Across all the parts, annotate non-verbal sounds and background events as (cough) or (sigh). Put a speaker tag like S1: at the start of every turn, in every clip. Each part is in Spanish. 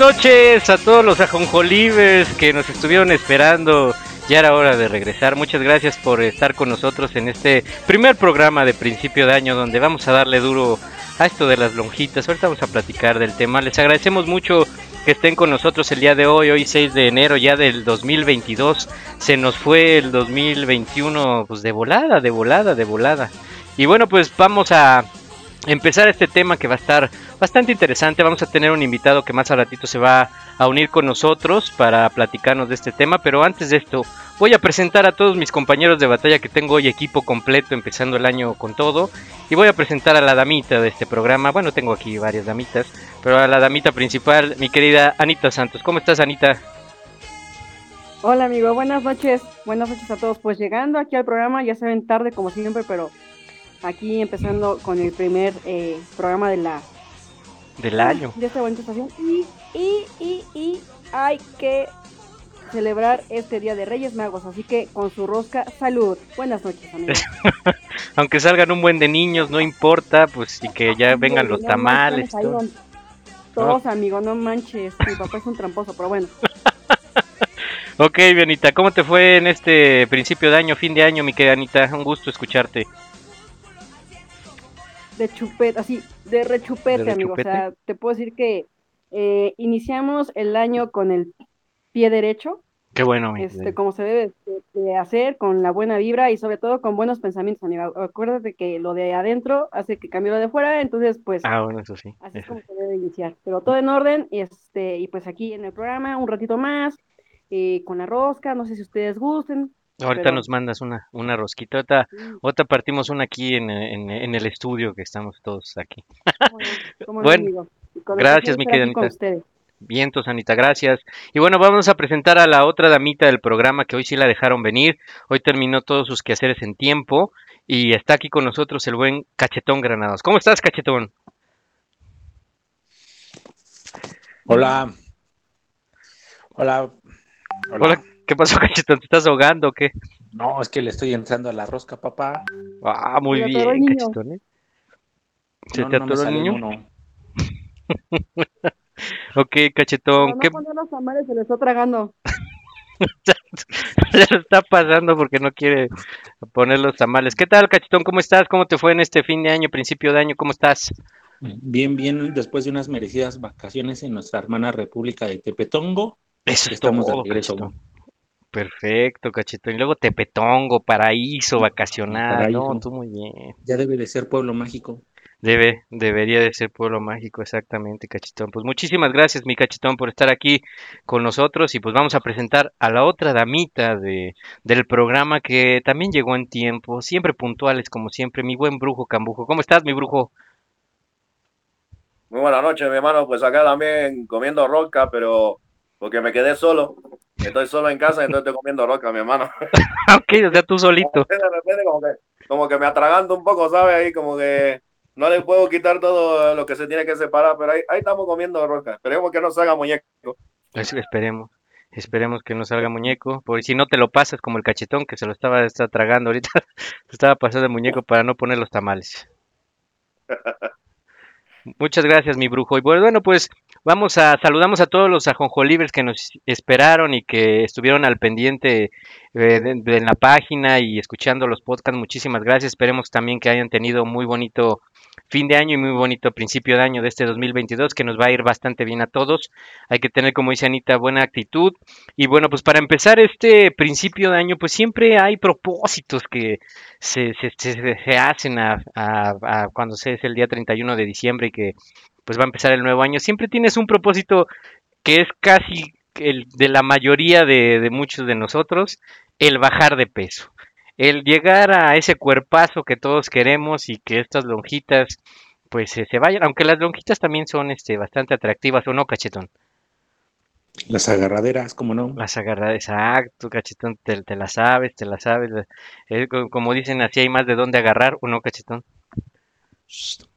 S1: Noches a todos los ajonjolibes que nos estuvieron esperando. Ya era hora de regresar. Muchas gracias por estar con nosotros en este primer programa de principio de año donde vamos a darle duro a esto de las lonjitas. Ahorita vamos a platicar del tema. Les agradecemos mucho que estén con nosotros el día de hoy, hoy 6 de enero ya del 2022. Se nos fue el 2021 pues de volada, de volada, de volada. Y bueno, pues vamos a empezar este tema que va a estar bastante interesante. Vamos a tener un invitado que más a ratito se va a unir con nosotros para platicarnos de este tema. Pero antes de esto, voy a presentar a todos mis compañeros de batalla que tengo hoy equipo completo empezando el año con todo. Y voy a presentar a la damita de este programa. Bueno, tengo aquí varias damitas, pero a la damita principal, mi querida Anita Santos. ¿Cómo estás, Anita?
S2: Hola amigo, buenas noches, buenas noches a todos. Pues llegando aquí al programa, ya se ven tarde como siempre, pero aquí empezando con el primer eh, programa de la
S1: Del año.
S2: de esta bonita estación y, y, y, y hay que celebrar este Día de Reyes Magos, así que con su rosca, salud. Buenas noches amigos. (laughs)
S1: Aunque salgan un buen de niños, no importa, pues y que ya vengan los
S2: No
S1: tamales. todo.
S2: Todos amigos, no manches, mi papá es un tramposo, pero bueno. (laughs)
S1: Ok, Anita, ¿cómo te fue en este principio de año, fin de año, mi querida Anita? Un gusto escucharte.
S2: De chupete, así, de rechupete,
S1: ¿De
S2: amigo. O sea, te puedo decir que eh, iniciamos el año con el pie derecho,
S1: Qué bueno, mi
S2: este, como se debe de, de hacer, con la buena vibra y sobre todo con buenos pensamientos, amigo. Acuérdate que lo de adentro hace que cambie lo de fuera, entonces, pues,
S1: Ah, bueno, eso sí.
S2: así es como se debe iniciar. Pero todo en orden, y este, y pues aquí en el programa, un ratito más, eh, con la rosca, no sé si ustedes gusten.
S1: Ahorita
S2: pero-
S1: nos mandas una, una rosquita. Ahorita, ahorita partimos una aquí en, en, en el estudio que estamos todos aquí. (laughs) Bueno, gracias, mi querida Anita. Vientos, Anita, gracias. Y bueno, vamos a presentar a la otra damita del programa que hoy sí la dejaron venir. Hoy terminó todos sus quehaceres en tiempo y está aquí con nosotros el buen Cachetón Granados. ¿Cómo estás, Cachetón?
S3: Hola. Hola. Hola.
S1: Hola, ¿qué pasó, (laughs) Cachetón? ¿Te estás ahogando o qué?
S3: No, es que le estoy entrando a la rosca, papá.
S1: Ah, muy
S2: el
S1: bien. Cachetón, ¿eh? ¿Se
S3: No,
S1: te
S3: no
S1: atoró el
S3: sale
S1: niño?
S3: uno. (laughs)
S1: Ok, Cachetón, ¿qué
S2: no poner los tamales se le está tragando.
S1: se (laughs) le está pasando porque no quiere poner los tamales? ¿Qué tal, Cachetón? ¿Cómo estás? ¿Cómo te fue en este fin de año, principio de año? ¿Cómo estás?
S3: Bien, bien, después de unas merecidas vacaciones en nuestra hermana República de Tepetongo,
S1: Eso es
S3: estamos de
S1: todo,
S3: regreso.
S1: Cachetón. Perfecto, Cachetón. Y luego Tepetongo, paraíso, vacacional.
S3: Paraíso.
S1: No, tú muy bien.
S3: Ya debe de ser pueblo mágico.
S1: Debe, debería de ser pueblo mágico, exactamente, Cachetón. Pues muchísimas gracias, mi Cachetón, por estar aquí con nosotros. Y pues vamos a presentar a la otra damita de, del programa que también llegó en tiempo, siempre puntuales como siempre, mi buen brujo Cambujo. ¿Cómo estás, mi brujo?
S4: Muy buenas noches, mi hermano. Pues acá también comiendo rosca, pero porque me quedé solo. Estoy solo en casa, entonces estoy comiendo rosca, mi hermano. (laughs)
S1: ok, o sea, tú solito. (laughs)
S4: De repente como que, como que me atraganto un poco, ¿sabes? Ahí como que no le puedo quitar todo lo que se tiene que separar, pero ahí, ahí estamos comiendo rosca. Esperemos que no salga muñeco.
S1: Eso esperemos. Esperemos que no salga muñeco, porque si no te lo pasas como el cachetón que se lo estaba está tragando ahorita, (laughs) se estaba pasando de muñeco para no poner los tamales. Muchas gracias, mi brujo. Y bueno, bueno, pues Vamos a saludamos a todos los ajonjolivers que nos esperaron y que estuvieron al pendiente eh, de, la página y escuchando los podcasts. Muchísimas gracias. Esperemos también que hayan tenido muy bonito fin de año y muy bonito principio de año de este 2022 que nos va a ir bastante bien a todos. Hay que tener, como dice Anita, buena actitud. Y bueno, pues para empezar este principio de año, pues siempre hay propósitos que se, hacen a cuando se es el día 31 de diciembre y que pues va a empezar el nuevo año. Siempre tienes un propósito que es casi el de la mayoría de, de muchos de nosotros, el bajar de peso. El llegar a ese cuerpazo que todos queremos y que estas lonjitas pues eh, se vayan, aunque las lonjitas también son este bastante atractivas o no, cachetón.
S3: Las agarraderas, como no.
S1: Las agarras, exacto, cachetón, te, te las sabes, te las sabes. eh, co- como dicen, así hay más de dónde agarrar o no, cachetón.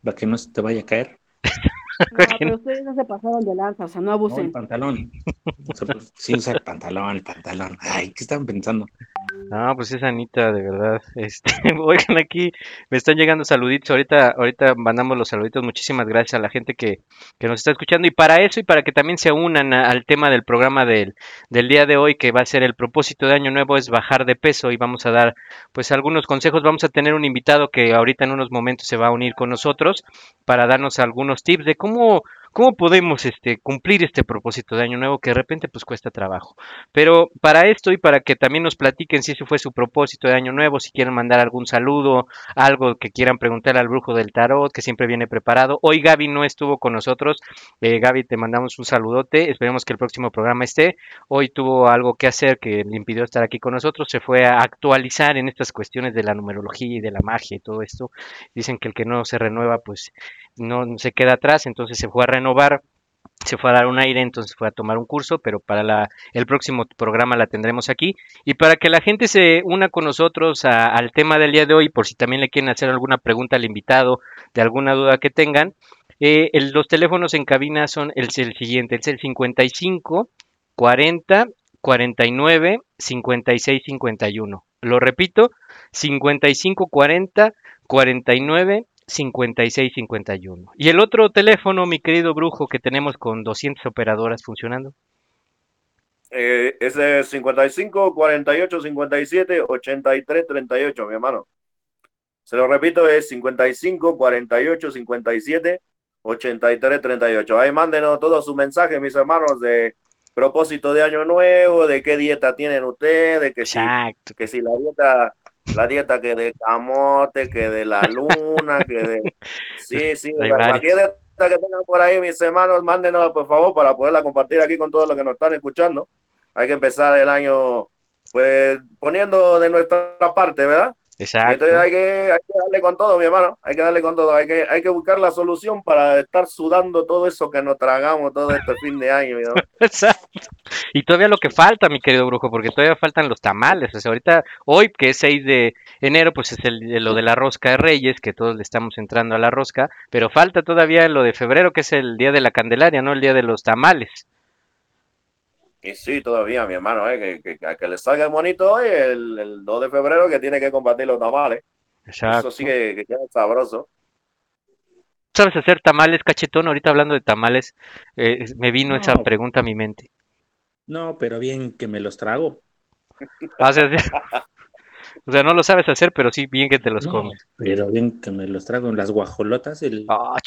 S3: Para que no se te vaya a caer. (laughs) (laughs)
S2: No, pero ustedes no se pasaron de lanza, o sea, no
S3: No, el
S2: abusen.
S3: pantalón. (laughs) Sí, usa el pantalón, el pantalón. Ay, ¿qué estaban pensando?
S1: No, pues es Anita, de verdad. (laughs) Este, oigan, aquí me están llegando saluditos. Ahorita, ahorita mandamos los saluditos. Muchísimas gracias a la gente que, que nos está escuchando. Y para eso y para que también se unan al tema del programa del, del día de hoy, que va a ser el propósito de año nuevo, es bajar de peso. Y vamos a dar, pues, algunos consejos. Vamos a tener un invitado que ahorita en unos momentos se va a unir con nosotros para darnos algunos tips de cómo, cómo podemos, este, cumplir este propósito de año nuevo que de repente, pues, cuesta trabajo. Pero para esto y para que también nos platiquen si ese fue su propósito de año nuevo, si quieren mandar algún saludo, algo que quieran preguntar al brujo del tarot, que siempre viene preparado. Hoy Gaby no estuvo con nosotros. Eh, Gaby, te mandamos un saludote. Esperemos que el próximo programa esté. Hoy tuvo algo que hacer que le impidió estar aquí con nosotros. Se fue a actualizar en estas cuestiones de la numerología y de la magia y todo esto. Dicen que el que no se renueva, pues no se queda atrás. Entonces se fue a renovar se fue a dar un aire, entonces fue a tomar un curso, pero para la, el próximo programa la tendremos aquí. Y para que la gente se una con nosotros al tema del día de hoy, por si también le quieren hacer alguna pregunta al invitado, de alguna duda que tengan, eh, los teléfonos en cabina son el, el siguiente, es el 55 40 49 56 51. Lo repito, 55 40 49 5651. Y el otro teléfono, mi querido brujo, que tenemos con 200 operadoras funcionando.
S4: Eh, ese es 55 48 57 83 38, mi hermano. Se lo repito, es 55 48 57 83 38. Ahí mándenos todos sus mensajes, mis hermanos, de propósito de año nuevo, de qué dieta tienen ustedes, que si, que si la dieta, la dieta que de camote, que de la luna, que de... (laughs) Sí, sí, cualquier dieta que tengan por ahí, mis hermanos, mándenos, por favor, para poderla compartir aquí con todos los que nos están escuchando. Hay que empezar el año, pues, poniendo de nuestra parte, ¿verdad?
S1: Exacto.
S4: Entonces hay que, hay que darle con todo, mi hermano. Hay que darle con todo. Hay que, hay que buscar la solución para estar sudando todo eso que nos tragamos todo este fin de año, mi hermano. (laughs)
S1: Exacto. Y todavía lo que falta, mi querido brujo, porque todavía faltan los tamales. O sea, ahorita, hoy que es 6 de enero, pues es el, lo de la rosca de Reyes, que todos le estamos entrando a la rosca, pero falta todavía lo de febrero, que es el día de la Candelaria, ¿no? El día de los tamales.
S4: Y sí, todavía, mi hermano, eh, que, que, a que le salga el bonito hoy, el, el 2 de febrero, que tiene que compartir los tamales.
S1: Exacto.
S4: Eso sí que, que queda sabroso.
S1: ¿Sabes hacer tamales, cachetón? Ahorita hablando de tamales, eh, me vino esa pregunta a mi mente.
S3: No, pero bien que me los trago.
S1: Ah, O sea, sí. (laughs) O sea, no lo sabes hacer, pero sí bien que te los
S3: No,
S1: comes.
S3: pero bien que me los trago en las guajolotas, el,
S1: Ah,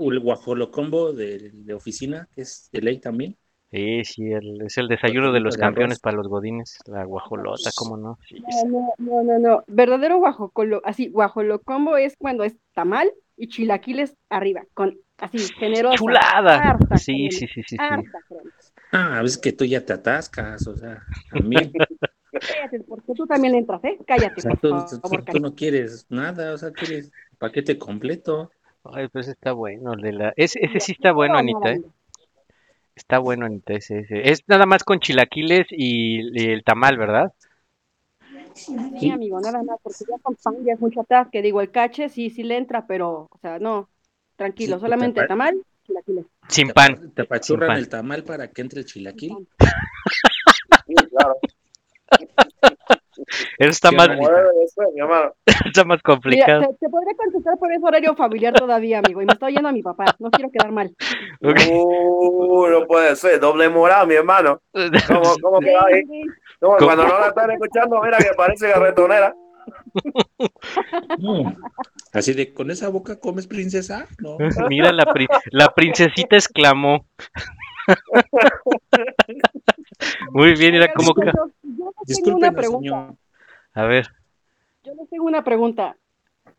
S3: el guajolocombo de, de oficina, que es de ley también.
S1: Sí, sí, el- es el desayuno de los campeones para los godines, la guajolota, ¿cómo no? Sí,
S2: No, no, no, no. Verdadero guajocolo, así, guajolocombo es cuando es tamal y chilaquiles arriba, con así, generosa.
S1: chulada.
S2: harta
S1: Sí, sí, sí, sí, sí.
S2: harta crema.
S3: Ah, es que tú ya te atascas, o sea, también. (laughs)
S2: Cállate, porque tú también le entras, ¿eh? Cállate,
S3: O sea,
S2: por
S3: tú,
S2: favor,
S3: tú- tú
S2: cariño.
S3: no quieres nada, o sea, quieres paquete completo.
S1: Ay, pues está bueno, de la... Ese, ese sí está bueno,
S2: No,
S1: Anita, ¿eh? Está bueno, ese, ese. Es nada más con chilaquiles y, y el tamal, ¿verdad?
S2: Sí, amigo, nada más, porque ya con pan ya es mucho atrás, que digo, el cache sí, sí le entra, pero, o sea, no, tranquilo,
S3: Sí,
S2: solamente
S3: te pa-
S2: tamal, chilaquiles.
S1: Sin pan.
S3: pa- Te apachurran
S1: pan.
S3: el tamal para que entre el chilaquil.
S4: Sí, claro. (laughs)
S1: Eso está más, (laughs) está más
S2: Mira,
S1: complicado.
S2: te, te podría contestar por ese horario familiar todavía, amigo, y me está oyendo a mi papá. No quiero quedar mal. (laughs)
S4: Uh, no puede ser, doble moral, mi hermano. ¿Cómo, (laughs) cómo que ahí? Cuando no la están escuchando, mira que parece garretonera.
S3: No. Así de, ¿con esa boca comes princesa? No.
S1: Mira, la, pri- la princesita exclamó. Muy bien, era como
S2: Yo les tengo una pregunta.
S3: señor.
S1: A ver,
S2: Yo les tengo una pregunta.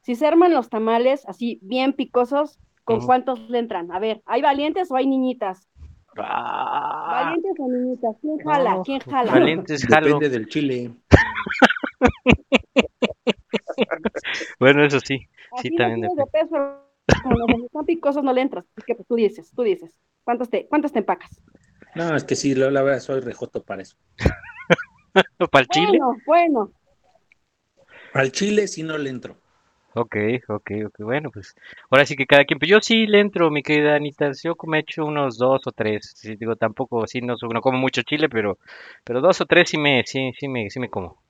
S2: Si se arman los tamales así bien picosos, ¿con cuántos le entran? A ver, ¿hay valientes o hay niñitas?
S1: Ah,
S2: ¿Valientes o niñitas? ¿Quién jala?
S1: No,
S2: ¿Quién jala?
S1: valientes jalo.
S3: Depende del chile. (laughs)
S1: Bueno, eso sí,
S2: Así
S1: sí,
S2: no
S1: también
S2: subes de peso, si están picosos no le entras. Así que pues, tú dices, tú dices. ¿Cuántos te, cuántos te empacas?
S3: No, es que sí, la la verdad soy rejoto para eso. (laughs)
S1: ¿Para el chile?
S2: Bueno, bueno.
S3: Al chile sí no le entro.
S1: Ok, ok, ok, bueno, pues ahora sí que cada quien, pues yo sí le entro, mi querida Anita, yo como he hecho unos dos o tres, sí, digo, tampoco, sí, no, no como mucho chile, pero, pero dos o tres sí me, sí, sí me, sí me como.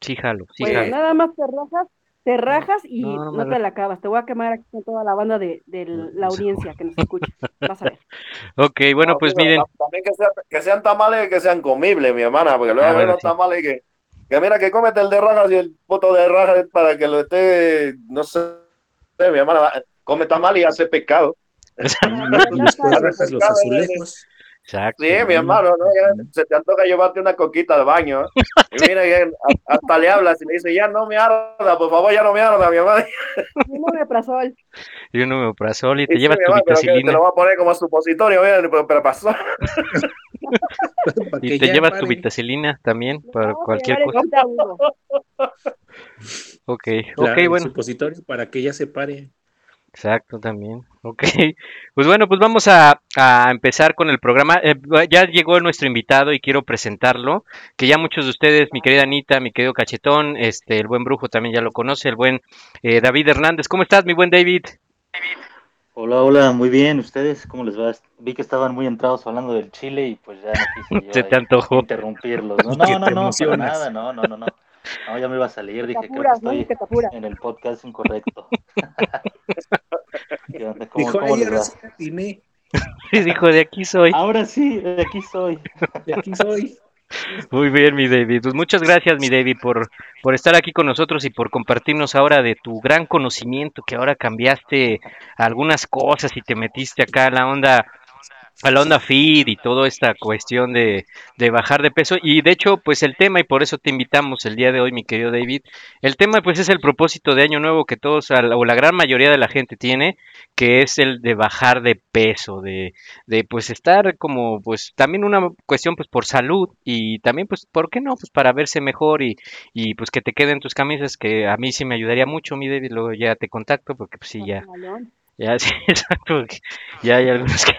S1: Sí jalo, sí
S2: bueno,
S1: jalo.
S2: nada más te rajas, te rajas y
S1: No,
S2: no,
S1: no me
S2: te la acabas. Te voy a quemar aquí con toda la banda de, de la audiencia que nos escucha. Vas a ver. (laughs)
S1: Ok, bueno,
S4: No,
S1: pues
S4: pero
S1: miren,
S4: tam- También que, sea- que sean tamales que sean comibles, mi hermana, porque luego
S1: Ah,
S4: hay unos
S1: sí.
S4: tamales que, que mira que cómete el de rajas y el poto de rajas para que lo esté, no sé, mi hermana, come tamal y hace pescado. (laughs)
S3: No, y después rajas los azulejos.
S1: Exacto.
S4: Sí, mi hermano, ¿no? Ya se te antoja llevarte una coquita al baño. ¿eh? (laughs) Y mira, hasta le hablas y le dice, ya no me arda, por favor, ya no me arda, mi hermano. (laughs)
S2: Y no me pasó el.
S1: Y un omeprazol y
S4: Y
S1: te
S4: sí,
S1: llevas tu
S4: que te
S1: vitacilina
S4: lo voy a poner como supositorio, mira, pero, pero pasó. (laughs)
S1: Y te llevas tu vitacilina también para cualquier cosa. Ok, ok, bueno.
S3: supositorio para que ya se pare.
S1: Exacto, también. (laughs) Ok. Pues bueno, pues vamos a, a empezar con el programa. Eh, ya llegó nuestro invitado y quiero presentarlo, que ya muchos de ustedes, mi querida Anita, mi querido Cachetón, este, el buen brujo también ya lo conoce, el buen eh, David Hernández. ¿Cómo estás, mi buen David?
S5: Hola, hola, muy bien. ¿Ustedes cómo les va? Vi que estaban muy entrados hablando del Chile y pues ya no quise (laughs) yo
S1: Se te antojó.
S5: interrumpirlos. No, (laughs) no, no, no, para nada, no, no, no, no. No, ya me iba a salir, dije
S2: Te
S5: creo que
S2: apuras, ¿no?
S5: estoy
S2: apuras.
S5: en el podcast incorrecto. (laughs) ¿Cómo,
S3: Dijo,
S5: cómo
S3: ahora sí atiné. (laughs)
S1: Dijo, de aquí soy.
S5: Ahora sí, de aquí soy.
S3: De aquí soy.
S1: Muy bien, mi David. Pues muchas gracias, mi David, por, por estar aquí con nosotros y por compartirnos ahora de tu gran conocimiento, que ahora cambiaste algunas cosas y te metiste acá a la onda a la onda feed y toda esta cuestión de, de bajar de peso y de hecho pues el tema y por eso te invitamos el día de hoy mi querido David el tema pues es el propósito de año nuevo que todos o la gran mayoría de la gente tiene que es el de bajar de peso de, de pues estar como pues también una cuestión pues por salud y también pues por qué no pues para verse mejor y, y pues que te queden tus camisas que a mí sí me ayudaría mucho mi David luego ya te contacto porque pues sí ya ya, (laughs) sí, exacto. Ya hay algunos que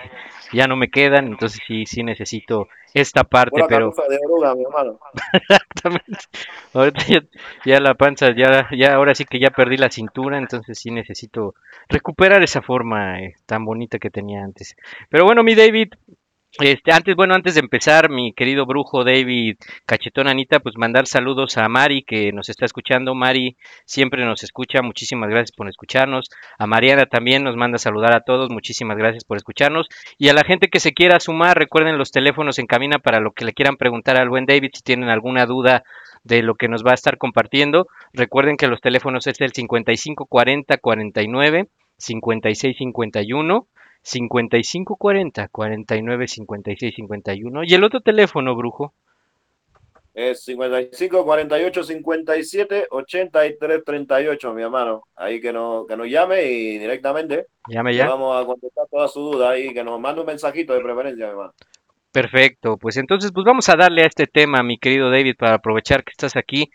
S1: ya no me quedan, entonces sí, sí necesito esta parte,
S4: Pura
S1: pero
S4: de oruga, mi hermano. (laughs)
S1: exactamente. Ahorita ya, ya la panza, ya, ya ahora sí que ya perdí la cintura, entonces sí necesito recuperar esa forma eh, tan bonita que tenía antes. Pero bueno, mi David, este, antes, bueno, antes de empezar, mi querido brujo David Cachetón Anita, pues mandar saludos a Mari que nos está escuchando. Mari siempre nos escucha, muchísimas gracias por escucharnos. A Mariana también nos manda saludar a todos, muchísimas gracias por escucharnos. Y a la gente que se quiera sumar, recuerden los teléfonos en cabina para lo que le quieran preguntar al buen David si tienen alguna duda de lo que nos va a estar compartiendo. Recuerden que los teléfonos es el 55 40 49 56 51 55 40 49 56 51 y el otro teléfono, brujo.
S4: Es 55 48 57 83 38, mi hermano. Ahí que, no, que nos llame y directamente
S1: Llame ya.
S4: vamos a contestar toda su duda ahí, que nos mande un mensajito de preferencia, mi hermano.
S1: Perfecto, pues entonces pues vamos a darle a este tema, mi querido David, para aprovechar que estás aquí.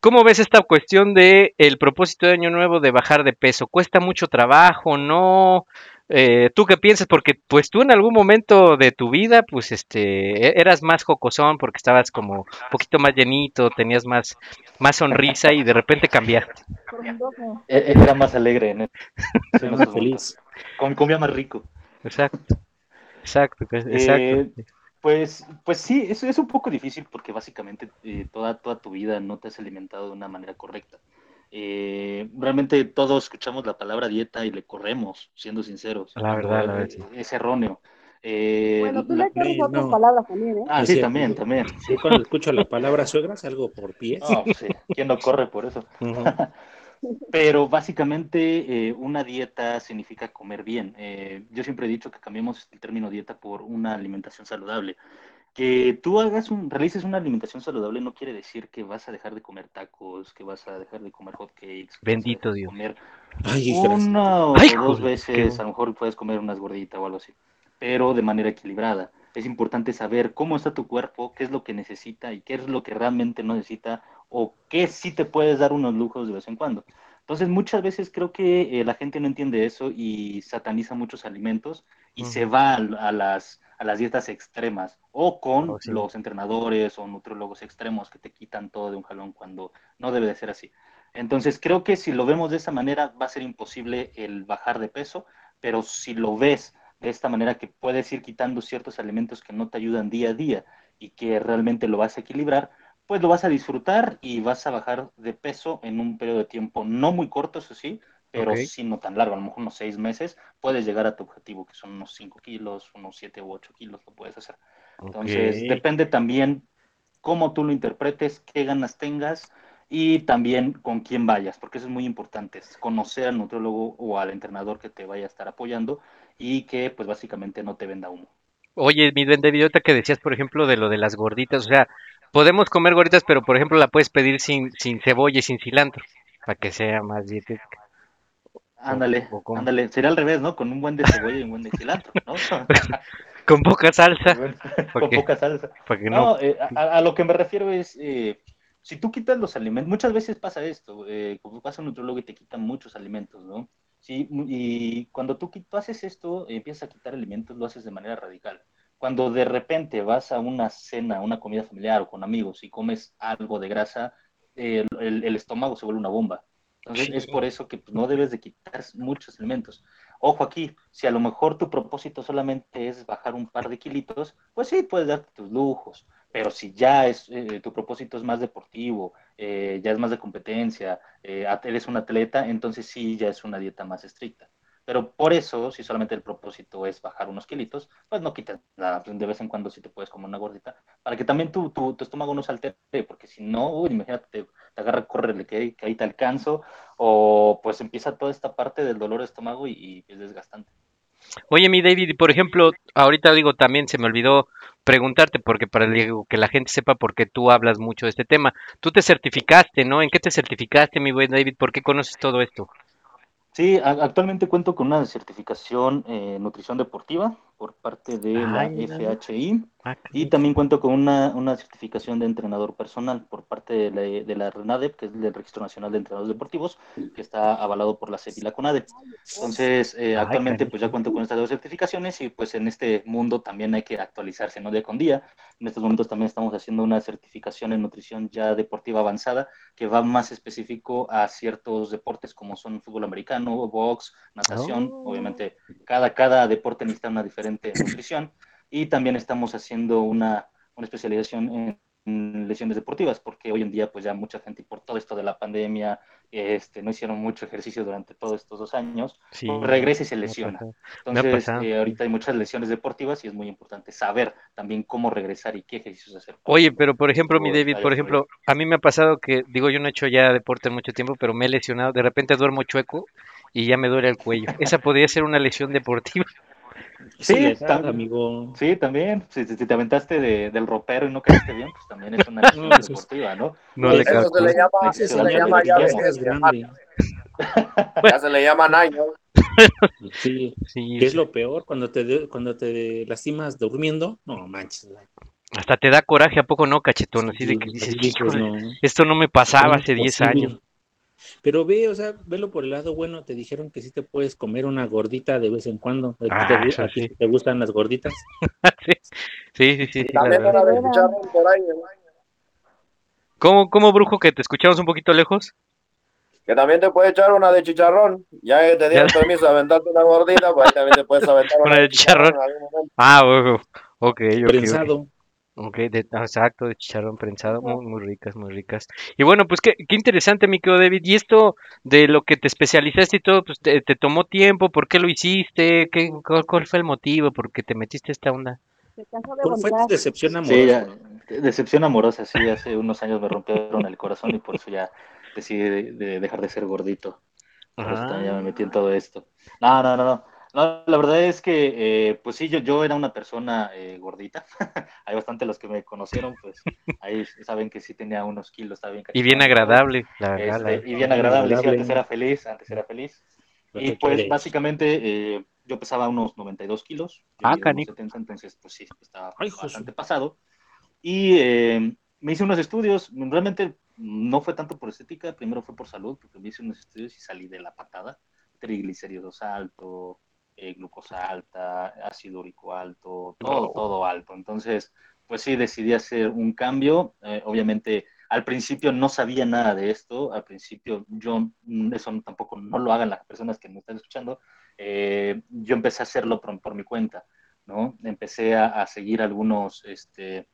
S1: ¿Cómo ves esta cuestión de el propósito de año nuevo de bajar de peso? ¿Cuesta mucho trabajo? ¿No? Eh, ¿Tú qué piensas? Porque pues tú en algún momento de tu vida pues este e- eras más jocosón porque estabas como un poquito más llenito, tenías más más sonrisa y de repente cambiaste.
S2: Frondoso.
S5: E- Era más alegre en ese- en
S3: Más feliz.
S5: Com- Comía más rico.
S1: Exacto. Exacto, exacto.
S5: Eh, Pues, pues sí, es, es un poco difícil porque básicamente eh, toda, toda tu vida no te has alimentado de una manera correcta. Eh, realmente todos escuchamos la palabra dieta y le corremos, siendo sinceros.
S1: La verdad, la verdad, sí.
S5: Es erróneo. Eh,
S2: Bueno, tú le quieres
S3: no,
S2: otras palabras también, ¿eh?
S5: Ah,
S3: Es
S5: sí,
S3: cierto.
S5: también, también. (laughs)
S3: Yo cuando escucho la palabra suegra salgo por pies.
S5: No, pues sí, ¿quién no corre por eso?
S3: Ujú. (laughs)
S5: Pero básicamente eh, una dieta significa comer bien. Eh, yo siempre he dicho que cambiamos el término dieta por una alimentación saludable. Que tú hagas un, realices una alimentación saludable no quiere decir que vas a dejar de comer tacos, que vas a dejar de comer hot cakes. que vas a
S1: Bendito Dios.
S5: Comer
S3: Ay,
S5: una o
S1: Ay,
S5: dos
S1: joder,
S5: veces,
S1: qué-
S5: a lo mejor puedes comer unas gorditas o algo así, pero de manera equilibrada. Es importante saber cómo está tu cuerpo, qué es lo que necesita y qué es lo que realmente no necesita o qué sí te puedes dar unos lujos de vez en cuando. Entonces, muchas veces creo que eh, la gente no entiende eso y sataniza muchos alimentos y se va a, a las, a las dietas extremas o con
S1: Oh, sí.
S5: los entrenadores o nutriólogos extremos que te quitan todo de un jalón cuando no debe de ser así. Entonces, creo que si lo vemos de esa manera va a ser imposible el bajar de peso, pero si lo ves de esta manera que puedes ir quitando ciertos alimentos que no te ayudan día a día y que realmente lo vas a equilibrar, pues lo vas a disfrutar y vas a bajar de peso en un periodo de tiempo no muy corto, eso sí, pero
S1: Ok.
S5: sí no tan largo, a lo mejor unos seis meses, puedes llegar a tu objetivo, que son unos 5 kilos, unos 7 u 8 kilos, lo puedes hacer. Entonces, depende también cómo tú lo interpretes, qué ganas tengas y también con quién vayas, porque eso es muy importante, es conocer al nutriólogo o al entrenador que te vaya a estar apoyando y que pues básicamente no te venda humo.
S1: Oye, mi duende ahorita que decías, por ejemplo, de lo de las gorditas, o sea, podemos comer gorditas, pero por ejemplo la puedes pedir sin, sin cebolla y sin cilantro, para que sea más dietética.
S5: Ándale,
S1: cómo?
S5: ándale, sería al revés, ¿no? Con un buen de cebolla y un buen de cilantro, ¿no? (laughs)
S1: Con poca salsa,
S5: Bueno,
S1: ¿Por
S5: con (laughs)
S1: qué?
S5: poca salsa.
S1: para que no.
S5: No, eh, a, a lo que me refiero es, eh, si tú quitas los alimentos, muchas veces pasa esto, eh, como pasa un nutriólogo y te quitan muchos alimentos, ¿no? Sí, y cuando tú, tú haces esto, empiezas a quitar alimentos, lo haces de manera radical. Cuando de repente vas a una cena, una comida familiar o con amigos y comes algo de grasa, eh, el, estómago se vuelve una bomba. Entonces es por eso que pues, no debes de quitar muchos alimentos. Ojo aquí, si a lo mejor tu propósito solamente es bajar un par de kilitos, pues sí, puedes darte tus lujos. Pero si ya es eh, tu propósito es más deportivo, eh, ya es más de competencia, eh, eres un atleta, entonces sí, ya es una dieta más estricta. Pero por eso, si solamente el propósito es bajar unos kilitos, pues no quitas nada. Pues de vez en cuando sí te puedes comer una gordita, para que también tu, tu, estómago no se altere, porque si no, uy, imagínate, te, te agarra, corre, que, que ahí te alcanzo, o pues empieza toda esta parte del dolor estómago y, es desgastante.
S1: Oye, mi David, por ejemplo, ahorita digo, también se me olvidó preguntarte, porque para que la gente sepa por qué tú hablas mucho de este tema. Tú te certificaste, ¿no? ¿En qué te certificaste, mi buen David? ¿Por qué conoces todo esto?
S5: Sí, actualmente cuento con una certificación en nutrición deportiva por parte de la
S1: Ay.
S5: FHI
S1: Ah,
S5: y también cuento con una, una certificación de entrenador personal por parte de la, de la RENADEP, que es el Registro Nacional de Entrenadores Deportivos, que está avalado por la CEP y la CONADE. Entonces, eh,
S1: Ay,
S5: actualmente pues ya cuento con estas dos certificaciones y pues en este mundo también hay que actualizarse, ¿no? Día con día. En estos momentos también estamos haciendo una certificación en nutrición ya deportiva avanzada que va más específico a ciertos deportes como son fútbol americano, box, natación.
S1: Oh.
S5: Obviamente, cada, cada deporte necesita una diferente nutrición. Y también estamos haciendo una, una especialización en, en lesiones deportivas, porque hoy en día, pues ya mucha gente, por todo esto de la pandemia, este, no hicieron mucho ejercicio durante todos estos dos años,
S1: Sí,
S5: pues regresa y se lesiona. Entonces, eh, ahorita hay muchas lesiones deportivas y es muy importante saber también cómo regresar y qué ejercicios hacer.
S1: Oye, pero por ejemplo, mi David, por
S5: por
S1: ejemplo, a mí me ha pasado que, digo, yo no he hecho ya deporte en mucho tiempo, pero me he lesionado, de repente duermo chueco y ya me duele el cuello. Esa podría ser una lesión deportiva.
S5: Sí,
S3: amigo.
S5: Sí, también. Si, si- si te aventaste de- del ropero y no caíste bien, pues también es una (laughs)
S3: es-
S5: deportiva, ¿no?
S1: No
S5: Pues,
S1: le
S4: Eso se le llama,
S5: Ese
S4: eso
S5: es
S4: le llama ya
S3: es grande. (laughs)
S4: Ya se le llaman años.
S3: Sí.
S1: Sí, (laughs)
S3: ¿Qué es lo peor? Cuando te, de- cuando te lastimas durmiendo, no manches.
S1: Hasta te da coraje, ¿a poco no, cachetón? Así de que dices,
S3: pues,
S1: "Híjole,
S3: no.
S1: esto no me pasaba hace 10
S3: Imposible.
S1: años.
S3: Pero ve, o sea, velo por el lado bueno, te dijeron que sí te puedes comer una gordita de vez en cuando. ¿A ti
S1: Ah,
S3: te, gu-
S1: eso
S3: a ti
S1: sí.
S3: te gustan las gorditas? (laughs)
S1: sí, sí, sí,
S4: también
S1: verdad.
S4: una de chicharrón por ahí.
S1: ¿Cómo, cómo, brujo, que te escuchamos un poquito lejos?
S4: Que también te puedes echar una de chicharrón. Ya que te dieron (laughs) permiso de aventarte una gordita, pues ahí también te puedes aventar (laughs)
S1: Una
S4: una,
S1: de chicharrón.
S4: en algún.
S1: Ah. Ok, ok,
S3: prensado.
S1: Ok, de- ah, exacto, de chicharrón prensado, muy, muy ricas, muy ricas. Y bueno, pues qué, qué interesante, mi querido David. Y esto de lo que te especializaste y todo, pues te, te tomó tiempo, ¿por qué lo hiciste? ¿Qué, cuál, cuál fue el motivo? ¿Por qué te metiste a esta onda?
S3: ¿Cuál fue tu decepción amorosa?
S5: Sí, ya, decepción amorosa, sí, hace unos años me rompieron el corazón y por eso ya decidí de, de dejar de ser gordito. Por eso también ya me metí en todo esto. No, no, no, no. No, la verdad es que, eh, pues sí, yo, yo era una persona eh, gordita. (laughs) Hay bastante los que me conocieron, pues ahí saben que sí tenía unos kilos, estaba bien
S1: Y bien agradable, la verdad.
S5: Este,
S1: la-
S5: y bien agradable, sí, antes era feliz, antes era feliz. Y pues
S3: quieres.
S5: básicamente eh, yo pesaba unos 92 kilos, yo
S1: Ah, canijo.
S5: 70, entonces pues sí, estaba
S3: Ay,
S5: bastante pasado. Y eh, me hice unos estudios, realmente no fue tanto por estética, primero fue por salud, porque me hice unos estudios y salí de la patada, triglicéridos alto, eh, glucosa alta, ácido úrico alto, todo, todo alto. Entonces, pues sí, decidí hacer un cambio. Eh, obviamente, al principio no sabía nada de esto. Al principio, yo, mm, eso tampoco no lo hagan las personas que me están escuchando. Eh, yo empecé a hacerlo por, por mi cuenta, ¿no? Empecé a, a seguir algunos, este,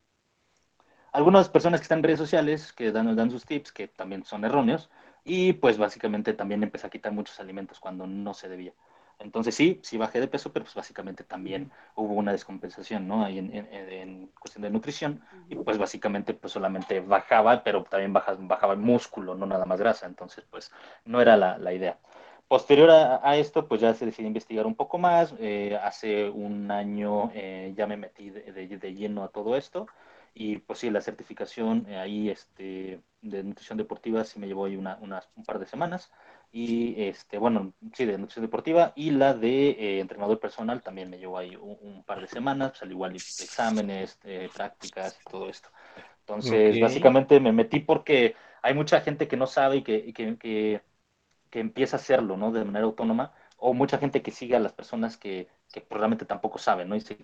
S5: algunas personas que están en redes sociales que dan, dan sus tips, que también son erróneos. Y pues básicamente también empecé a quitar muchos alimentos cuando no se debía. Entonces sí, sí bajé de peso, pero pues básicamente también hubo una descompensación, ¿no? Ahí en, en- en cuestión de nutrición. Y pues básicamente pues solamente bajaba, pero también baja- bajaba el músculo, no nada más grasa. Entonces pues no era la, la idea. Posterior a, a esto, pues ya se decidió investigar un poco más. Eh, hace un año eh, ya me metí de, de- de lleno a todo esto. Y pues sí, la certificación eh, ahí este, de nutrición deportiva sí me llevó ahí una- unas- un par de semanas. Y este, bueno, sí, de nutrición deportiva. Y la de eh, entrenador personal también me llevó ahí un, un par de semanas, pues, al igual exámenes, eh, prácticas y todo esto. Entonces, básicamente me metí porque hay mucha gente que no sabe y que, y que, que, que empieza a hacerlo, ¿no? De manera autónoma, o mucha gente que sigue a las personas que, que pues, realmente tampoco saben, ¿no? Y se,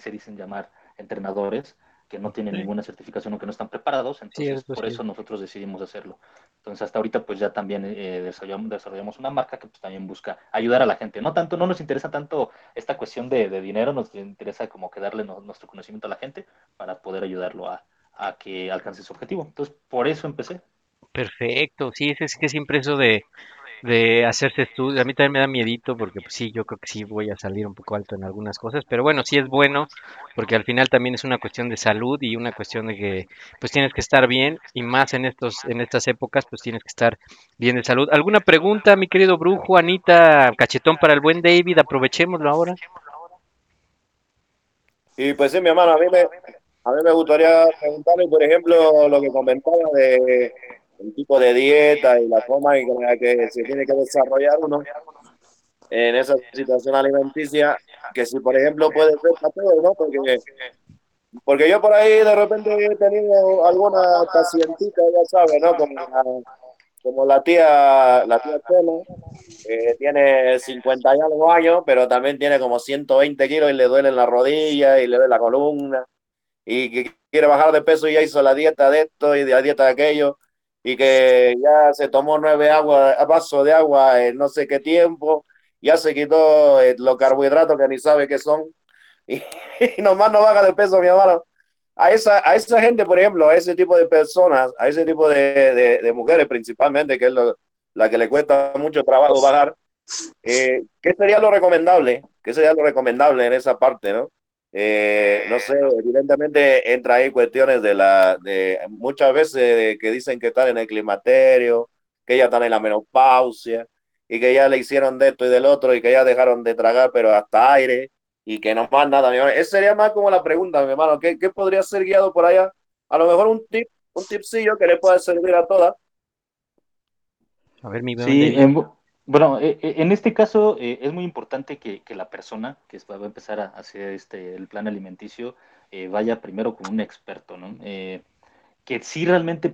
S5: se dicen llamar entrenadores, que no tienen
S3: Sí.
S5: ninguna certificación o que no están preparados, entonces
S1: eso
S5: por
S1: sí.
S5: eso nosotros decidimos hacerlo. Entonces hasta ahorita pues ya también eh, desarrollamos, desarrollamos una marca que pues también busca ayudar a la gente. No tanto, no nos interesa tanto esta cuestión de, de dinero, nos interesa como que darle no- nuestro conocimiento a la gente para poder ayudarlo a, a que alcance su objetivo. Entonces por eso empecé.
S1: Perfecto, sí, es que siempre eso de, de hacerse estudios, a mí también me da miedito porque pues sí, yo creo que sí voy a salir un poco alto en algunas cosas, pero bueno, sí es bueno porque al final también es una cuestión de salud y una cuestión de que pues tienes que estar bien y más en estos en estas épocas pues tienes que estar bien de salud. ¿Alguna pregunta, mi querido Brujo, Anita, cachetón para el buen David? Aprovechémoslo ahora.
S4: Y pues sí, mi hermano, a mí me, a mí me gustaría preguntarle, por ejemplo, lo que comentaba de el tipo de dieta y la forma en que se tiene que desarrollar uno en esa situación alimenticia, que si, por ejemplo, puede ser para todos, ¿no? Porque, porque yo por ahí de repente he tenido alguna pacientita, ya sabes, ¿no? Como la, como la tía, la tía Chela, que tiene 50 y algo años, pero también tiene como 120 kilos y le duele la rodilla y le duele la columna y que quiere bajar de peso y ya hizo la dieta de esto y la dieta de aquello y que ya se tomó nueve vasos de agua en no sé qué tiempo, ya se quitó eh, los carbohidratos que ni sabe qué son y, (laughs) y nomás no baja de peso, mi hermano. A esa, a esa gente, por ejemplo, a ese tipo de personas, a ese tipo de, de, de mujeres principalmente, que es lo, la que le cuesta mucho trabajo bajar, eh, ¿qué sería lo recomendable? ¿Qué sería lo recomendable en esa parte, no? Eh, no sé, evidentemente entra ahí cuestiones de la, de muchas veces que dicen que están en el climaterio, que ya están en la menopausia y que ya le hicieron de esto y del otro y que ya dejaron de tragar, pero hasta aire y que no más nada, mi hermano. Esa sería más como la pregunta, mi hermano. ¿Qué, qué podría ser guiado por allá? A lo mejor un tip, un tipsillo que le pueda servir a todas.
S1: A ver, mi
S5: Sí, en, bueno, eh, eh, en este caso eh, es muy importante que, la persona que va a empezar a hacer este, el plan alimenticio vaya primero con un experto, ¿no? Eh, que sí realmente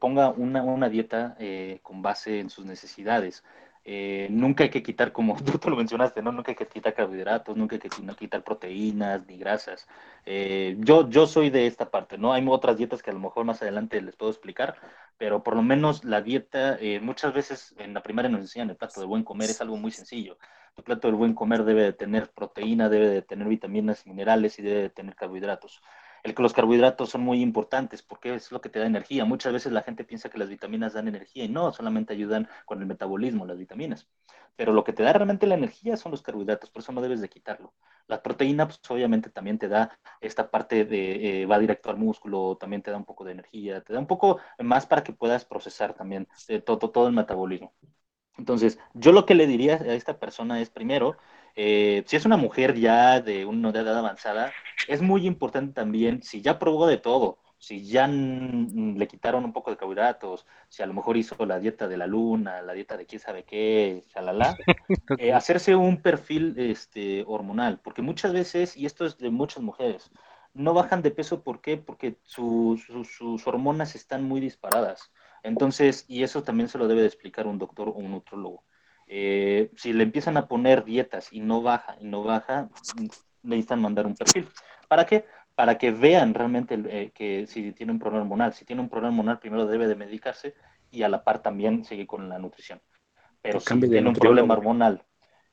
S5: ponga una, una dieta con base en sus necesidades. Eh, nunca hay que quitar, como (laughs) tú, lo mencionaste, ¿no? Nunca hay que quitar carbohidratos, nunca hay que quitar proteínas ni grasas. Eh, yo, yo soy de esta parte, ¿no? Hay otras dietas que a lo mejor más adelante les puedo explicar, pero por lo menos la dieta, eh, muchas veces en la primaria nos enseñan el plato de buen comer, es algo muy sencillo. El plato del buen comer debe de tener proteína, debe de tener vitaminas, minerales y debe de tener carbohidratos el que los carbohidratos son muy importantes porque es lo que te da energía. Muchas veces la gente piensa que las vitaminas dan energía y no, solamente ayudan con el metabolismo, las vitaminas. Pero lo que te da realmente la energía son los carbohidratos, por eso no debes de quitarlo. La proteína, pues obviamente también te da esta parte de, eh, va directo al músculo, también te da un poco de energía, te da un poco más para que puedas procesar también eh, todo, todo el metabolismo. Entonces, yo lo que le diría a esta persona es primero, eh, si es una mujer ya de una edad avanzada, es muy importante también, si ya probó de todo, si ya le quitaron un poco de carbohidratos, si a lo mejor hizo la dieta de la luna, la dieta de quién sabe qué, shalala, (laughs) eh, hacerse un perfil este, hormonal, porque muchas veces, y esto es de muchas mujeres, no bajan de peso, ¿por qué? Porque sus hormonas están muy disparadas. Entonces, y eso también se lo debe de explicar un doctor o un nutrólogo. Eh, si le empiezan a poner dietas y no baja y no baja, necesitan mandar un perfil. ¿Para qué? Para que vean realmente eh, que si tiene un problema hormonal. Si tiene un problema hormonal, primero debe de medicarse y a la par también seguir con la nutrición. Pero si tiene un problema hormonal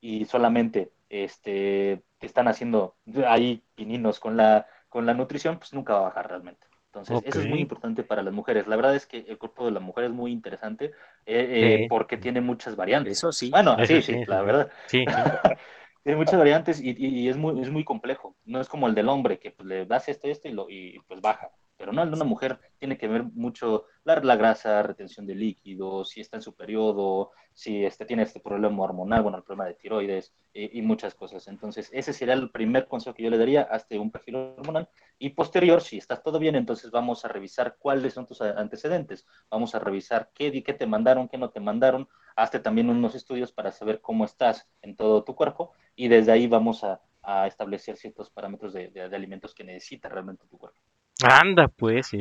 S5: y solamente este, están haciendo ahí pininos con la, con la nutrición, pues nunca va a bajar realmente. Entonces, eso es muy importante para las mujeres. La verdad es que el cuerpo de la mujer es muy interesante eh, eh, porque tiene muchas variantes.
S3: Eso sí.
S5: Bueno, sí, sí, la verdad. Sí. (laughs) tiene muchas variantes y, es, muy, es muy complejo. No es como el del hombre, que pues, le das esto, esto y, lo, y pues baja. Pero no, el de una mujer tiene que ver mucho la, la grasa, retención de líquidos, si está en su periodo, si este, tiene este problema hormonal, bueno, el problema de tiroides y muchas cosas. Entonces, ese sería el primer consejo que yo le daría, hazte un perfil hormonal y posterior, si está todo bien, entonces vamos a revisar cuáles son tus antecedentes, vamos a revisar qué, qué te mandaron, qué no te mandaron, hazte también unos estudios para saber cómo estás en todo tu cuerpo y desde ahí vamos a, a establecer ciertos parámetros de, de alimentos que necesita realmente tu cuerpo.
S1: Anda, pues, sí,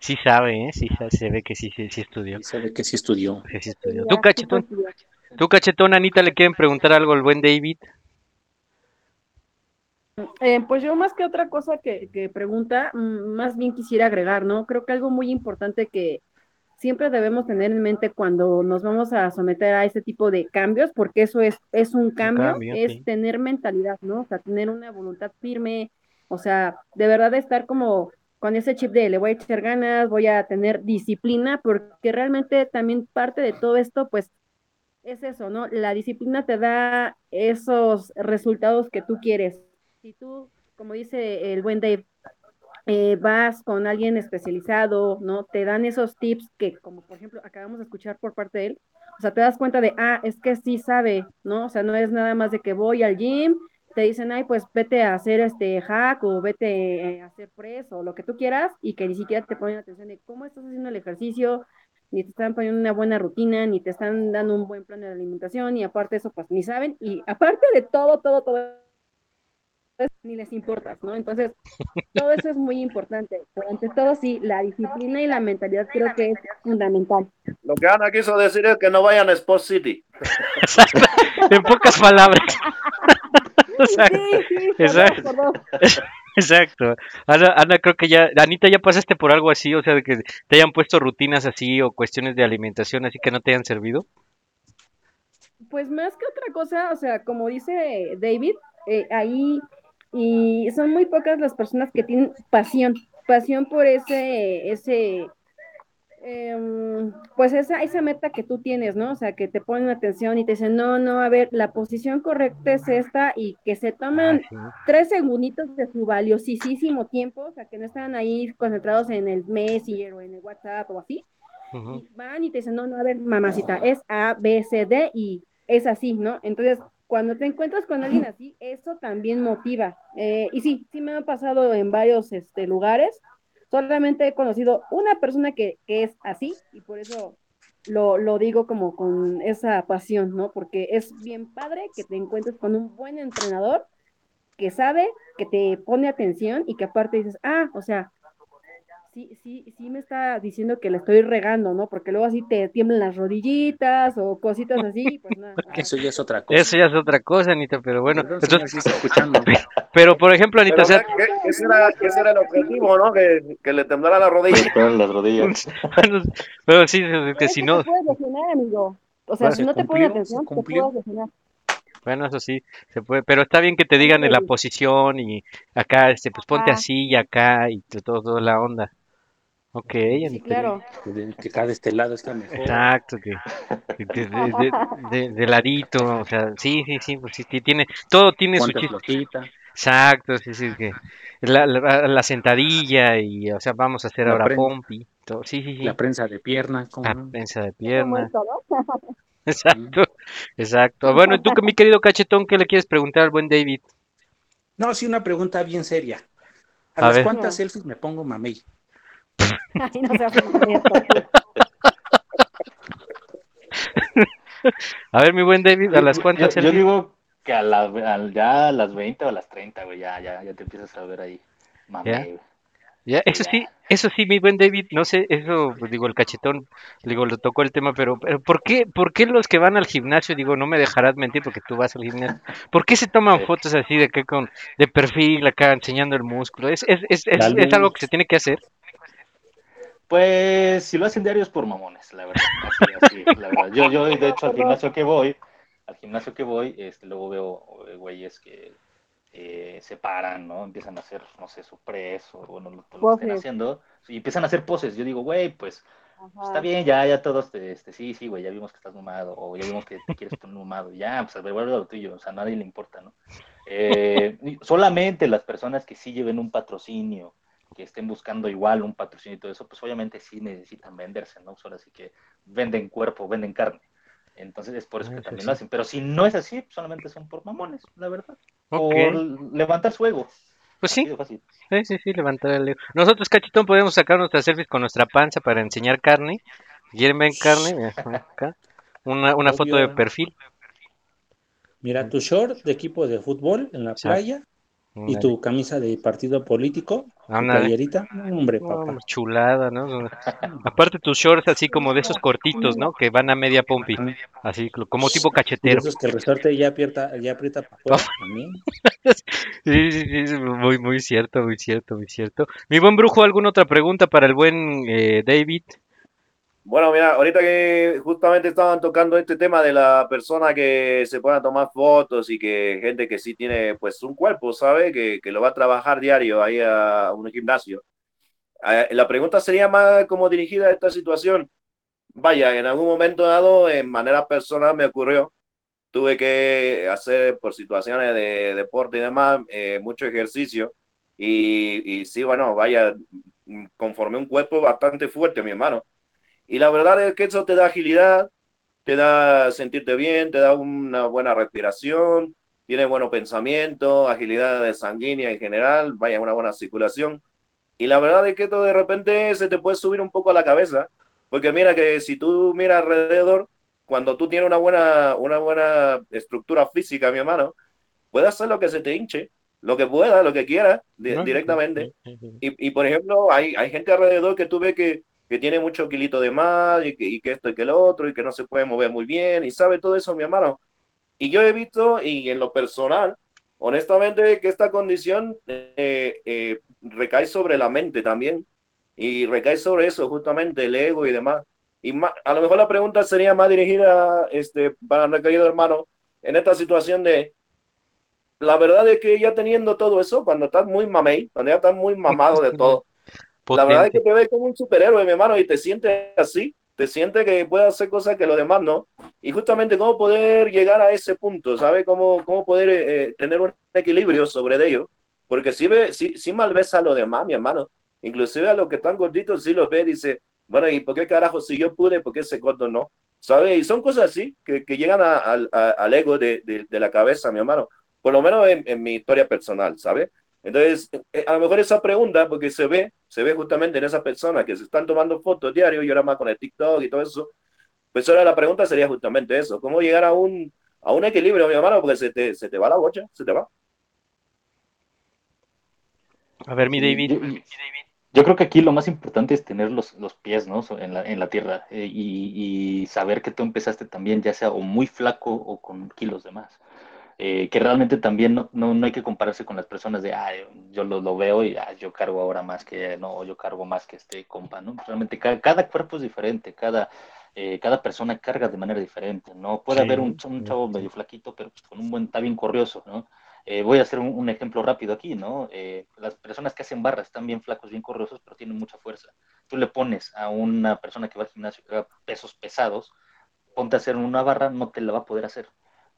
S1: Sí sabe, ¿eh? Sí, se ve que sí, sí, sí estudió.
S3: se ve que sí estudió.
S1: sí estudió. ¿Tú, cachetón? ¿Tú, cachetón, Anita, le quieren preguntar algo al buen David?
S2: Eh, pues yo más que otra cosa que, que, pregunta, mm, más bien quisiera agregar, ¿no? Creo que algo muy importante que siempre debemos tener en mente cuando nos vamos a someter a este tipo de cambios, porque eso es, es un cambio, es tener mentalidad, ¿no? O sea, tener una voluntad firme, o sea, de verdad estar como con ese chip de le voy a echar ganas, voy a tener disciplina, porque realmente también parte de todo esto, pues, es eso, ¿no? La disciplina te da esos resultados que tú quieres. Si tú, como dice el buen Dave, eh, vas con alguien especializado, ¿no? Te dan esos tips que, como por ejemplo, acabamos de escuchar por parte de él, o sea, te das cuenta de, ah, es que sí sabe, ¿no? O sea, no es nada más de que voy al gym, te dicen, ay, pues vete a hacer este hack o vete a hacer press o lo que tú quieras y que ni siquiera te ponen atención de cómo estás haciendo el ejercicio, ni te están poniendo una buena rutina, ni te están dando un buen plan de alimentación y aparte de eso, pues ni saben y aparte de todo, todo, todo, ni les importa, ¿no? Entonces, todo eso es muy importante. Pero ante todo, sí, la disciplina y la mentalidad creo que es fundamental.
S4: Lo que Ana quiso decir es que no vayan a Sport City.
S1: en pocas palabras. (laughs) Exacto. Exacto. Ana, creo que ya, Anita, ya pasaste por algo así, o sea, de que te hayan puesto rutinas así o cuestiones de alimentación así que no te hayan servido.
S2: Pues más que otra cosa, o sea, como dice David, eh, ahí y son muy pocas las personas que tienen pasión, pasión por ese, ese, Em, pues esa, esa meta que tú tienes, ¿no? O sea, que te ponen atención y te dicen, no, no, a ver, la posición correcta es esta y que se toman tres segunditos de su valiosísimo tiempo, o sea, que no están ahí concentrados en el Messenger o en el WhatsApp o así, y van y te dicen, no, no, a ver, mamacita, es A, B, C, D y es así, ¿no? Entonces, cuando te encuentras con alguien así, eso también motiva. Eh, y sí, sí me ha pasado en varios este, lugares Solamente he conocido una persona que, es así y por eso lo, digo como con esa pasión, ¿no? Porque es bien padre que te encuentres con un buen entrenador que sabe, que te pone atención y que aparte dices, ah, o sea, sí, sí, sí me está diciendo que le estoy regando, ¿no? Porque luego así te tiemblan las rodillitas o cositas así, pues nada. (laughs)
S3: Eso ya es otra cosa.
S1: Eso ya es otra cosa, Anita, pero bueno.
S3: Perdón,
S1: entonces-
S3: señor, sí escuchando. (laughs)
S1: pero por ejemplo, Anita,
S4: Pero,
S1: o sea,
S4: ¿qué- qué- ese, era, ese era el objetivo, ¿no? Que, que le temblara la rodilla.
S5: Las rodillas. (laughs)
S1: pero sí, es que si no,
S2: te puedes lesionar, amigo. O sea,
S1: Bueno,
S2: si
S3: se
S2: no te pones atención, te puedes lesionar.
S1: bueno, eso sí, se puede, pero está bien que te digan en la posición y acá, este, pues ponte así y acá y to- todo, toda la onda. Ok,
S2: Sí,
S1: Anita.
S2: claro.
S3: De- Que cada de este lado está mejor.
S1: Exacto, que de, de, de- (laughs) de- de ladito, o sea, sí, sí, sí, pues sí, sí, tiene, todo tiene su chiste.
S3: flojita.
S1: Exacto, sí, sí, que la, la, la sentadilla y, o sea, vamos a hacer
S3: La
S1: ahora
S3: pren-
S1: pompi, todo, sí, sí, sí,
S3: La prensa de pierna. ¿cómo
S1: la prensa de
S2: Como
S1: pierna, (laughs) exacto, exacto. Bueno, y tú, mi querido cachetón, ¿qué le quieres preguntar al buen David?
S3: No, sí, una pregunta bien seria. ¿A,
S1: A
S3: las
S1: ver.
S3: cuántas selfies me pongo mamey?
S2: Ay, no seas molesto. (laughs)
S1: A ver, mi buen David, ¿a las cuantas
S5: Yo, digo que a las, al- ya a las 20 o a las 30, güey, ya, ya, ya te empiezas a ver ahí. Mame,
S1: ¿Ya? eso sí, eso sí, mi buen David, no sé, eso, pues, digo, el cachetón, digo, lo tocó el tema, pero, pero ¿por qué, por qué los que van al gimnasio, digo, no me dejarás mentir porque tú vas al gimnasio, ¿por qué se toman
S5: Sí.
S1: fotos así de que con, de perfil acá enseñando el músculo? ¿Es, es, es, es,
S3: La
S1: es algo que se tiene que hacer?
S5: Pues si lo hacen diarios por mamones, la verdad. Así, así, la verdad. Yo, yo, de hecho, al gimnasio que voy, al gimnasio que voy, este, luego veo eh, güeyes que eh, se paran, ¿no? Empiezan a hacer, no sé, su press o bueno, lo, lo que estén haciendo y empiezan a hacer poses. Yo digo, güey, pues
S2: Ajá.
S5: está bien, ya, ya todos, te, este, sí, sí, güey, ya vimos que estás numado o ya vimos que te quieres poner numado. Ya, pues a ver, vuelve lo tuyo, o sea, a nadie le importa, ¿no? Eh, solamente las personas que sí lleven un patrocinio, que estén buscando igual un patrocinio y todo eso, pues obviamente sí necesitan venderse, ¿no? Pues ahora sí que venden cuerpo, venden carne. Entonces es por eso
S1: Ah,
S5: que también lo hacen. Pero si no es así, solamente son por mamones, la verdad.
S1: Ok.
S5: Por levantar su ego.
S1: Pues sí,
S5: de fácil.
S1: sí, sí, sí, levantar el ego. Nosotros, cachetón, podemos sacar nuestras selfies con nuestra panza para enseñar carne. ¿Quieren ver carne? Mira, (laughs) acá. Una, una foto de perfil.
S3: Mira, tu short de equipo de fútbol en la
S1: Sí.
S3: playa y tu camisa de partido político, playerita. Hombre, papá.
S1: chulada, ¿no? Aparte tus shorts así como de esos cortitos, ¿no? Que van a media pompi, así como tipo cachetero.
S3: esos que el resorte ya aprieta, ya aprieta para afuera (laughs) también.
S1: Sí, sí, sí, muy, muy cierto, muy cierto, muy cierto. Mi buen brujo, ¿alguna otra pregunta para el buen eh, David?
S4: Bueno, mira, ahorita que justamente estaban tocando este tema de la persona que se pone a tomar fotos y que gente que sí tiene pues un cuerpo, ¿sabe? Que, que lo va a trabajar diario ahí a un gimnasio. Eh, la pregunta sería más como dirigida a esta situación. Vaya, en algún momento dado, en manera personal me ocurrió, tuve que hacer por situaciones de deporte y demás, eh, mucho ejercicio. Y, y sí, bueno, vaya, conformé un cuerpo bastante fuerte, mi hermano. Y la verdad es que eso te da agilidad, te da sentirte bien, te da una buena respiración, tiene buenos pensamientos, agilidad de sanguínea en general, vaya, una buena circulación. Y la verdad es que esto de repente se te puede subir un poco a la cabeza, porque mira que si tú miras alrededor, cuando tú tienes una buena, una buena estructura física, mi hermano, puedes hacer lo que se te hinche, lo que pueda, lo que di-
S1: ¿no?
S4: directamente. Y, y, por ejemplo, hay, hay gente alrededor que tú ves que, que tiene mucho kilito de más y que, esto y que lo otro y que no se puede mover muy bien y sabe todo eso, mi hermano. Y yo he visto, y en lo personal, honestamente, que esta condición eh, eh, recae sobre la mente también y recae sobre eso, justamente el ego y demás. Y a lo mejor la pregunta sería más dirigida este, para el requerido hermano en esta situación de, la verdad es que ya teniendo todo eso, cuando estás muy mamey, cuando ya estás muy mamado de todo, la verdad es que te ves como un superhéroe, mi hermano, y te sientes así, te sientes que puedes hacer cosas que los demás no. Y justamente cómo poder llegar a ese punto, ¿sabes? Cómo, cómo poder eh, tener un equilibrio sobre ello. Porque si, ve, si, si mal ves a los demás, mi hermano, inclusive a los que están gorditos, si los ve, dice, bueno, ¿y por qué carajo si yo pude, por qué ese gordo no? ¿Sabes? Y son cosas así que, que llegan a- al- a- al ego de, de, de la cabeza, mi hermano. Por lo menos en, en mi historia personal, ¿sabes? Entonces, eh, a lo mejor esa pregunta, porque se ve, se ve justamente en esas personas que se están tomando fotos diario y ahora más con el TikTok y todo eso, pues ahora la pregunta sería justamente eso, ¿cómo llegar a un, a un equilibrio, mi hermano? Porque se te, se te va la bocha, se te va.
S1: A ver, mi David.
S5: yo- Yo creo que aquí lo más importante es tener los, los pies ¿no? En, la, en la tierra eh, y, y saber que tú empezaste también, ya sea o muy flaco o con kilos de más. Eh, que realmente también no, no, no hay que compararse con las personas de, ah, yo lo, lo veo y ah, yo cargo ahora más que, no, yo cargo más que este compa, ¿no? Realmente cada, cada cuerpo es diferente, cada, eh, cada persona carga de manera diferente, ¿no? Puede
S1: Sí,
S5: haber un, un chavo medio flaquito, pero pues, con un buen, está bien corrioso, ¿no? Eh, voy a hacer un, un ejemplo rápido aquí, ¿no? Eh, las personas que hacen barras están bien flacos, bien corriosos, pero tienen mucha fuerza. Tú le pones a una persona que va al gimnasio que haga pesos pesados, ponte a hacer una barra, no te la va a poder hacer.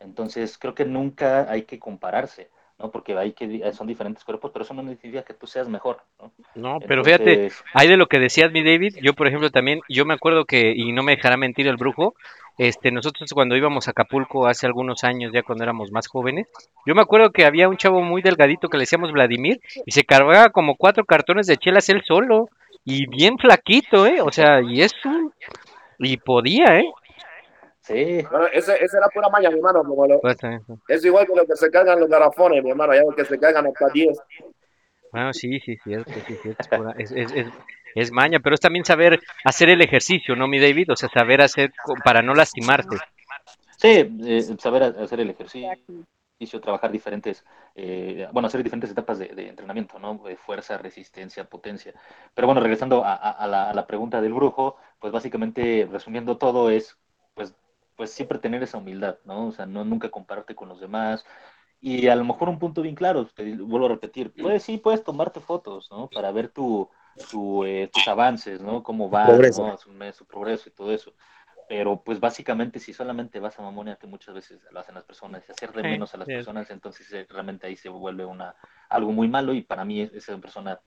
S5: Entonces, creo que nunca hay que compararse, ¿no? Porque hay que, son diferentes cuerpos, pero eso no significa que tú seas mejor, ¿no?
S1: No, pero fíjate, hay de lo que decías, mi David, yo por ejemplo también, yo me acuerdo que, y no me dejará mentir el brujo, este, nosotros cuando íbamos a Acapulco hace algunos años, ya cuando éramos más jóvenes, yo me acuerdo que había un chavo muy delgadito que le decíamos Vladimir, y se cargaba como cuatro cartones de chelas él solo, y bien flaquito, ¿eh? O sea, y es un... Y podía, ¿eh?
S5: Sí.
S4: Bueno, ese, ese era pura maña, mi hermano. Como lo-
S1: Pues, eh,
S4: es igual que lo que se cargan los garrafones, mi hermano. Ya que se cargan hasta 10.
S1: Bueno, sí, sí, cierto, sí, cierto, es, pura- es, es, es- es maña, pero es también saber hacer el ejercicio, ¿no, mi David? O sea, saber hacer para no lastimarte.
S5: Sí, eh, saber ha- hacer el ejercicio, trabajar diferentes, eh, bueno, hacer diferentes etapas de, de entrenamiento, ¿no? De fuerza, resistencia, potencia. Pero bueno, regresando a, a- a la, a la pregunta del brujo, pues básicamente, resumiendo todo, es, pues, pues siempre tener esa humildad, ¿no? O sea, no nunca compararte con los demás. Y a lo mejor un punto bien claro, te vuelvo a repetir, puedes, sí, puedes tomarte fotos, ¿no? Para ver tu, tu, eh, tus avances, ¿no? Cómo
S3: Progreso.
S5: ¿no? Su, su progreso y todo eso. Pero pues básicamente si solamente vas a mamonearte muchas veces lo hacen las personas y hacer de menos a las
S1: sí.
S5: personas, entonces eh, realmente ahí se vuelve una algo muy malo y para mí es- esa persona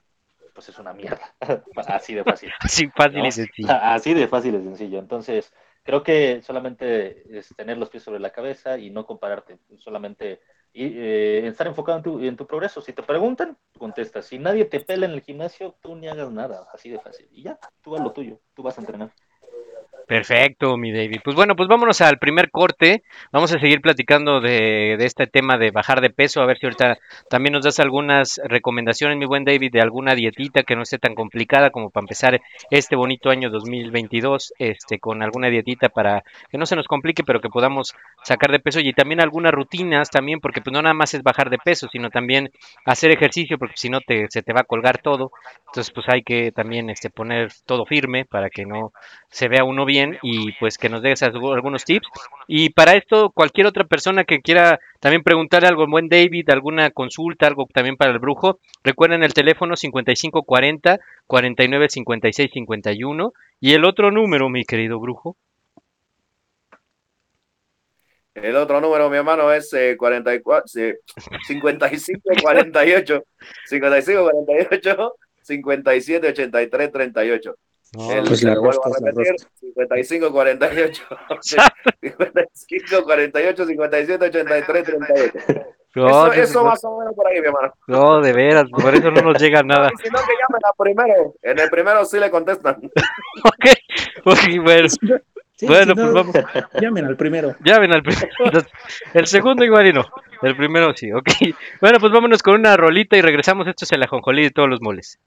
S5: pues es una mierda. (laughs) Así de fácil. (laughs)
S1: Así fácil
S5: ¿no?
S1: y sencillo.
S5: Así de fácil y sencillo. Entonces, creo que solamente es tener los pies sobre la cabeza y no compararte, solamente y, eh, estar enfocado en tu, en tu progreso. Si te preguntan, contestas. Si nadie te pela en el gimnasio, tú ni hagas nada, así de fácil. Y ya, tú haz lo tuyo, tú vas a entrenar.
S1: Perfecto, mi David. Pues bueno, pues vámonos al primer corte. Vamos a seguir platicando de, este tema de bajar de peso. A ver si ahorita también nos das algunas recomendaciones, mi buen David, de alguna dietita que no esté tan complicada como para empezar este bonito año 2022, este, con alguna dietita para que no se nos complique, pero que podamos sacar de peso y también algunas rutinas también, porque pues no nada más es bajar de peso, sino también hacer ejercicio, porque si no te, se te va a colgar todo. Entonces, pues hay que también este, poner todo firme para que no se vea uno bien y pues que nos algu- algunos tips. Y para esto, cualquier otra persona que quiera también preguntar algo, buen David, alguna consulta, algo también para el brujo, recuerden el teléfono 5540 49 56 51 y el otro número, mi querido brujo.
S4: El otro número, mi hermano, es eh, 44, sí, 55 48 55 48 57 83 38. El,
S3: Pues
S4: se
S3: la
S4: lo vuelvo
S3: rosca
S4: a
S3: es la
S4: repetir,
S3: rosca.
S4: 55 48 55 48 57 83 38.
S1: No,
S4: Eso, eso
S1: no,
S4: más o menos por ahí, mi hermano.
S1: no, de veras, por eso no nos llega (laughs) nada.
S4: Si no, que llamen al primero. En el primero sí le contestan. (laughs)
S1: Ok, ok, bueno,
S3: Sí,
S1: bueno,
S3: si
S1: pues
S3: no,
S1: vamos.
S3: Llamen al primero.
S1: Ya ven al primero. (laughs) El segundo igual y no. El primero sí, ok. Bueno, pues vámonos con una rolita y regresamos. Esto es el ajonjolí de todos los moles.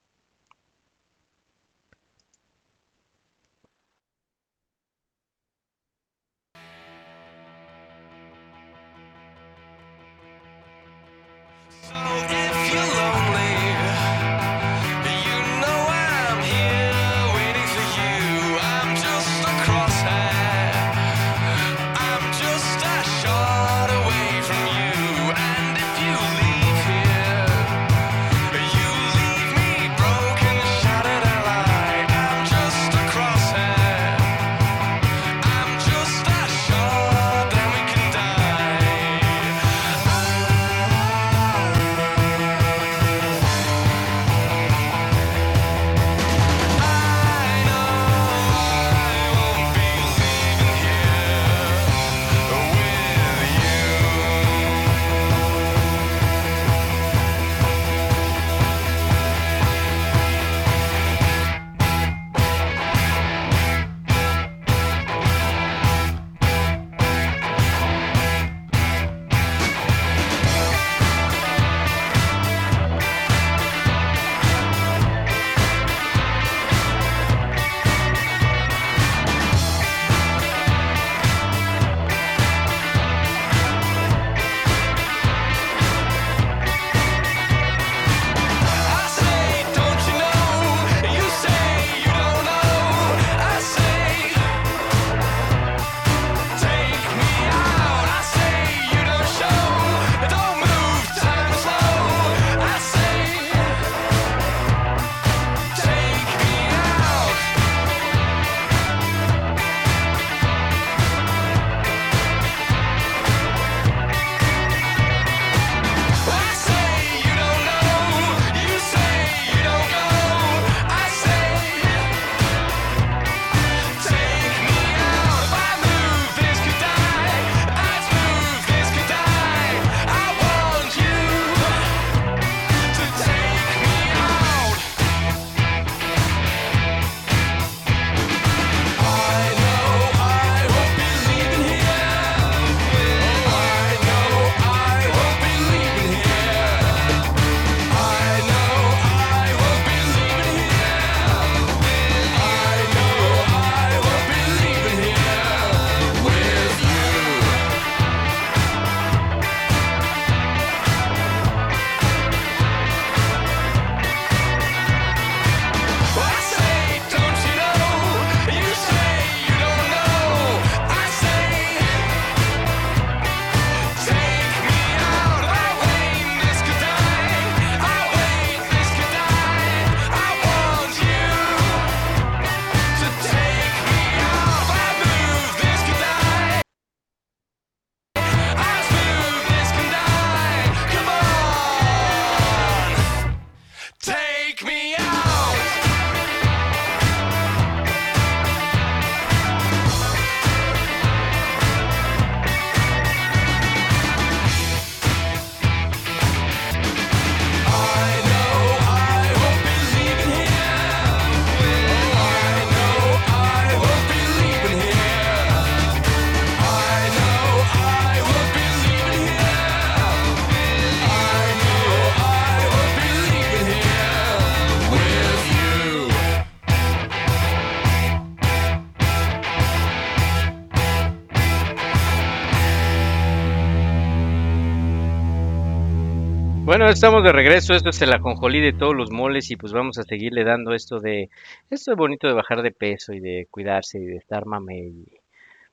S1: Bueno, estamos de regreso. Esto es el ajonjolí de todos los moles y pues vamos a seguirle dando esto de esto es bonito de bajar de peso y de cuidarse y de estar mame y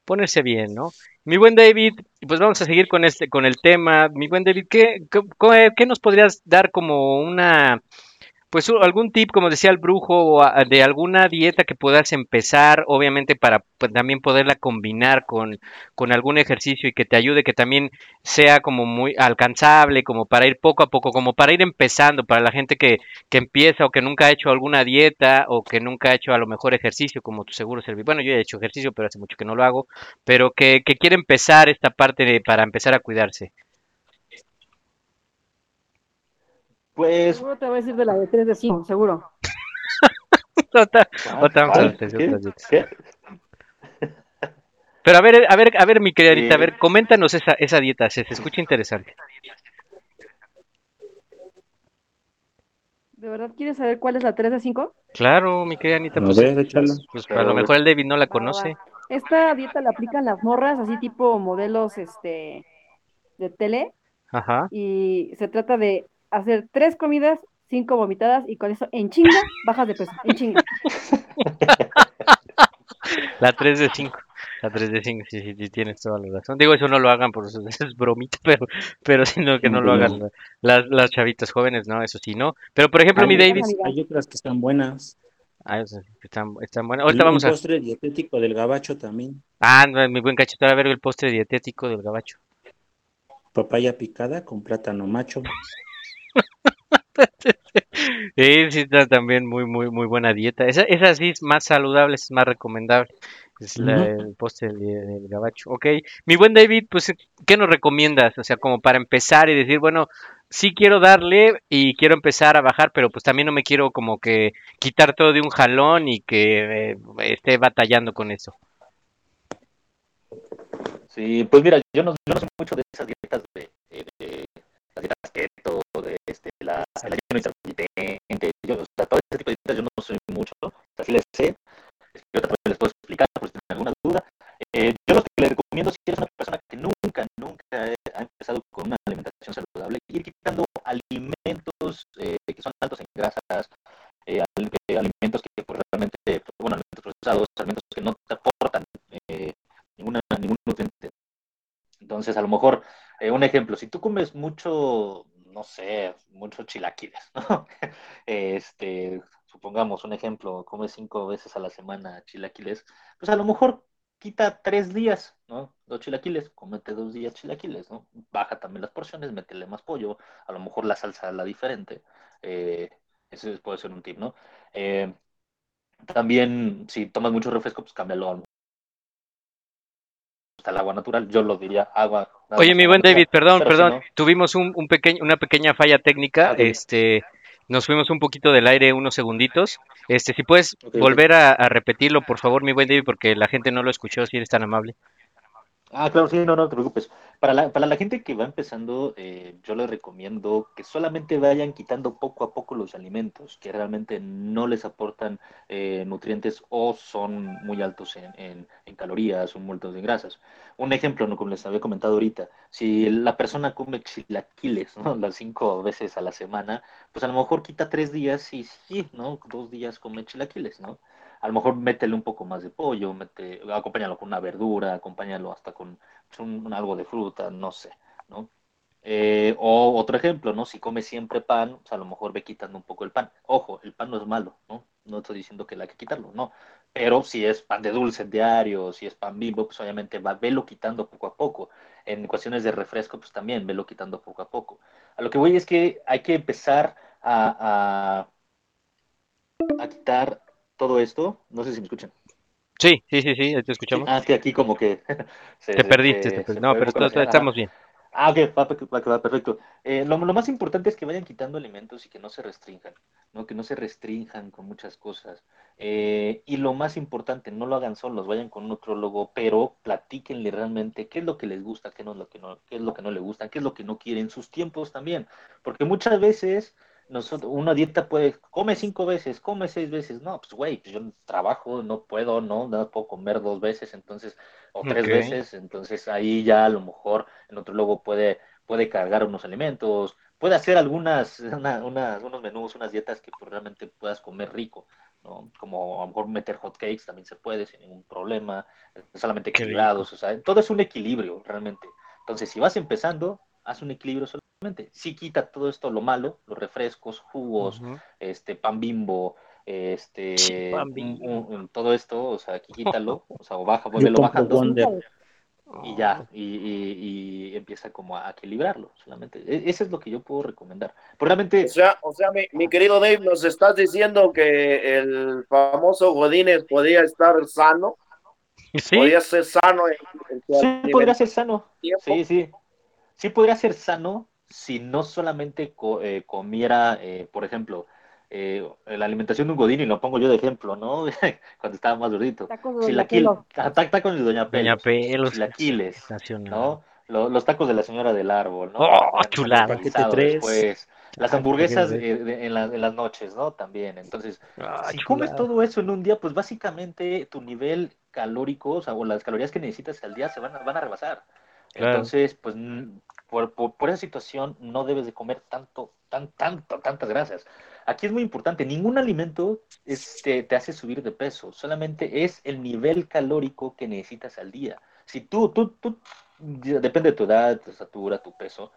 S1: ponerse bien, ¿no? Mi buen David, pues vamos a seguir con este con el tema. Mi buen David, ¿qué, qué, qué nos podrías dar como una pues algún tip, como decía el brujo, de alguna dieta que puedas empezar, obviamente para pues, también poderla combinar con, con algún ejercicio y que te ayude, que también sea como muy alcanzable, como para ir poco a poco, como para ir empezando, para la gente que, que empieza o que nunca ha hecho alguna dieta o que nunca ha hecho a lo mejor ejercicio, como tu seguro servicio. Bueno, yo he hecho ejercicio, pero hace mucho que no lo hago, pero que, que quiere empezar esta parte de, para empezar a cuidarse.
S5: Pues,
S2: Seguro te voy a decir de la de 3 de 5, seguro. (laughs)
S1: Otra- otra-.
S5: ¿Qué?
S1: Pero a ver, a ver, a ver, mi querida Anita, a
S5: Eh,
S1: ver, coméntanos esa, esa dieta, se, se escucha interesante.
S2: ¿De verdad quieres saber cuál es la 3 de 5?
S1: Claro, mi querida Anita,
S3: A
S1: pues,
S3: ver,
S1: pues a lo mejor el David no la
S2: Va, va,
S1: conoce.
S2: va. Esta dieta la aplican las morras, así tipo modelos este de tele,
S1: Ajá.
S2: y se trata de hacer tres comidas, cinco vomitadas, y con eso en chinga bajas de peso, en chinga. (laughs)
S1: La 3 de 5. La 3 de 5, sí, sí, sí, tienes toda la razón. Digo, eso no lo hagan, por eso (laughs) es bromita, pero, pero sino que no lo hagan la- las, las chavitas jóvenes, ¿no? Eso sí, ¿no? Pero, por ejemplo, mi
S3: Hay,
S1: David...
S3: hay otras que están buenas.
S1: Ah, están, están buenas.
S3: El,
S1: Ahorita
S3: un
S1: vamos a...
S3: postre dietético del gabacho también.
S1: Ah, no, mi buen cachito, a ver el postre dietético del gabacho.
S3: Papaya picada con plátano macho. (laughs)
S1: Sí, sí, está también muy, muy, muy buena dieta. Esa, esa sí es más saludable, es más recomendable. Es la,
S3: Ujú.
S1: el postre del, del gabacho. Ok, mi buen David, pues, ¿qué nos recomiendas? O sea, como para empezar y decir, bueno, sí quiero darle y quiero empezar a bajar, pero pues también no me quiero como que quitar todo de un jalón y que eh, esté batallando con eso.
S5: Sí, pues mira, yo no, yo no sé mucho de esas dietas de las dietas keto, de este, yo, tipo de dietas yo no soy mucho, o les sé, este, yo también les puedo explicar por si tienen alguna duda. Eh, yo lo que les recomiendo si eres una persona que nunca, nunca ha empezado con una alimentación saludable, ir quitando alimentos eh, que son altos en grasas, eh, al- alimentos que pues, realmente, pues, bueno, alimentos procesados, alimentos que no te aportan ninguna, ningún nutriente. Entonces, a lo mejor, un ejemplo, si tú comes mucho, no sé, mucho chilaquiles, ¿no? (laughs) Este, supongamos un ejemplo, comes cinco veces a la semana chilaquiles, pues a lo mejor quita tres días, ¿no? Dos chilaquiles, comete dos días chilaquiles, ¿no? Baja también las porciones, métele más pollo, a lo mejor la salsa la diferente. Eh, ese puede ser un tip, ¿no? Eh, también, si tomas mucho refresco, pues cámbialo a gusta el agua natural, yo lo diría agua.
S1: Oye, mi buen David, perdón,
S5: si
S1: perdón,
S5: no-
S1: tuvimos un, un pequeño, una pequeña falla técnica,
S5: Ah,
S1: este, nos fuimos un poquito del aire unos segunditos, este, si puedes volver a, a repetirlo, por favor, mi buen David, porque la gente no lo escuchó, si eres tan amable.
S5: Ah, claro, sí, no, no te preocupes. Para la, para la gente que va empezando, eh, yo les recomiendo que solamente vayan quitando poco a poco los alimentos que realmente no les aportan eh, nutrientes o son muy altos en, en- en calorías o muy altos en grasas. Un ejemplo, ¿no? como les había comentado ahorita, si la persona come chilaquiles, ¿no? Las cinco veces a la semana, pues a lo mejor quita tres días y sí, ¿no? Dos días come chilaquiles, ¿no? A lo mejor métele un poco más de pollo, mete, acompáñalo con una verdura, acompáñalo hasta con un, algo de fruta, no sé, ¿no? Eh, o otro ejemplo, ¿no? Si come siempre pan, pues a lo mejor ve quitando un poco el pan. Ojo, el pan no es malo, ¿no? No estoy diciendo que hay que quitarlo, no. Pero si es pan de dulce diario, si es pan bimbo, pues obviamente va, velo quitando poco a poco. En cuestiones de refresco, pues también velo quitando poco a poco. A lo que voy es que hay que empezar a, a, a quitar todo esto. No sé si me escuchan.
S1: Sí, sí, sí, sí, te escuchamos.
S5: ah, es que aquí como que (laughs) se,
S1: Te perdiste,
S5: se-
S1: te per-
S5: se
S1: no, pero estamos bien.
S5: Ah, ok, va, va, va, perfecto. Eh, lo, lo más importante es que vayan quitando alimentos y que no se restrinjan, ¿no? Que no se restrinjan con muchas cosas. Eh, y lo más importante, no lo hagan solos, vayan con un nutrólogo, pero platíquenle realmente qué es lo que les gusta, qué no es lo que no, qué es lo que no les gusta, qué es lo que no quieren, sus tiempos también. Porque muchas veces nosotros, una dieta puede, come cinco veces, come seis veces. No, pues güey, pues yo trabajo, no puedo, no, no puedo comer dos veces, entonces, o tres veces, entonces ahí ya a lo mejor el nutrólogo puede, puede cargar unos alimentos, puede hacer algunas, una- unas- unos menús, unas dietas que pues, realmente puedas comer rico, ¿no? Como a lo mejor meter hot cakes también se puede sin ningún problema, solamente equilibrados, o sea, todo es un equilibrio realmente. Entonces, si vas empezando, haz un equilibrio solamente. Sí quita todo esto, lo malo, los refrescos, jugos, este, pan bimbo, este,
S1: Pan
S5: un-
S1: Bimbo.
S5: un- un- todo esto, o sea, aquí quítalo, o sea, o baja,
S3: Yo
S5: vuélvelo bajando
S3: Wonder.
S5: y ya, y, y- y empieza como a equilibrarlo solamente. E- Eso es lo que yo puedo recomendar. Pero realmente,
S4: O sea, o sea, mi, mi querido Dave, nos estás diciendo que el famoso Godínez podía estar sano,
S1: Sí,
S4: podía ser sano en,
S5: sí podría ser sano. Sí, sí. Sí podría ser sano si no solamente co- eh, comiera, eh, por ejemplo, eh, la alimentación de un godín, y lo pongo yo de ejemplo, ¿no? (laughs) Cuando estaba más gordito.
S2: Tacos de Doña
S5: ta- ta- tacos de Doña
S1: Doña
S5: Pelos,
S1: Pelos.
S5: chilaquiles,
S1: sensacional.
S5: ¿no? Lo- los tacos de la señora del árbol, ¿no?
S1: Oh, chulada.
S5: después. Las
S1: Ah,
S5: hamburguesas eh, de- en, la- en las noches, ¿no? También. Entonces,
S1: Ah,
S5: si comes todo eso en un día, pues básicamente tu nivel calórico, o sea, o las calorías que necesitas al día se van a, van a rebasar.
S1: Claro.
S5: Entonces, pues por, esa situación no debes de comer tanto, tan, tanto, tantas grasas. Aquí es muy importante, ningún alimento este, te hace subir de peso, solamente es el nivel calórico que necesitas al día. Si tú, depende de tu edad, tu estatura, tu peso,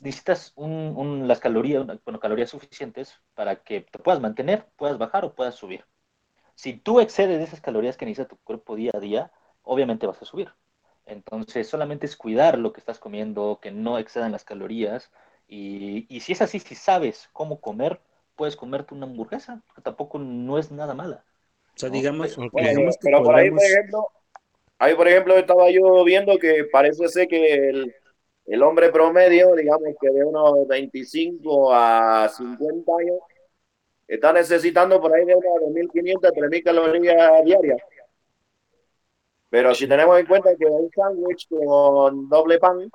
S5: necesitas un- las calorías, bueno, calorías suficientes para que te puedas mantener, puedas bajar o puedas subir. Si tú excedes de esas calorías que necesita tu cuerpo día a día, obviamente vas a subir. Entonces, solamente es cuidar lo que estás comiendo, que no excedan las calorías. Y, y si es así, si sabes cómo comer, puedes comerte una hamburguesa, que tampoco no es nada mala.
S3: O sea, digamos,
S5: Pero-
S1: Ok.
S4: Bueno,
S3: digamos que
S4: pero por ahí, por ejemplo, ahí, por ejemplo, estaba yo viendo que parece ser que el, el hombre promedio, digamos que de unos 25 a 50 años, está necesitando por ahí de unas 2.500 a 3.000 calorías diarias. Pero si tenemos en cuenta que un sándwich con doble pan,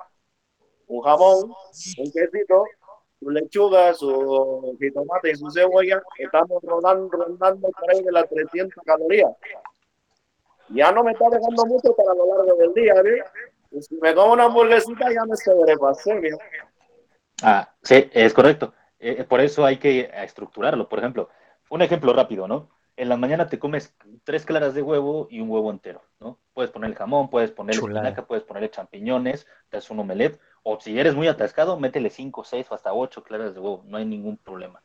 S4: un jamón, un quesito, su lechuga, su jitomate y su cebolla, estamos rodando, rondando por ahí de las 300 calorías. Ya no me está dejando mucho para lo largo del día, ¿ve? Y si me como una hamburguesita ya me sobrepasé, ¿ve?
S5: Ah, sí, es correcto. Eh, por eso hay que eh, estructurarlo. Por ejemplo, un ejemplo rápido, ¿no? En la mañana te comes tres claras de huevo y un huevo entero, ¿no? Puedes ponerle jamón, puedes ponerle
S1: Chulada.
S5: espinaca, puedes ponerle champiñones, te haces un omelette, o si eres muy atascado, métele cinco, seis o hasta ocho claras de huevo, no hay ningún problema.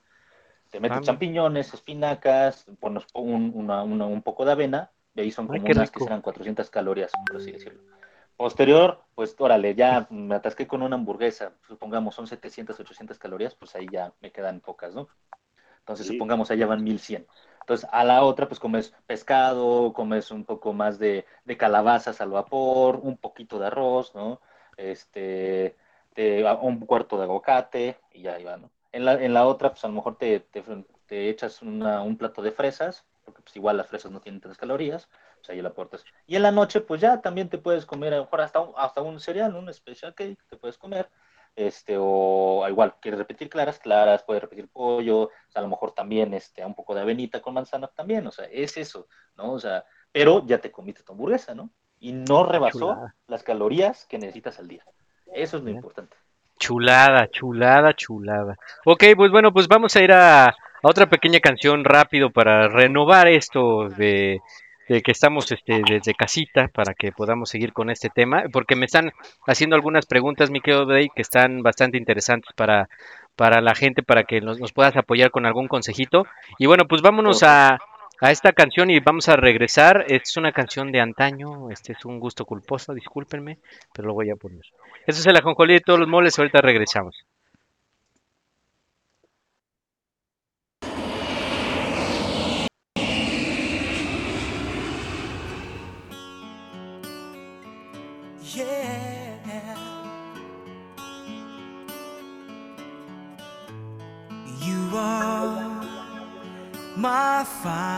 S5: Te metes
S1: Ah,
S5: champiñones, espinacas, pones un, una- una- un poco de avena, y ahí son como unas que serán 400 calorías, por así decirlo. Posterior, pues órale, ya me atasqué con una hamburguesa, supongamos son 700, 800 calorías, pues ahí ya me quedan pocas, ¿no? Entonces,
S4: Sí.
S5: supongamos allá van 1100. Entonces, a la otra, pues comes pescado, comes un poco más de, de calabazas al vapor, un poquito de arroz, ¿no? Este, te- un cuarto de aguacate y ya va, ¿no? En la, en la otra, pues a lo mejor te, te, te echas una- un plato de fresas, porque pues igual las fresas no tienen tantas calorías, pues ahí la aportas. Y en la noche, pues ya también te puedes comer, a lo mejor hasta un, hasta un cereal, un special cake, te puedes comer, este, o igual, quieres repetir claras, claras, puedes repetir pollo, o sea, a lo mejor también, este, un poco de avenita con manzana también, o sea, es eso, ¿no? O sea, pero ya te comiste tu hamburguesa, ¿no? Y no rebasó
S1: Chulada.
S5: las calorías que necesitas al día. Eso es lo
S1: Bien.
S5: importante.
S1: Chulada, chulada, chulada. Ok, pues bueno, pues vamos a ir a, a otra pequeña canción rápido para renovar esto de, de que estamos este, desde casita para que podamos seguir con este tema, porque me están haciendo algunas preguntas, mi querido Dave, que están bastante interesantes para, para la gente, para que nos, nos puedas apoyar con algún consejito. Y bueno, pues vámonos a, a esta canción y vamos a regresar. Es una canción de antaño, este es un gusto culposo, discúlpenme, pero lo voy a poner. Eso es el ajonjolí de todos los moles, ahorita regresamos.
S6: Fine.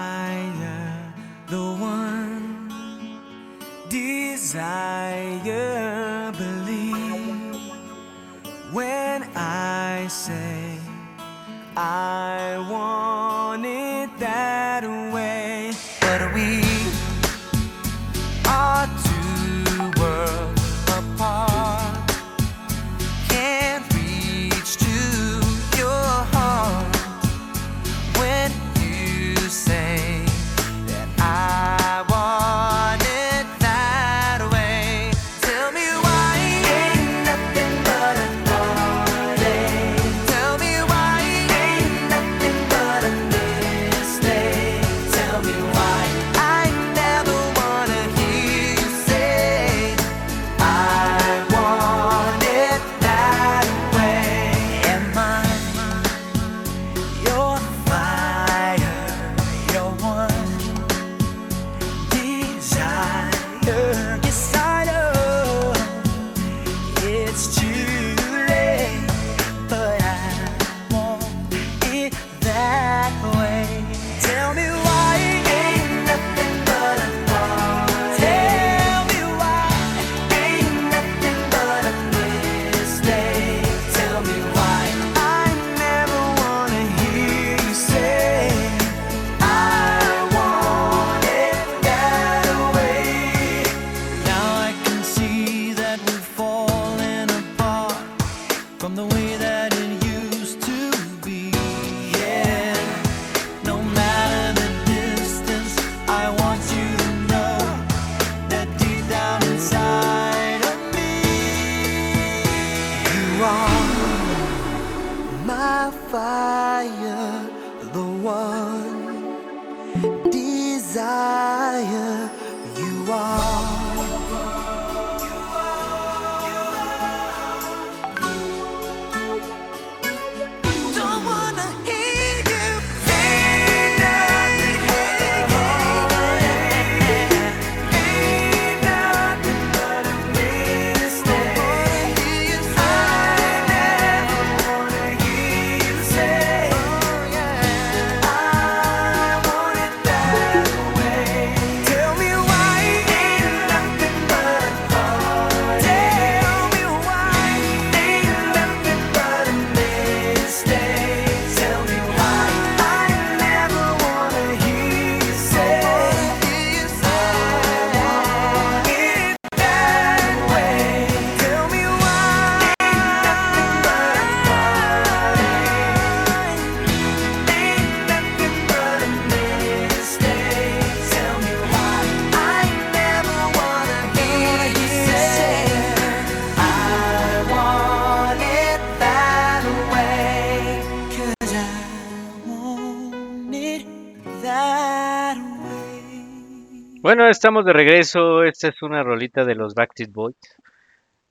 S1: Bueno, estamos de regreso. Esta es una rolita de los Backstreet Boys.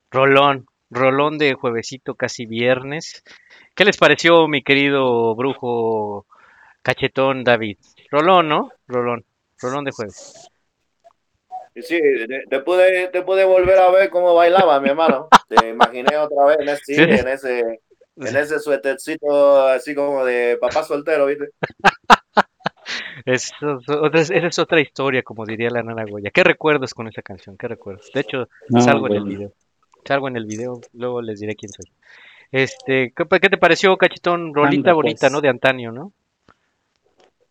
S1: Rolón, rolón de juevesito, casi viernes. ¿Qué les pareció, mi querido brujo cachetón David? Rolón, ¿no? Rolón, rolón de jueves.
S4: Sí, te pude, te pude volver a ver cómo bailaba, mi hermano. Te imaginé otra vez en ese,
S1: Sí.
S4: en ese, en ese suétercito así como de papá soltero, ¿viste?
S1: Es esa es otra historia, como diría la nana Goya. ¿Qué recuerdos con esa canción? ¿Qué recuerdos? De hecho,
S3: No,
S1: salgo en el video. Salgo en el video, luego les diré quién soy. Este, ¿qué, qué te pareció, cachetón? Rolita
S3: Anda,
S1: bonita,
S3: pues.
S1: ¿no? De antaño, ¿no?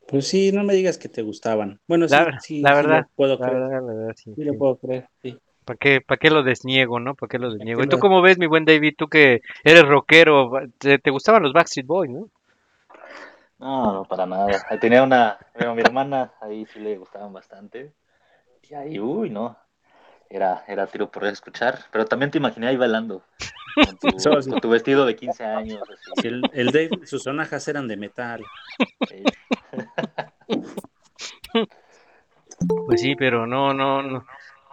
S3: Pues sí, no me digas que te gustaban. Bueno, sí,
S1: La,
S3: sí,
S1: la
S3: sí
S1: verdad,
S3: lo puedo
S1: la
S3: creer.
S1: verdad, la verdad, sí.
S3: Sí lo puedo creer, sí.
S1: ¿Para qué, para qué lo desniego, no? ¿Para qué lo desniego? ¿Y tú cómo ves, mi buen David? Tú que eres rockero, te, te gustaban los Backstreet Boys, ¿no?
S5: No, no, para nada. Ahí Tenía una, bueno, mi hermana, ahí sí le gustaban bastante. Y ahí, uy, no. Era, era tiro por escuchar. Pero también te imaginé ahí bailando. Con tu,
S3: Eso sí.
S5: con tu vestido de 15 años. Así.
S3: Sí, El, el Dave, sus sonajas eran de metal.
S5: Sí.
S1: Pues sí, pero no, no, no.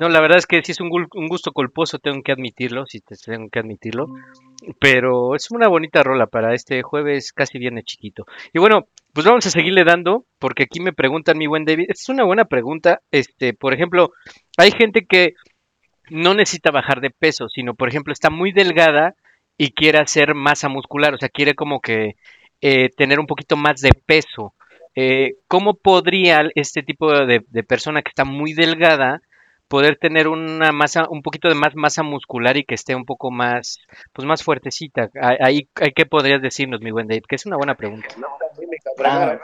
S1: No, la verdad es que sí es un, un gusto culposo, tengo que admitirlo, sí te tengo que admitirlo. Pero es una bonita rola para este jueves, casi viene chiquito. Y bueno, pues vamos a seguirle dando, porque aquí me preguntan, mi buen David, es una buena pregunta. Este, por ejemplo, hay gente que no necesita bajar de peso, sino, por ejemplo, está muy delgada y quiere hacer masa muscular, o sea, quiere como que eh, tener un poquito más de peso. Eh, ¿cómo podría este tipo de persona que está muy delgada poder tener una masa, un poquito de más masa muscular y que esté un poco más, pues más fuertecita? Ah, Ahí, ahí ¿qué podrías decirnos, mi buen Dave? Que es una buena pregunta.
S5: Ah,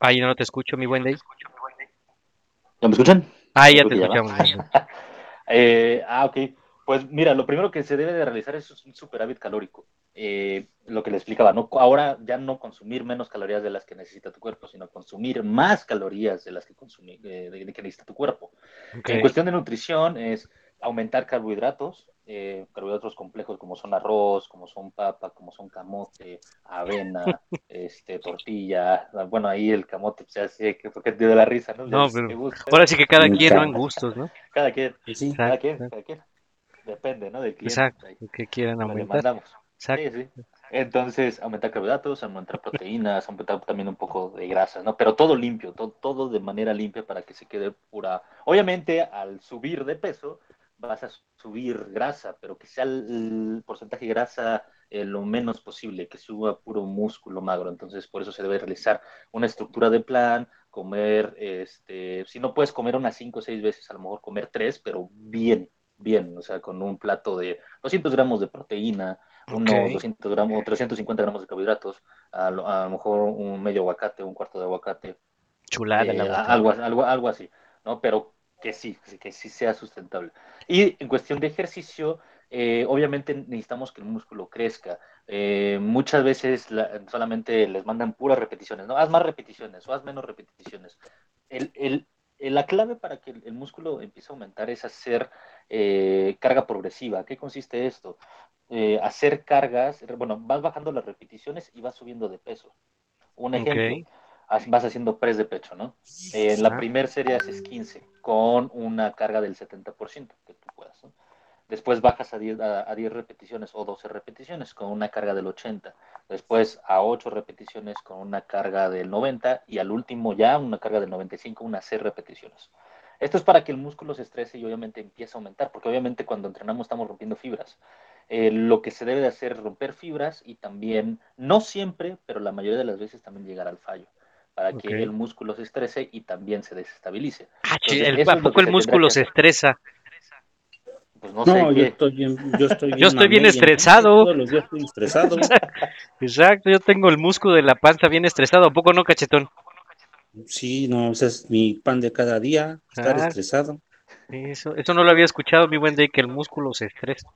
S1: Ahí no te escucho, mi buen Dave.
S5: ¿Ya me escuchan?
S1: Ahí ya te escuchamos. (laughs)
S5: Eh, ah, ok. Pues mira, lo primero que se debe de realizar es un superávit calórico. Eh, lo que le explicaba, ¿no? Ahora ya no consumir menos calorías de las que necesita tu cuerpo, sino consumir más calorías de las que, consumir, eh, de, de que necesita tu cuerpo. En cuestión de nutrición es aumentar carbohidratos, eh, carbohidratos complejos como son arroz, como son papa, como son camote, avena, (laughs) este, tortilla. Bueno, ahí el camote se hace que porque te da la risa, ¿no?
S1: No,
S5: Les-
S1: pero
S5: te gusta.
S1: ahora sí que cada quien, ¿no? En gustos, ¿no?
S5: Cada quien,
S3: sí,
S5: cada quien, cada quien. Depende, ¿no? Del cliente.
S1: Exacto, que quieran aumentar.
S5: demandamos. Sí, sí. Entonces, aumentar carbohidratos, aumentar proteínas, aumentar también un poco de grasas, ¿no? Pero todo limpio, todo, todo de manera limpia para que se quede pura. Obviamente, al subir de peso, vas a subir grasa, pero que sea el, el porcentaje de grasa eh, lo menos posible, que suba puro músculo magro. Entonces, por eso se debe realizar una estructura de plan, comer, este, si no puedes comer unas 5 o 6 veces, a lo mejor comer 3, pero bien, bien, o sea, con un plato de 200 gramos de proteína, unos
S1: Ok.
S5: 200 gramos o 350 gramos de carbohidratos, a lo, a lo mejor un medio aguacate, un cuarto de aguacate,
S1: Chulada
S5: eh, algo, algo, algo así, ¿no? Pero que sí, que sí sea sustentable. Y en cuestión de ejercicio, eh, obviamente necesitamos que el músculo crezca. Eh, muchas veces la- solamente les mandan puras repeticiones, ¿no? Haz más repeticiones o haz menos repeticiones. El- la clave para que el, músculo empiece a aumentar es hacer eh, carga progresiva. ¿Qué consiste esto? Eh, hacer cargas, bueno, vas bajando las repeticiones y vas subiendo de peso. Un ejemplo, vas haciendo press de pecho, ¿no? Eh, en la
S1: Ah.
S5: primera serie haces 15 con una carga del 70% que tú puedas, ¿no? Después bajas a 10, a, a 10 repeticiones o 12 repeticiones con una carga del 80. Después a 8 repeticiones con una carga del 90 y al último ya una carga del 95, unas 6 repeticiones. Esto es para que el músculo se estrese y obviamente empiece a aumentar, porque obviamente cuando entrenamos estamos rompiendo fibras. Eh, lo que se debe de hacer es romper fibras y también, no siempre, pero la mayoría de las veces también llegar al fallo, para que el músculo se estrese y también se desestabilice.
S1: Ah,
S5: Entonces,
S1: el-
S5: eso
S1: ¿A
S5: es lo
S1: poco
S5: que
S1: el
S5: se tendrá
S1: músculo se
S5: hacer.
S1: estresa?
S5: Pues no,
S3: No,
S5: sé
S3: yo
S5: qué.
S3: estoy bien, yo estoy (laughs) bien.
S1: Yo estoy bien
S3: mamey,
S1: estresado.
S3: Todos los días estoy estresado. (laughs)
S1: Exacto, yo tengo el músculo de la panza bien estresado. ¿A poco no, cachetón?
S3: Sí, no, ese es mi pan de cada día, estar
S1: Ah.
S3: estresado.
S1: Eso, eso no lo había escuchado, mi buen Dave, que el músculo se estresa.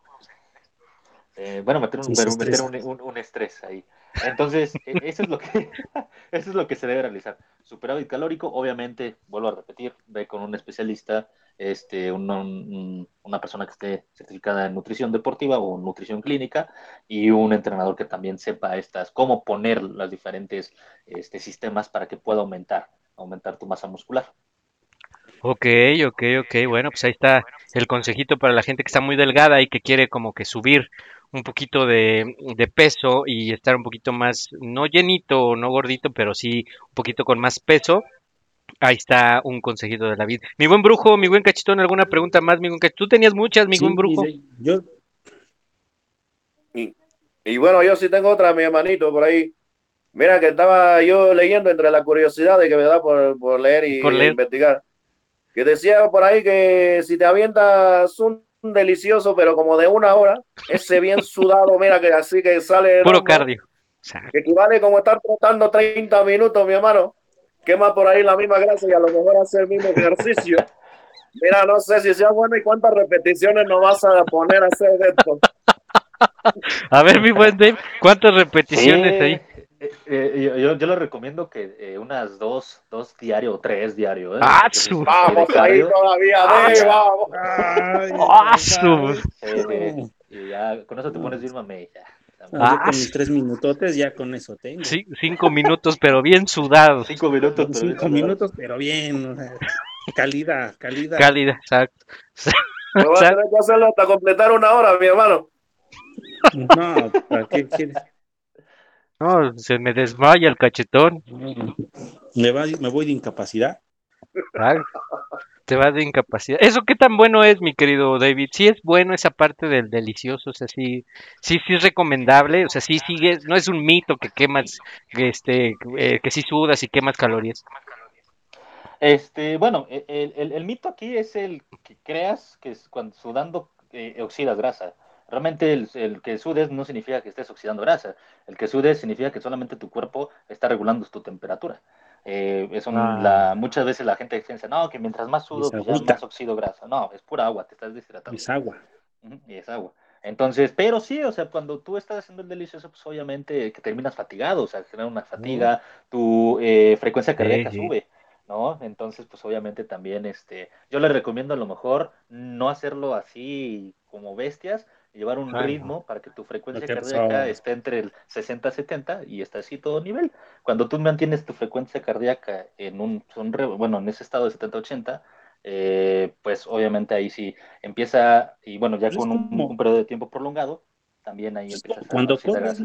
S5: Eh, bueno, meter, un,
S3: Sí, se
S5: pero meter
S3: estresa.
S5: un, un- un estrés ahí. Entonces, e- eso es lo que (laughs) eso es lo que se debe realizar. Superávit calórico, obviamente, vuelvo a repetir, ve con un especialista este, un- un- una persona que esté certificada en nutrición deportiva o nutrición clínica y un entrenador que también sepa estas, cómo poner los diferentes este, sistemas para que pueda aumentar, aumentar tu masa muscular.
S1: Ok, ok, ok. Bueno, pues ahí está el consejito para la gente que está muy delgada y que quiere como que subir un poquito de, de peso y estar un poquito más, no llenito no gordito, pero sí un poquito con más peso. Ahí está un consejito de la vida. Mi buen brujo, mi buen cachetón, ¿alguna pregunta más, mi buen cachetón? Tú tenías muchas, mi
S3: Sí,
S1: buen brujo.
S3: yo,
S4: Y, y bueno, yo sí tengo otra, mi hermanito, por ahí. Mira que estaba yo leyendo entre la curiosidad de que me da por, por leer y
S1: Por leer.
S4: investigar. Que decía por ahí que si te avientas un delicioso, pero como de una hora, ese bien (laughs) sudado, mira que así que sale.
S1: Puro cardio.
S4: Que equivale como estar trotando 30 minutos, mi hermano. Quema por ahí la misma grasa y a lo mejor hacer el mismo ejercicio. Mira, no sé si sea bueno y cuántas repeticiones nos vas a poner a hacer de esto.
S1: A ver, mi buen Dave, ¿cuántas repeticiones
S5: Sí,
S1: ahí?
S5: eh, eh, yo, yo, les recomiendo que eh, unas dos, dos diario o tres diario. ¿eh?
S1: ¡Ah, su-
S4: Vamos ahí todavía,
S1: Ah,
S4: de, vamos.
S1: ¡Ah, su-
S5: sí, y ya con eso te pones bien mame.
S1: Ah,
S3: con mis tres minutotes ya con eso tengo.
S1: Sí, cinco minutos, pero bien sudados.
S5: Cinco minutos. Pero
S3: cinco
S5: bien
S3: minutos, pero bien. o sea, calidad, calidad.
S1: Cálida, exacto.
S4: Me voy a tener que hacerlo hasta completar una hora, mi hermano.
S3: No, ¿para qué quieres?
S1: No, se me desmaya el cachetón.
S3: Me, va, me voy de incapacidad.
S1: Ay, te vas de incapacidad. ¿Eso qué tan bueno es, mi querido David? Sí es bueno esa parte del delicioso, o sea, sí, sí, sí es recomendable, o sea, sí sigue, no es un mito que quemas, que este, eh, que sí sudas y quemas calorías.
S5: Este, bueno, e- el, el- el mito aquí es el que creas que cuando sudando eh, oxidas grasa. Realmente el, el que sudes no significa que estés oxidando grasa. El que sudes significa que solamente tu cuerpo está regulando tu temperatura. Eh, es un-
S1: Ah.
S5: la, muchas veces la gente piensa, no, que mientras más sudo,
S3: Es
S5: pues más oxido grasa. No, es pura agua, te estás deshidratando.
S3: Es agua.
S5: Y es agua. Entonces, pero sí, o sea, cuando tú estás haciendo el delicioso, pues obviamente que terminas fatigado, o sea, genera una fatiga, tu eh, frecuencia cardíaca sube, ¿no? Entonces, pues obviamente también, este, yo les recomiendo a lo mejor no hacerlo así como bestias, llevar un
S1: Ay, no.
S5: ritmo para que tu frecuencia
S3: te
S5: cardíaca esté entre el 60-70 y está así todo nivel. Cuando tú mantienes tu frecuencia cardíaca en un, un bueno, en ese estado de 70-80, eh, pues obviamente ahí sí empieza, y bueno, ya con un, periodo de tiempo prolongado, también ahí
S3: Es
S5: empiezas a
S3: Cuando corres.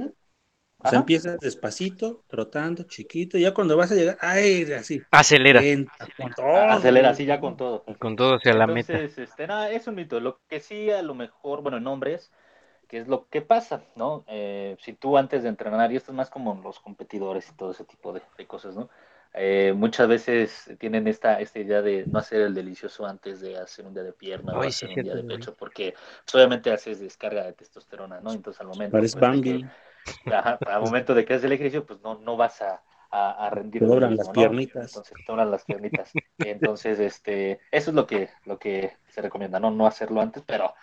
S3: O sea,
S5: Ajá.
S3: empiezas despacito, trotando, chiquito, y ya cuando vas a llegar, ay, así,
S1: Acelera,
S3: lenta, con todo.
S5: Acelera así ya con todo.
S1: con todo hacia la meta.
S5: Entonces, este, nada, es un mito. Lo que sí, a lo mejor, bueno, en hombres, que es lo que pasa, ¿no? Eh, si tú antes de entrenar, y esto es más como los competidores y todo ese tipo de, de cosas, ¿no? Eh, muchas veces tienen esta, esta idea de no hacer el delicioso antes de hacer un día de pierna o hacer
S1: sí,
S5: un día de pecho, porque pues, obviamente haces descarga de testosterona, ¿no? Entonces al momento pues, ajá, al momento de que haces el ejercicio, pues no, no vas a, a, a rendir
S3: te
S5: lo
S3: doblan
S5: mismo,
S3: las
S5: ¿no?
S3: piernitas.
S5: Entonces te doblan las piernitas. Entonces, este, eso es lo que, lo que se recomienda, ¿no? No hacerlo antes, pero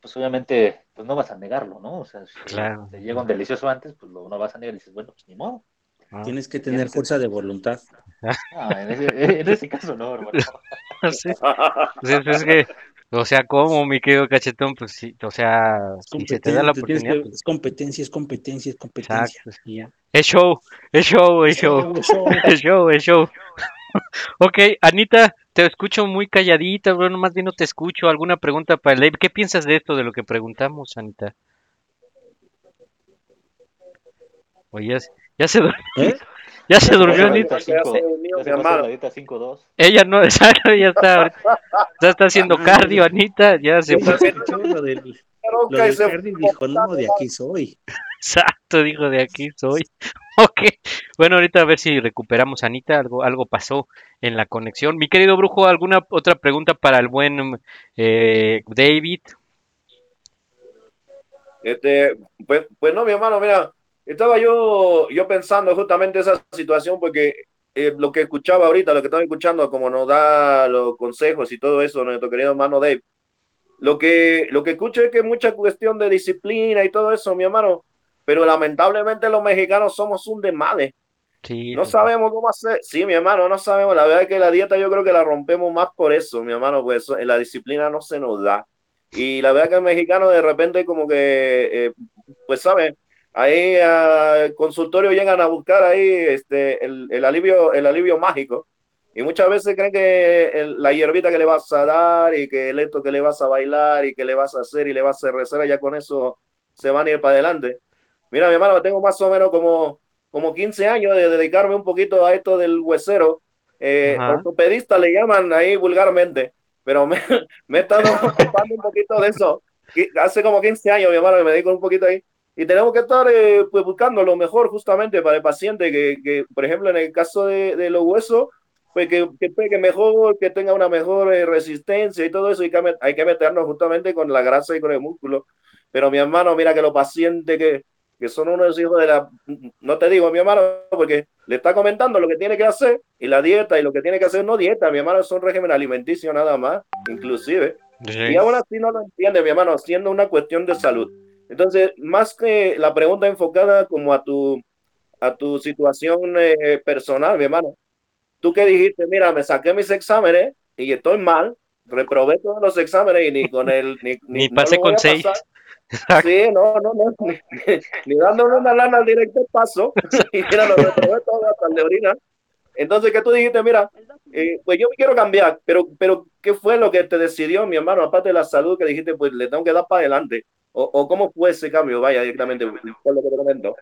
S5: pues obviamente, pues no vas a negarlo, ¿no? O sea, si
S1: Claro.
S5: te llega un delicioso antes, pues lo no vas a negar y dices, bueno, pues ni modo.
S1: Ah,
S3: Tienes que tener
S5: Tienes que-
S3: fuerza de voluntad.
S5: No, en ese, en ese caso no, hermano. (laughs)
S1: sí. Pues es que, o sea, ¿cómo, mi querido cachetón? Pues sí, o sea,
S3: Es
S1: si se te da la oportunidad,
S3: que-
S1: pues,
S3: es competencia, es competencia, es competencia.
S1: Exacto.
S3: Y ya.
S1: es show, es show, es show,
S3: Show, show.
S1: es show, (laughs) es show. (laughs) Ok, Anita, te escucho muy calladita, bro, más bien no te escucho. ¿Alguna pregunta para el? ¿Qué piensas de esto, de lo que preguntamos, Anita? Oye, ya, se- durmió,
S3: ¿Eh?
S1: ya se durmió
S4: Bueno,
S1: Anita.
S4: ya se unió, mi hermano.
S5: la dieta 5-2.
S1: Ella no, (laughs) exacto, ya está, ya está haciendo
S3: Ah,
S1: cardio, Anita, ya se fue.
S3: lo del, lo del cardio dijo, no, de aquí soy.
S1: Exacto, dijo de aquí soy. (laughs) Ok, bueno, ahorita a ver si recuperamos a Anita, algo, algo pasó en la conexión. Mi querido brujo, ¿alguna otra pregunta para el buen eh, David?
S4: Este, pues, pues no, mi hermano, mira, estaba yo, yo pensando justamente esa situación porque eh, lo que escuchaba ahorita, lo que estaba escuchando, como nos da los consejos y todo eso, nuestro querido hermano Dave, lo que, lo que escucho es que es mucha cuestión de disciplina y todo eso, mi hermano, pero lamentablemente los mexicanos somos un desmadre.
S1: Sí,
S4: No sabemos cómo hacer. Sí, mi hermano, no sabemos. La verdad es que la dieta yo creo que la rompemos más por eso, mi hermano, pues eso- la disciplina no se nos da. Y la verdad que el mexicano de repente como que, eh, pues sabe, ahí al consultorio llegan a buscar ahí este, el, el alivio, el alivio mágico. Y muchas veces creen que el- la hierbita que le vas a dar y que el esto que le vas a bailar y que le vas a hacer y le vas a rezar, ya con eso se van a ir para adelante. Mira, mi hermano, tengo más o menos como, como 15 años de dedicarme un poquito a esto del huesero. Eh, ortopedista le llaman ahí vulgarmente, pero me, (laughs) me he estado (laughs) ocupando un poquito de eso. Hace como 15 años, mi hermano, me dedico un poquito ahí. Y tenemos que estar eh, pues, buscando lo mejor justamente para el paciente, que, que, por ejemplo, en el caso de, de los huesos, pues que, que pegue mejor, que tenga una mejor eh, resistencia y todo eso, y que hay que meternos justamente con la grasa y con el músculo. Pero mi hermano, mira que los pacientes que, que son unos hijos de la... No te digo, mi hermano, porque le está comentando lo que tiene que hacer y la dieta y lo que tiene que hacer no dieta, mi hermano, son régimen alimenticio nada más, inclusive. Y aún así no lo entiende, mi hermano, siendo una cuestión de salud. Entonces, más que la pregunta enfocada como a tu, a tu situación eh, personal, mi hermano, tú que dijiste, mira, me saqué mis exámenes y estoy mal, reprobé todos los exámenes y ni con el... (laughs) Ni,
S1: Ni
S4: no
S1: pasé
S4: lo voy
S1: con seis.
S4: Sí, no, no, no, ni, (laughs) ni dándole una lana al directo paso, (laughs) y mira, lo reprobé todo hasta el de orina. Entonces, ¿qué tú dijiste? Mira, eh, pues yo me quiero cambiar, pero, pero ¿qué fue lo que te decidió, mi hermano? Aparte de la salud, que dijiste, pues le tengo que dar para adelante. O, cómo fue ese cambio, vaya, directamente, por lo que te comento.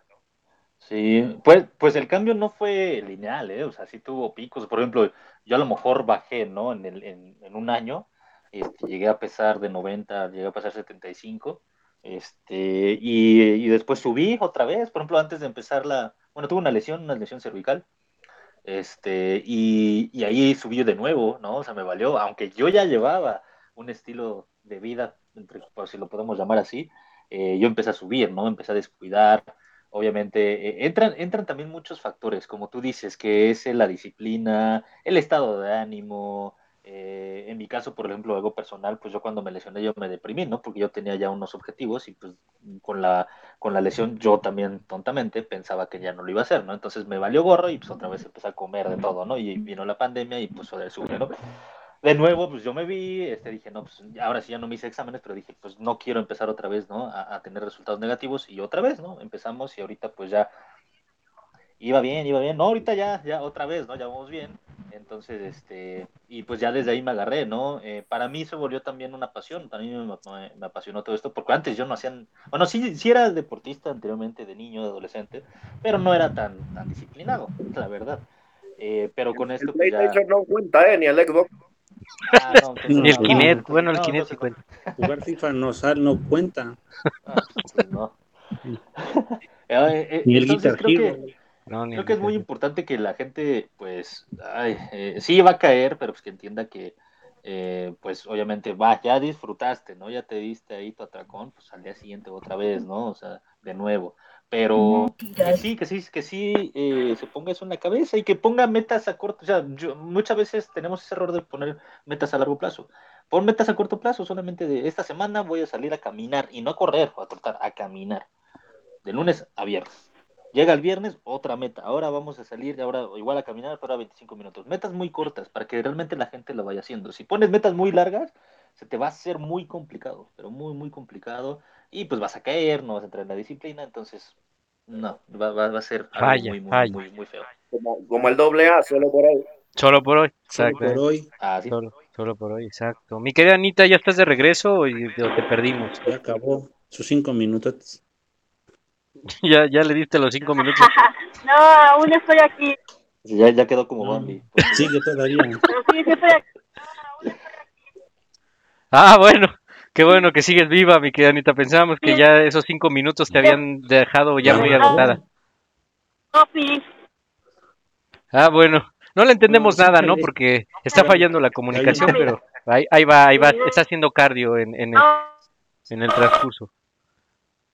S5: Sí, pues, pues el cambio no fue lineal, ¿eh? O sea, sí tuvo picos. Por ejemplo, yo a lo mejor bajé, ¿no? En, el, en, en un año, este, llegué a pesar de 90, llegué a pesar 75, este, y, y después subí otra vez. Por ejemplo, antes de empezar la, bueno, tuve una lesión, una lesión cervical, este, y, y ahí subí de nuevo, ¿no? O sea, me valió, aunque yo ya llevaba un estilo de vida, entre- por si lo podemos llamar así, eh, yo empecé a subir, ¿no? Empecé a descuidar. Obviamente, eh, entran, entran también muchos factores, como tú dices, que es la disciplina, el estado de ánimo. eh, en mi caso, por ejemplo, algo personal, pues yo cuando me lesioné yo me deprimí, ¿no? Porque yo tenía ya unos objetivos y pues con la, con la lesión yo también tontamente pensaba que ya no lo iba a hacer, ¿no? Entonces me valió gorro y pues otra vez empecé a comer de todo, ¿no? Y vino la pandemia y pues joder, sube, ¿no? De nuevo, pues yo me vi, este, dije, no, pues ahora sí ya no me hice exámenes, pero dije, pues no quiero empezar otra vez, ¿no? A, a tener resultados negativos y otra vez, ¿no? Empezamos y ahorita pues ya iba bien, iba bien. No, ahorita ya, ya otra vez, ¿no? Ya vamos bien. Entonces, este, y pues ya desde ahí me agarré, ¿no? Eh, para mí se volvió también una pasión, también me, me- me apasionó todo esto, porque antes yo no hacía, bueno, sí, sí era deportista anteriormente, de niño, de adolescente, pero no era tan, tan disciplinado, la verdad. Eh, pero con
S4: El
S5: esto pues ya...
S4: PlayStation no cuenta, ¿eh? Ni el Xbox.
S5: Ah, no,
S1: Ni el
S5: no,
S1: Kinect,
S5: no,
S1: bueno, el Kinect
S5: no,
S1: sí cuenta.
S3: Jugar FIFA no, sal, no cuenta.
S5: Ah, pues no. (laughs) Eh, eh,
S3: Ni el
S5: entonces
S3: Guitar
S5: creo
S3: Hero.
S5: que,
S1: No, ni
S5: creo que es muy importante que la gente, pues, ay, eh, sí va a caer, pero pues que entienda que, eh, pues, obviamente, va, ya disfrutaste, ¿no? Ya te diste ahí tu atracón, pues al día siguiente otra vez, ¿no? O sea, de nuevo. Pero que sí, que sí, que sí eh, se ponga eso en la cabeza y que ponga metas a corto. O sea, yo- muchas veces tenemos ese error de poner metas a largo plazo. Pon metas a corto plazo, solamente de esta semana voy a salir a caminar y no a correr o a trotar, a caminar. De lunes a viernes. Llega el viernes, otra meta. Ahora vamos a salir, ahora igual a caminar, pero a 25 minutos. Metas muy cortas para que realmente la gente lo vaya haciendo. Si pones metas muy largas, se te va a hacer muy complicado, pero muy, muy complicado. Y pues vas a caer, no vas a entrar en la disciplina, entonces no, va, va- va a ser algo
S1: Falla,
S5: muy, muy,
S1: falla.
S5: muy, muy feo.
S4: Como, como el doble A, solo por ahí.
S1: Solo por hoy.
S3: Solo
S1: Exacto.
S3: por hoy
S5: Ah, sí.
S1: Solo, solo por hoy, exacto. Mi querida Anita, ¿ya estás de regreso y o te perdimos?
S3: ya acabó sus cinco minutos. (laughs)
S1: ya, ya le diste los cinco minutos. (laughs)
S7: No, aún estoy aquí.
S5: Ya, ya quedó como
S3: No.
S5: Bambi. Pues,
S3: Sigue todavía.
S7: Pero sí, sí estoy (laughs) aquí.
S1: Ah, bueno, qué bueno que sigues viva, mi querida Anita. Pensábamos que ya esos cinco minutos te habían dejado ya muy agotada. Ah, bueno, no le entendemos nada, ¿no? Porque está fallando la comunicación, pero ahí, ahí va, ahí va, está haciendo cardio en, en, el,
S7: No,
S1: en el transcurso.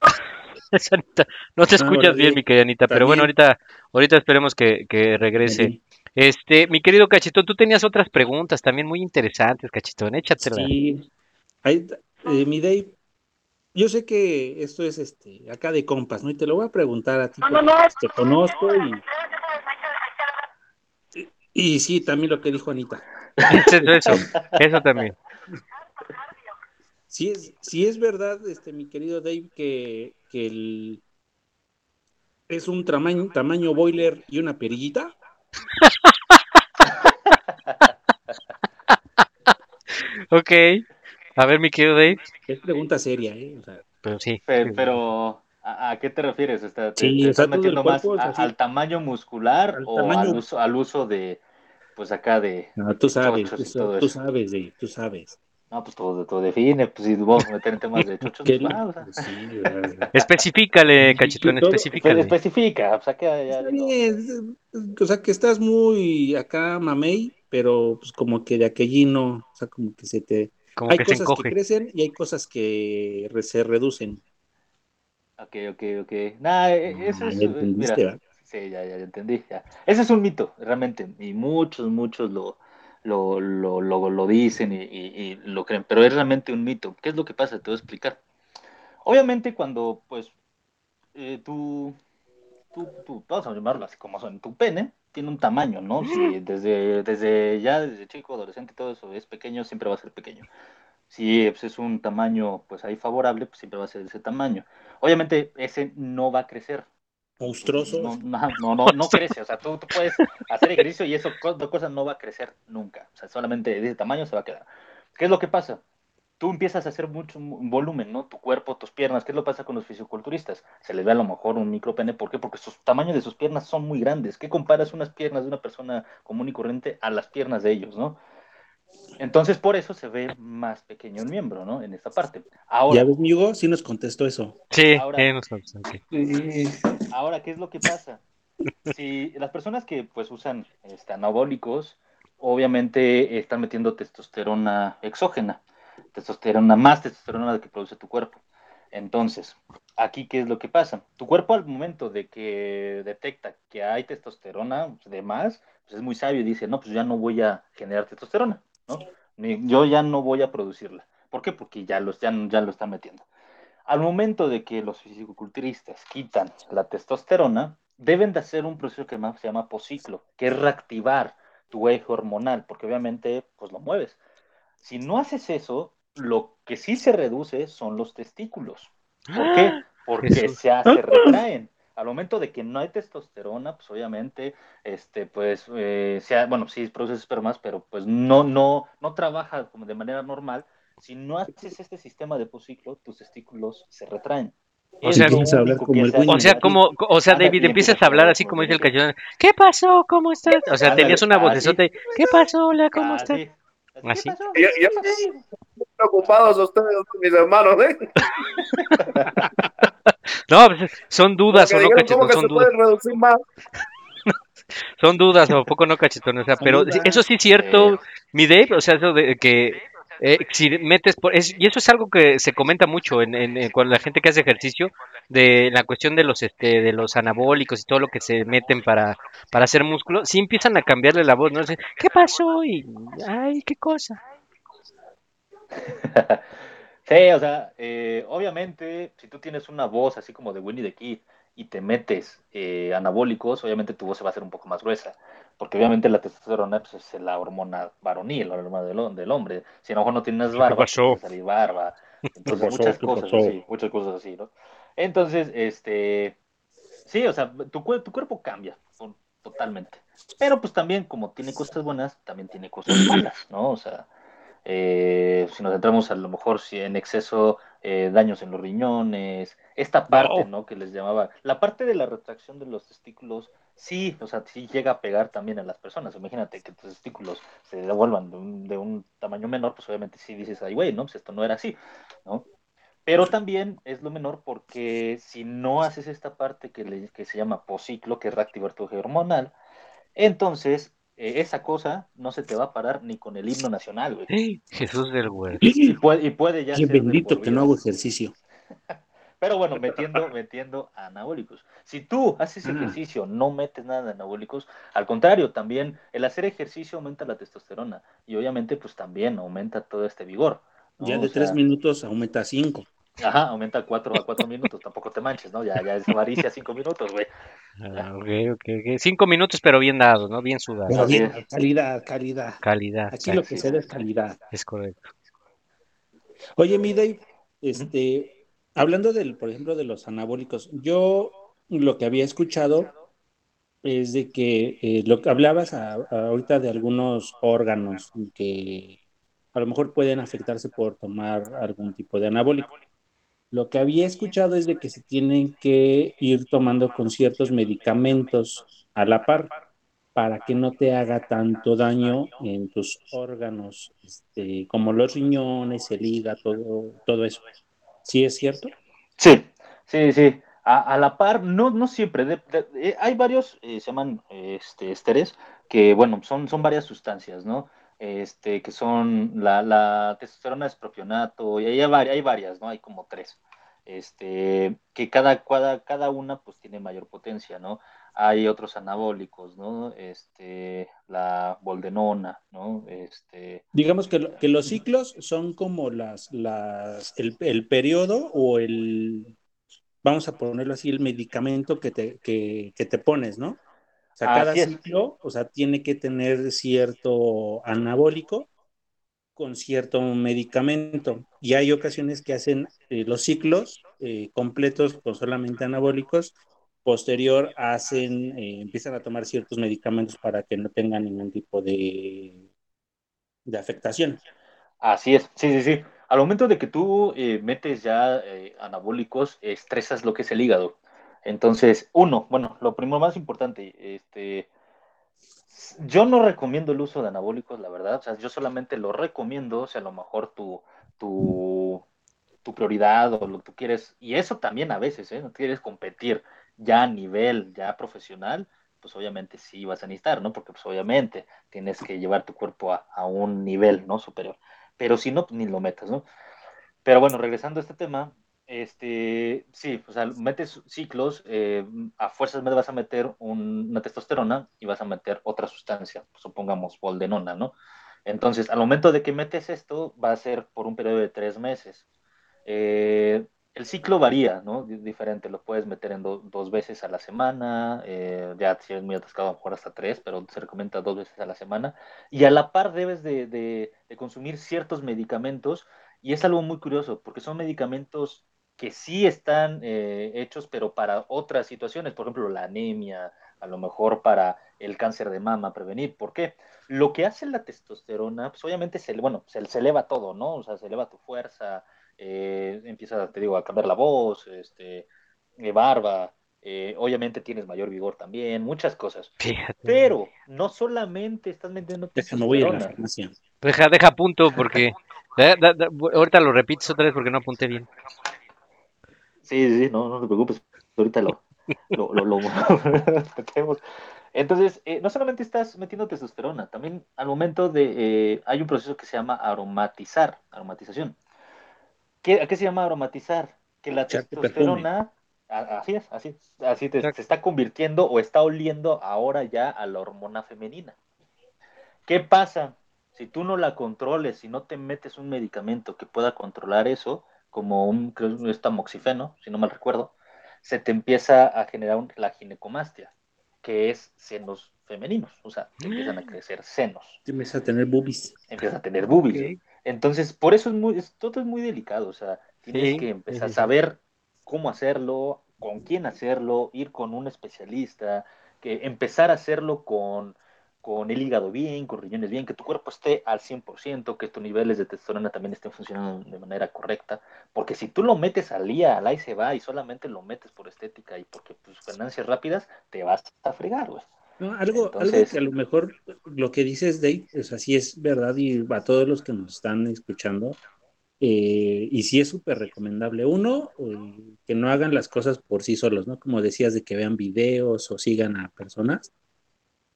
S1: (laughs) Anita, no te escuchas bien, mi querida Anita, pero bueno, ahorita, ahorita esperemos que, que regrese. Este, mi querido Cachitón, tú tenías otras preguntas también muy interesantes, Cachitón, échatelas.
S3: Sí. Ahí, eh, mi Dave, yo sé que esto es este acá de compas, ¿no? Y te lo voy a preguntar a ti
S7: no, no, no.
S3: te conozco y Y sí, también lo que dijo Anita. (laughs)
S1: Eso, eso, eso también.
S3: Sí es, sí es verdad, este, mi querido Dave, que, que el, es un tamaño, tamaño boiler y una perillita. (laughs)
S1: Ok. A ver, mi querido Dave.
S3: Es pregunta seria, ¿eh? O sea,
S1: Pero sí.
S5: Pe- Pero, ¿a, a qué te refieres? ¿Te,
S3: Sí,
S5: te estás metiendo más a- al tamaño muscular
S3: Al
S5: o
S3: tamaño-
S5: al uso, al uso de, pues acá de...
S3: no, tú sabes, tú
S5: eso?
S3: sabes, Dave, tú sabes.
S5: No, pues todo, todo define, pues si vamos a meter en temas de (laughs) chochos,
S3: ¿Qué?
S5: pues o sea.
S3: Sí, ¿verdad?
S1: Especifícale, cachetón,
S5: Pues
S1: especifícale.
S5: especifica, o sea que ya
S3: es- o sea que estás muy acá mamey, pero pues como que de aquellino, o sea como que se te...
S1: Como
S3: hay
S1: que se
S3: cosas que crecen y hay cosas que re- se reducen.
S5: Ok, ok, ok. Nada, eh, eso
S3: Ah,
S5: es,
S3: ya
S5: eh,
S3: entendiste,
S5: mira,
S3: ¿verdad?
S5: sí, ya, ya, ya entendí, ya. Ese es un mito, realmente, y muchos, muchos lo, lo, lo, lo, lo dicen y, y- y lo creen, pero es realmente un mito. ¿Qué es lo que pasa? Te voy a explicar. Obviamente cuando, pues, eh, tú, tú, tú, vamos a llamarlo así como son, tu pene tiene un tamaño, ¿no? Si desde, desde ya, desde chico, adolescente, todo eso es pequeño, siempre va a ser pequeño. Si pues, es un tamaño, pues ahí favorable, pues siempre va a ser ese tamaño. Obviamente ese no va a crecer.
S3: Monstruosos.
S5: No, no, no, (laughs) no, no crece. O sea, tú, tú puedes hacer ejercicio y eso, co- cosa no va a crecer nunca. O sea, solamente de ese tamaño se va a quedar. ¿Qué es lo que pasa? Tú empiezas a hacer mucho volumen, ¿no? Tu cuerpo, tus piernas. ¿Qué es lo que pasa con los fisiculturistas? Se les ve a lo mejor un micropene. ¿Por qué? Porque sus tamaños de sus piernas son muy grandes. ¿Qué comparas unas piernas de una persona común y corriente a las piernas de ellos, ¿no? Entonces, por eso se ve más pequeño el miembro, ¿no? En esta parte. Ahora,
S3: ¿Ya ves, amigo? Sí nos contestó eso.
S1: Sí,
S5: Ahora-
S1: sí, nos.
S5: Ahora, ¿qué es lo que pasa? Si las personas que pues usan este, anabólicos, obviamente están metiendo testosterona exógena, testosterona más testosterona de que produce tu cuerpo. Entonces, aquí qué es lo que pasa? Tu cuerpo al momento de que detecta que hay testosterona de más, pues es muy sabio y dice, no, pues ya no voy a generar testosterona, ¿no? Yo ya no voy a producirla. ¿Por qué? Porque ya, los, ya, ya lo están metiendo. Al momento de que los fisicoculturistas quitan la testosterona, deben de hacer un proceso que más se llama posciclo, que es reactivar tu eje hormonal, porque obviamente pues lo mueves. Si no haces eso, lo que sí se reduce son los testículos. ¿Por qué? Porque
S1: Jesús.
S5: se, se retraen. Al momento de que no hay testosterona, pues obviamente, este, pues, eh, sea, bueno, sí produces espermas, pero pues no, no, no trabaja como de manera normal. Si no haces este sistema de posciclo, tus testículos se retraen.
S1: O sea,
S5: lo
S3: empiezas a hablar
S5: único
S3: como
S5: hace
S1: O sea, como, o sea, David, empiezas a hablar así como dice el cachorro. ¿Qué pasó? ¿Cómo estás? O sea, tenías una vocesota y, ¿qué pasó? Hola, ¿cómo estás?
S5: Así.
S4: Yo- yo-. Preocupados ustedes, mis hermanos, ¿eh? (laughs)
S1: No, pues, son dudas o no,
S4: dijeron, ¿Cómo
S1: cachetón, son
S4: se
S1: dudas.
S4: puede reducir más? (laughs)
S1: Son dudas o poco no cachetón, o sea, pero
S3: dudas.
S1: eso sí es cierto,
S5: Eh,
S1: mi Dave, o sea, eso de que eh, si metes por, es, y eso es algo que se comenta mucho en, en, en con la gente que hace ejercicio, de la cuestión de los este de los anabólicos y todo lo que se meten para, para hacer músculo, sí empiezan a cambiarle la voz, ¿no? Dicen, ¿Qué pasó? Y, ay, qué cosa. (laughs)
S5: Sí, o sea, eh, obviamente, si tú tienes una voz así como de Winnie the Kid y te metes eh, anabólicos, obviamente tu voz se va a hacer un poco más gruesa, porque obviamente la testosterona pues, es la hormona varonil, la hormona del, del hombre. Si a lo mejor no tienes barba, pues,
S1: pasó?
S5: te va a salir barba. (laughs) Entonces,
S3: pasó?
S5: muchas
S3: ¿Qué
S5: cosas
S3: pasó?
S5: así, muchas cosas así, ¿no? Entonces, este, sí, o sea, tu, tu cuerpo cambia to- totalmente. Pero pues también, como tiene cosas buenas, también tiene cosas malas, ¿no? O sea, eh, si nos centramos a lo mejor si en exceso eh, daños en los riñones, esta parte,
S1: No.
S5: ¿no? Que les llamaba, la parte de la retracción de los testículos, sí, o sea, sí llega a pegar también a las personas. Imagínate que tus testículos se devuelvan de un, de un tamaño menor, pues obviamente sí dices, ay, güey, ¿no? Pues esto no era así, ¿no? Pero también es lo menor porque si no haces esta parte que, le- que se llama posciclo, que es reactivar tu eje hormonal, entonces eh, esa cosa no se te va a parar ni con el himno nacional, güey.
S1: Jesús del huerto.
S5: Y puede, y puede ya
S3: Qué
S5: ser
S3: bendito que no hago ejercicio. (laughs)
S5: Pero bueno, metiendo, metiendo anabólicos. Si tú haces
S3: Ah.
S5: ejercicio, no metes nada de anabólicos, al contrario, también el hacer ejercicio aumenta la testosterona y obviamente pues también aumenta todo este vigor. ¿no?
S3: Ya
S5: O
S3: de
S5: sea,
S3: tres minutos aumenta a cinco.
S5: Ajá, aumenta a 4 a 4 minutos, tampoco te manches, ¿no? Ya, ya es avaricia 5 minutos, güey.
S1: Ah, ok, ok, ok. Cinco minutos, pero bien dados, ¿no? Bien sudados.
S3: Pero bien, calidad, calidad.
S1: Calidad.
S3: Aquí lo que se da es calidad.
S1: Es correcto.
S3: Oye, mi Dave, este, hablando del, por ejemplo, de los anabólicos, yo lo que había escuchado es de que eh, lo que hablabas a- a- ahorita de algunos órganos que a lo mejor pueden afectarse por tomar algún tipo de anabólico. Lo que había escuchado es de que se tienen que ir tomando con ciertos medicamentos a la par para que no te haga tanto daño en tus órganos, este, como los riñones, el hígado, todo, eso. ¿Sí es cierto?
S5: Sí, sí, sí. A, la par, no, no siempre. eh, hay varios, eh, se llaman este, esteres, que bueno, son, son varias sustancias, ¿no? Este, que son la, la testosterona es propionato, y hay, hay varias, ¿no? Hay como tres. Este, que cada, cada, cada una pues tiene mayor potencia, ¿no? Hay otros anabólicos, ¿no? Este, la boldenona, ¿no? Este,
S3: Digamos que, que los ciclos son como las, las, el, el periodo o el, vamos a ponerlo así, el medicamento que te, que, que te pones, ¿no? O sea, cada ciclo, o sea, tiene que tener cierto anabólico con cierto medicamento. Y hay ocasiones que hacen eh, los ciclos eh, completos con solamente anabólicos. Posterior hacen, eh, empiezan a tomar ciertos medicamentos para que no tengan ningún tipo de, de afectación.
S5: Así es, sí, sí, sí. Al momento de que tú metes ya anabólicos, estresas lo que es el hígado. Entonces, uno, bueno, lo primero más importante, este, yo no recomiendo el uso de anabólicos, la verdad. O sea, yo solamente lo recomiendo si a lo mejor tu, tu, tu prioridad o lo que tú quieres, y eso también a veces, ¿eh? No quieres competir ya a nivel ya profesional, pues obviamente sí vas a necesitar, ¿no? Porque pues obviamente tienes que llevar tu cuerpo a, a un nivel, ¿no? Superior. Pero si no, ni lo metas, ¿no? Pero bueno, regresando a este tema, este, sí, o sea, metes ciclos, eh, a fuerzas vas a meter un- una testosterona y vas a meter otra sustancia, supongamos boldenona, ¿no? Entonces, al momento de que metes esto, va a ser por un periodo de tres meses. Eh, el ciclo varía, ¿no? Di- Diferente, lo puedes meter en do- dos veces a la semana, eh, ya si eres muy atascado, a lo mejor hasta tres, pero se recomienda dos veces a la semana. Y a la par debes de, de- de consumir ciertos medicamentos, y es algo muy curioso, porque son medicamentos que sí están eh, hechos, pero para otras situaciones, por ejemplo, la anemia, a lo mejor para el cáncer de mama, prevenir. ¿Por qué? Lo que hace la testosterona, pues obviamente se, bueno, se, se eleva todo, ¿no? O sea, se eleva tu fuerza, eh, empieza, te digo, a cambiar la voz, este, eh, barba, eh, obviamente tienes mayor vigor también, muchas cosas.
S1: Fíjate.
S5: Pero no solamente estás metiendo
S3: Déjame, voy a la
S5: testosterona.
S3: farmacia.
S1: Deja, deja punto porque. da- da- da- ahorita lo repites otra vez porque no apunté bien.
S5: Sí, sí, no, no te preocupes. Ahorita lo, lo, lo, lo. Entonces, eh, no solamente estás metiendo testosterona, también al momento de, eh, hay un proceso que se llama aromatizar, aromatización. ¿Qué, ¿A qué se llama aromatizar? Que la
S3: Echarte
S5: testosterona, a- así es, así, así te- se está convirtiendo o está oliendo ahora ya a la hormona femenina. ¿Qué pasa? Si tú no la controles, si no te metes un medicamento que pueda controlar eso, como un creo que es tamoxifeno, si no mal recuerdo, se te empieza a generar un- la ginecomastia, que es senos femeninos, o sea, te empiezan a crecer senos,
S3: Te empiezas a tener boobies.
S5: empiezas a tener boobies. Entonces, por eso es muy, es- todo es muy delicado, o sea, tienes
S1: Sí,
S5: que empezar
S1: sí,
S5: a saber cómo hacerlo, con quién hacerlo, ir con un especialista, que empezar a hacerlo con, con el hígado bien, con riñones bien, que tu cuerpo esté al 100%, que tus niveles de testosterona también estén funcionando de manera correcta, porque si tú lo metes al día, al ahí se va, y solamente lo metes por estética y porque tus ganancias rápidas, te vas a fregar, güey.
S3: No, algo, algo
S5: Entonces-
S3: que a lo mejor lo que dices, Dave, o sea, sí es verdad y a todos los que nos están escuchando, eh, y sí es súper recomendable. Uno, eh, que no hagan las cosas por sí solos, ¿no? Como decías, de que vean videos o sigan a personas,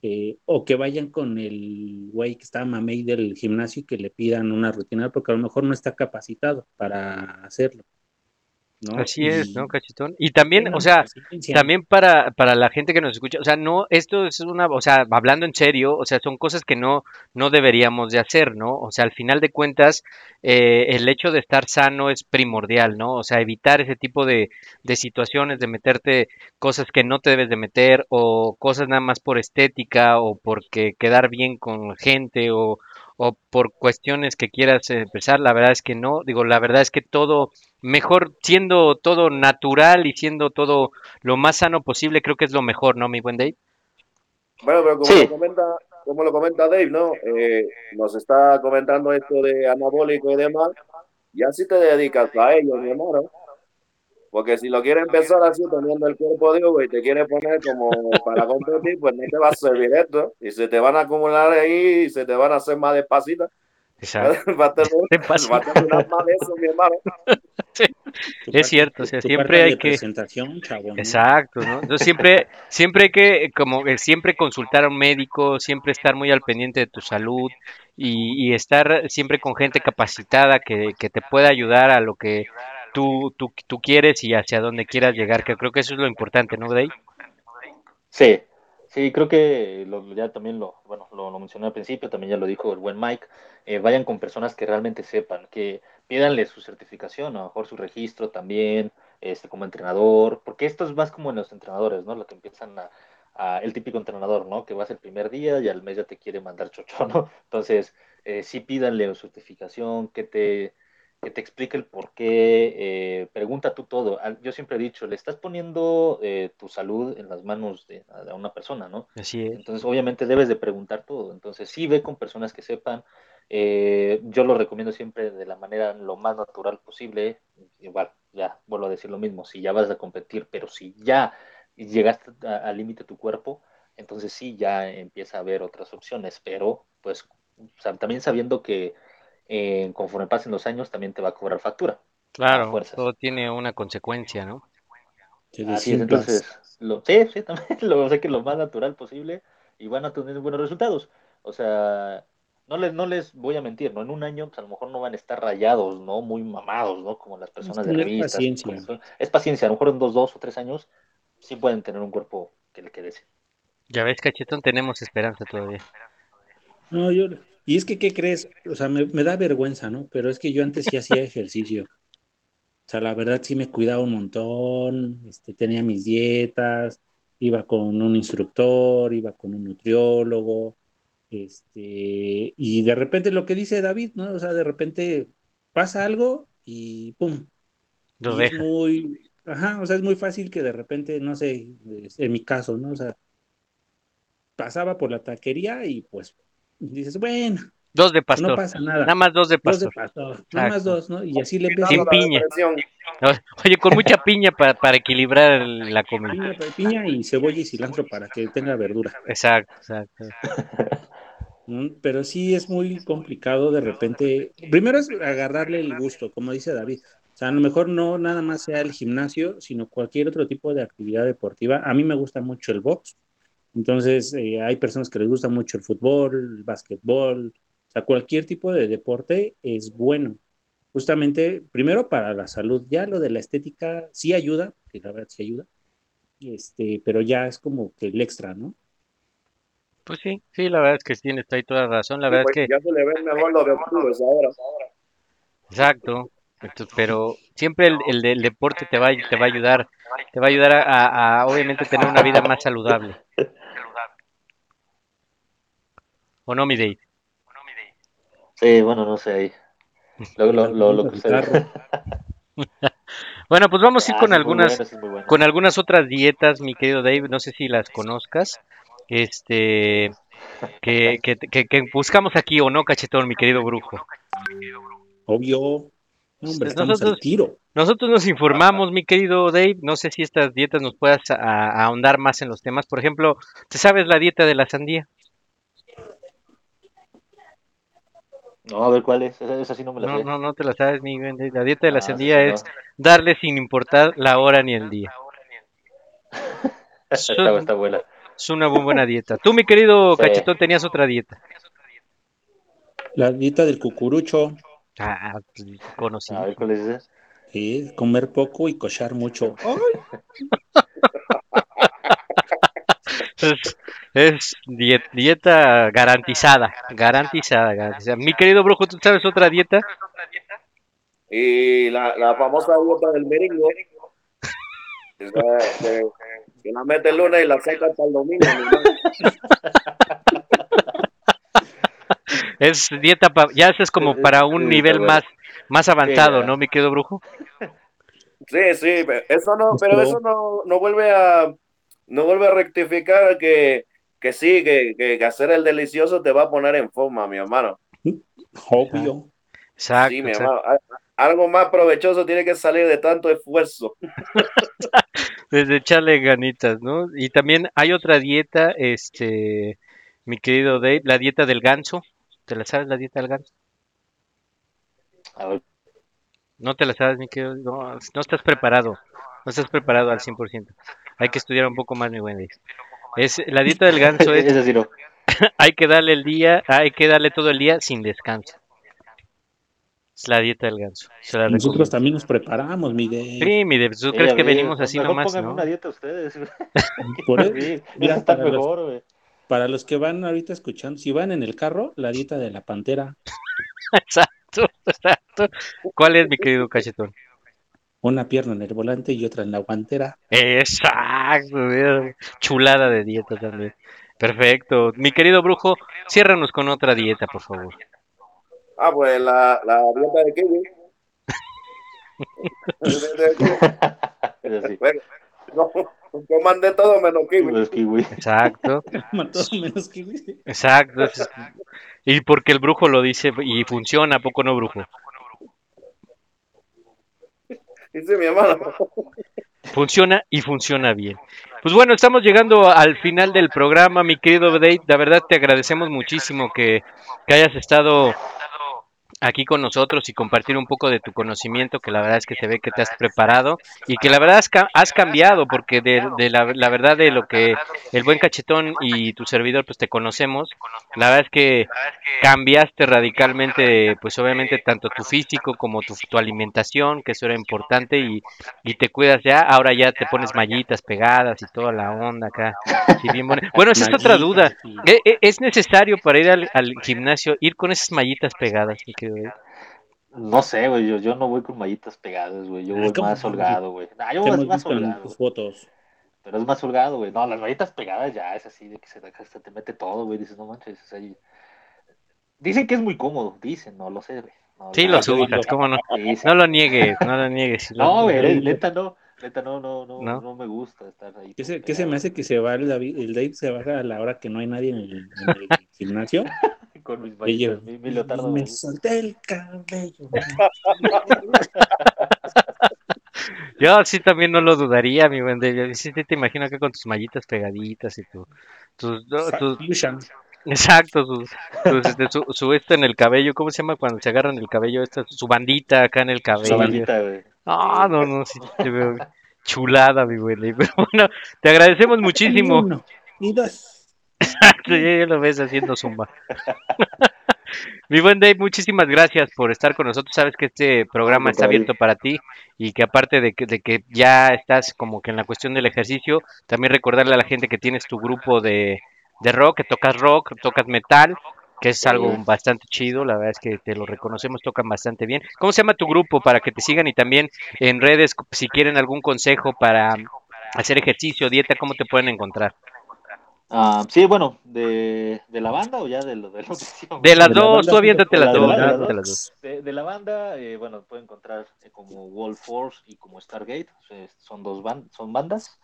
S3: eh, o que vayan con el güey que está mamey del gimnasio y que le pidan una rutina, porque a lo mejor no está capacitado para hacerlo. ¿No?
S1: Así es, ¿no, cachetón? Y también, o sea, también para, para la gente que nos escucha, o sea, no, esto es una, o sea, hablando en serio, o sea, son cosas que no, no deberíamos de hacer, ¿no? O sea, al final de cuentas, eh, el hecho de estar sano es primordial, ¿no? O sea, evitar ese tipo de, de situaciones, de meterte cosas que no te debes de meter, o cosas nada más por estética, o porque quedar bien con gente, o, o por cuestiones que quieras empezar, la verdad es que no, digo, la verdad es que todo mejor siendo todo natural y siendo todo lo más sano posible, creo que es lo mejor, ¿no, mi buen Dave?
S4: Bueno, pero como
S5: Sí.
S4: lo comenta, como lo comenta Dave, ¿no? Eh, nos está comentando esto de anabólico y demás, y así te dedicas a ello, mi hermano. Porque si lo quieres empezar así, teniendo el cuerpo de Hugo y te quieres poner como para competir, pues no te va a servir esto. Y se te van a acumular ahí y se te van a hacer más despacito.
S1: Exacto. (laughs)
S4: Va a terminar,
S1: Despacito.
S4: va a terminar mal eso, mi hermano. (laughs)
S1: Sí, es cierto, o sea, siempre hay que...
S3: ¿no?
S1: Exacto, ¿no? Entonces siempre, (laughs) siempre hay que, como que siempre consultar a un médico, siempre estar muy al pendiente de tu salud y, y estar siempre con gente capacitada que, que te pueda ayudar a lo que tú, tú, tú quieres y hacia donde quieras llegar, que creo que eso es lo importante, ¿no, Dave?
S5: Sí, sí, creo que lo- ya también lo, bueno, lo, lo mencioné al principio, también ya lo dijo el buen Mike, eh, vayan con personas que realmente sepan, que pídanle su certificación, a lo mejor su registro también, este, como entrenador, porque esto es más como en los entrenadores, ¿no? Lo que empiezan a, a- el típico entrenador, ¿no? Que vas el primer día y al mes ya te quiere mandar chocho, ¿no? Entonces, eh, sí pídanle su certificación, que te, que te explique el por qué, eh, pregunta tú todo. Yo siempre he dicho, le estás poniendo eh, tu salud en las manos de, una persona, ¿no?
S1: Así es.
S5: Entonces, obviamente debes de preguntar todo. Entonces, sí ve con personas que sepan. Eh, yo lo recomiendo siempre de la manera lo más natural posible. Igual, ya vuelvo a decir lo mismo. Si ya vas a competir, pero si ya llegaste al límite tu cuerpo, entonces sí ya empieza a haber otras opciones. Pero, pues, o sea, también sabiendo que eh, conforme pasen los años, también te va a cobrar factura. a
S1: Claro, todo tiene una consecuencia, ¿no?
S5: Así es,
S3: desinflas.
S5: entonces, lo, sí, sí, también (laughs) lo sé que lo más natural posible y van a tener buenos resultados. O sea, no les, no les voy a mentir, ¿no? En un año, pues a lo mejor no van a estar rayados, ¿no? Muy mamados, ¿no? Como las personas de
S3: tener
S5: revistas.
S3: paciencia.
S5: Es paciencia, a lo mejor en dos, dos o tres años sí pueden tener un cuerpo que le quede.
S1: Ya ves, cachetón, tenemos esperanza todavía.
S3: No, yo, y es que, ¿qué crees? O sea, me, me da vergüenza, ¿no? Pero es que yo antes sí hacía ejercicio. O sea, la verdad sí me cuidaba un montón, este, tenía mis dietas, iba con un instructor, iba con un nutriólogo, este, y de repente lo que dice David, ¿no? O sea, de repente pasa algo y ¡pum!
S1: Lo
S3: Y es muy, ajá, o sea, es muy fácil que de repente, no sé, en mi caso, ¿no? O sea, pasaba por la taquería y pues dices, bueno,
S1: Dos de
S3: no
S1: pastor.
S3: pasa nada.
S1: Nada más dos de
S3: Dos de
S1: pastor.
S3: nada más dos, ¿no? Y así le empiezas
S1: Sin piña. Oye, con mucha piña para, para equilibrar la comida.
S3: piña, piña y cebolla y cilantro para que tenga verdura.
S1: Exacto, exacto.
S3: ¿no? (laughs) Pero sí es muy complicado de repente. Primero es agarrarle el gusto, como dice David. O sea, a lo mejor no nada más sea el gimnasio, sino cualquier otro tipo de actividad deportiva. A mí me gusta mucho el box. Entonces, eh, hay personas que les gusta mucho el fútbol, el básquetbol. O sea, cualquier tipo de deporte es bueno. Justamente, primero para la salud. Ya lo de la estética sí ayuda, que la verdad sí ayuda. Este, pero ya es como que el extra, ¿no?
S1: Pues sí, sí, la verdad es que tienes ahí toda la razón. La
S4: Sí,
S1: verdad
S4: pues,
S1: es que,
S4: Ya se le ven mejor los desnudos ahora.
S1: exacto. Entonces, pero siempre el, el, el deporte te va, te va a ayudar, te va a ayudar a, a, a, obviamente tener una vida más saludable. ¿O no, mi Dave?
S5: Sí, bueno, no sé ahí. Lo, lo, lo, lo que ustedes... (laughs)
S1: Bueno, pues vamos a ir
S5: Ah,
S1: con algunas,
S5: bueno, bueno.
S1: con algunas otras dietas, mi querido Dave. No sé si las conozcas. Este, que, que, que, que buscamos aquí o no, cachetón, mi querido brujo.
S3: Obvio. No, hombre, estamos
S1: Nosotros-
S3: al tiro.
S1: Nosotros nos informamos, mi querido Dave. No sé si estas dietas nos puedas a- a ahondar más en los temas. Por ejemplo, ¿te sabes la dieta de la sandía?
S5: No, a ver cuál es. Esa, esa sí no me la
S1: No,
S5: sé.
S1: no, no te la sabes, mi. La dieta de la
S5: Ah,
S1: sandía
S5: sí,
S1: es darle sin importar la hora ni el día. (laughs)
S5: está, está buena.
S1: Es una muy buena dieta. Tú, mi querido
S5: Sí.
S1: cachetón, tenías otra dieta.
S3: La dieta del cucurucho.
S1: Ah, pues, conocí.
S5: A ver cuál es esa.
S3: Sí, comer poco y cochar mucho. (laughs)
S1: Es, es die- dieta garantizada, garantizada, garantizada. Mi querido brujo, ¿tú sabes otra dieta?
S4: Y la, la famosa dieta del meringo. Que, la mete el lunes y la saca hasta el domingo. (laughs)
S1: Es dieta, pa- ya eso es como para un
S4: Sí,
S1: nivel más, más avanzado. ¿no, mi querido brujo?
S4: Sí, sí, eso no, pero eso no, no vuelve a no vuelve a rectificar que, que sí, que, que, hacer el delicioso te va a poner en forma, mi hermano.
S3: Obvio.
S1: Exacto,
S4: Sí, mi
S1: exacto.
S4: hermano. Algo más provechoso tiene que salir de tanto esfuerzo. (laughs)
S1: Desde echarle ganitas, ¿no? Y también hay otra dieta, este, mi querido Dave, la dieta del ganso. ¿Te la sabes la dieta del ganso?
S5: A ver,
S1: No te la sabes, mi querido. No, no estás preparado. No estás preparado al 100%. Hay que estudiar un poco más, mi buen Dave. Es, la dieta del ganso es, (laughs)
S5: no. (laughs)
S1: hay que darle el día, hay que darle todo el día sin descanso. Es la dieta del ganso. Se la
S3: Nosotros
S1: recomiendo.
S3: también nos preparamos, Miguel.
S1: Sí, mi Dave, ¿tú crees que venimos así
S5: mejor
S1: nomás, no?
S5: una dieta ustedes.
S3: Por (laughs) eso,
S5: Sí,
S3: mira,
S5: eso está mejor, güey.
S3: Para los que van ahorita escuchando, si van en el carro, la dieta de la pantera.
S1: Exacto, exacto. ¿Cuál es, mi querido cachetón?
S3: Una pierna en el volante y otra en la guantera.
S1: Exacto, chulada de dieta también. Perfecto. Mi querido brujo, ciérranos con otra dieta, por favor.
S4: Ah, pues la, la dieta de
S5: sí.
S4: Bueno, no, coman de todo menos kiwi.
S5: Kiwi.
S1: Exacto, (laughs)
S3: menos que
S1: exacto. Y porque el brujo lo dice y funciona, ¿a poco no, brujo?
S4: Dice mi hermano.
S1: Funciona y funciona bien. Pues bueno, estamos llegando al final del programa, mi querido Dave. La verdad te agradecemos muchísimo que, que hayas estado aquí con nosotros y compartir un poco de tu conocimiento, que la verdad es que se ve que te has preparado y que la verdad has, has cambiado, porque de, de la, la verdad de lo que el buen cachetón y tu servidor pues te conocemos, la verdad es que cambiaste radicalmente, pues obviamente tanto tu físico como tu, tu alimentación, que eso era importante y, y te cuidas ya, ahora ya te pones mallitas pegadas y toda la onda acá. sí, bien buena. Bueno, esa es otra duda. ¿E- e- ¿Es necesario para ir al, al gimnasio ir con esas mallitas pegadas? mi Dave?
S5: No sé, güey, yo, yo no voy con mallitas pegadas, güey, yo
S3: Ay,
S5: voy
S3: ¿cómo
S5: más holgado, güey. Nah, yo voy más holgado,
S3: tus
S5: güey.
S3: fotos.
S5: pero es más holgado, güey. No, las mallitas pegadas ya es así de que se, se te mete todo, güey, dices, no manches, o sea, y- Dicen que es muy cómodo, dicen, no lo sé, güey. No,
S1: Sí, lo subas, ¿cómo no?
S5: Dicen.
S1: No lo niegues, no lo niegues.
S5: No, güey, neta no, neta no, no, no,
S1: ¿No?
S5: no, me gusta estar ahí.
S3: ¿Qué se, qué se me hace que se va el David? El Dave se baja a la hora que no hay nadie en el, en el gimnasio.
S5: Con mis mi, mi leotardo.
S3: me
S5: güey.
S3: solté el cabello. (laughs)
S1: Yo sí también no lo dudaría, mi buen. Sí, te imagino acá con tus mallitas pegaditas y tu, tus, tus- exacto, sus, tus, este, su, su esto en el cabello, ¿cómo se llama cuando se agarran el cabello? Esta, su bandita acá en el cabello.
S5: Su bandita, güey.
S1: Ah, no, no, sí, te veo chulada, mi buen Dave. (laughs) Pero bueno, te agradecemos muchísimo.
S3: Uno y dos.
S1: Sí, ya lo ves haciendo zumba. Mi buen Dave, muchísimas gracias por estar con nosotros. Sabes que este programa está abierto para ti y que aparte de que, de que ya estás como que en la cuestión del ejercicio, también recordarle a la gente que tienes tu grupo de, de rock, que tocas rock, tocas metal, que es algo bastante chido. La verdad es que te lo reconocemos, tocan bastante bien. ¿Cómo se llama tu grupo para que te sigan y también en redes, si quieren algún consejo para hacer ejercicio, dieta, cómo te pueden encontrar?
S5: Ah, sí, bueno, de, de la banda o ya de, lo, de la (laughs) nutrición.
S1: De las dos, tú aviéntate
S5: de
S1: las dos,
S5: de la banda, eh, bueno, pueden encontrar eh, como Wall Force y como Stargate, son dos son bandas.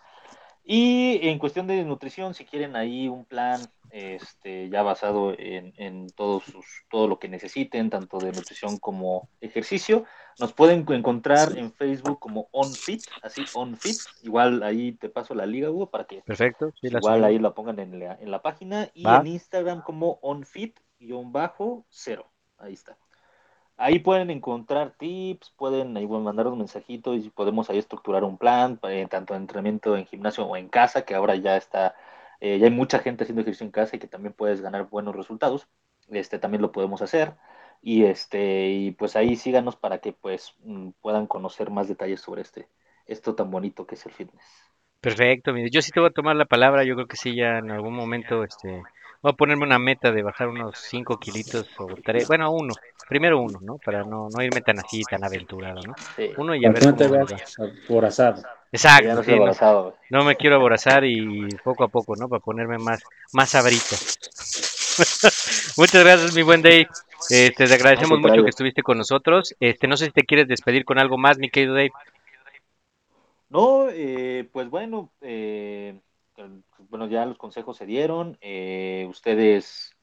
S5: Y en cuestión de nutrición, si quieren ahí un plan este, ya basado en, en todos sus, todo lo que necesiten, tanto de nutrición como ejercicio, nos pueden encontrar en Facebook como OnFit, así OnFit. Igual ahí te paso la liga, Hugo, para que
S1: Perfecto. sí, la
S5: igual ahí la pongan en la, en la página. Y
S1: Va.
S5: en Instagram como OnFit-0. Ahí está. Ahí pueden encontrar tips, pueden ahí mandar un mensajito y podemos ahí estructurar un plan, eh, tanto de entrenamiento en gimnasio o en casa, que ahora ya está, eh, ya hay mucha gente haciendo ejercicio en casa y que también puedes ganar buenos resultados. Este también lo podemos hacer. Y este, y pues ahí síganos para que pues mm, puedan conocer más detalles sobre este, esto tan bonito que es el fitness.
S1: Perfecto, yo sí te voy a tomar la palabra, yo creo que sí, ya en algún momento, este, voy a ponerme una meta de bajar unos 5 kilitos o 3, bueno, uno, primero uno, ¿no? Para no, no irme tan así, tan aventurado, ¿no?
S5: Sí.
S1: Uno y a ver
S3: no te veas aborazado.
S1: Exacto,
S5: no
S1: sí,
S5: estoy
S1: no,
S5: abrazado.
S1: no me quiero aborazar y poco a poco, ¿no? Para ponerme más, más sabrito. (laughs) Muchas gracias, mi buen Dave. Este, te agradecemos mucho que estuviste con nosotros. Este, no sé si te quieres despedir con algo más, mi querido Dave.
S5: No, eh, pues bueno, eh, bueno, ya los consejos se dieron. eh, ustedes,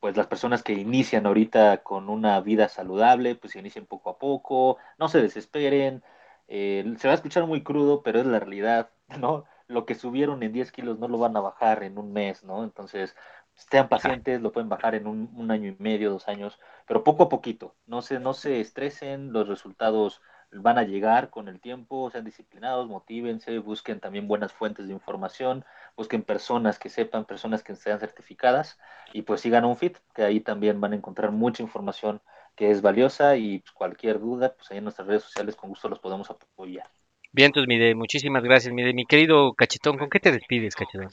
S5: pues las personas que inician ahorita con una vida saludable, pues inicien poco a poco, no se desesperen. eh, se va a escuchar muy crudo, pero es la realidad, (laughs) ¿no? Lo que subieron en 10 kilos no lo van a bajar en un mes, ¿no? Entonces, sean pacientes, lo pueden bajar en un, un año y medio, dos años, pero poco a poquito. No se, no se estresen, los resultados van a llegar con el tiempo, sean disciplinados, motívense, busquen también buenas fuentes de información, busquen personas que sepan, personas que sean certificadas y pues sigan un fit, que ahí también van a encontrar mucha información que es valiosa y pues, cualquier duda, pues ahí en nuestras redes sociales con gusto los podemos apoyar.
S1: Bien, entonces, mi Dave, muchísimas gracias, mi Dave. Mi querido Cachetón, ¿con qué te despides, Cachetón?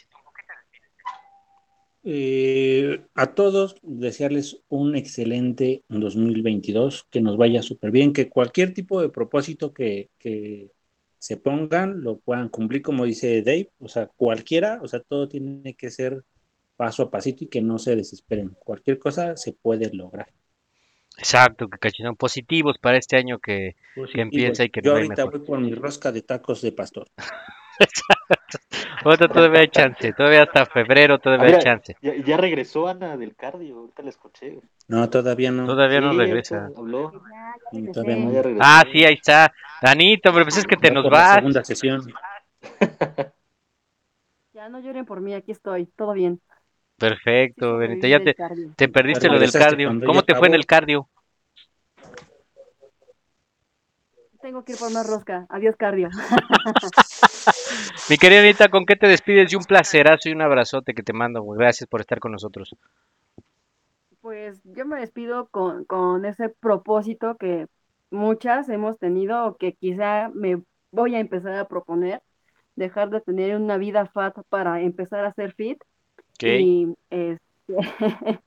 S3: Eh, a todos desearles un excelente 2022, que nos vaya súper bien, que cualquier tipo de propósito que, que se pongan lo puedan cumplir, como dice Dave, o sea, cualquiera, o sea, todo tiene que ser paso a pasito y que no se desesperen. Cualquier cosa se puede lograr.
S1: Exacto, que Cachetón, positivos para este año que, que empieza y que
S3: Yo ahorita
S1: mejor.
S3: voy por mi rosca de tacos de pastor. (laughs)
S1: Ahorita todavía hay chance, todavía hasta febrero
S5: Ah,
S1: todavía
S5: mira,
S1: hay chance.
S5: ya, ya regresó Ana del cardio, ahorita la escuché.
S3: No, todavía no.
S1: Todavía no
S5: Sí,
S1: regresa.
S5: ahorita Habló.
S3: Todavía
S5: Ah,
S3: no.
S1: Ah, sí, ahí está. Danito, hombre, pues es que te nos vas.
S3: segunda sesión.
S2: Ya no lloren por mí, aquí estoy, todo bien.
S1: Perfecto,
S2: Sí,
S1: Benita, ya te, te perdiste lo del cardio. ¿Cómo te fue en el cardio?
S2: Tengo que ir por más rosca. Adiós, cardio. (laughs)
S1: Mi querida Anita, ¿con qué te despides? Y un placerazo y un abrazote que te mando, güey. Gracias por estar con nosotros.
S2: Pues yo me despido con, con ese propósito que muchas hemos tenido o que quizá me voy a empezar a proponer, dejar de tener una vida fat para empezar a ser fit. Y, este, (laughs)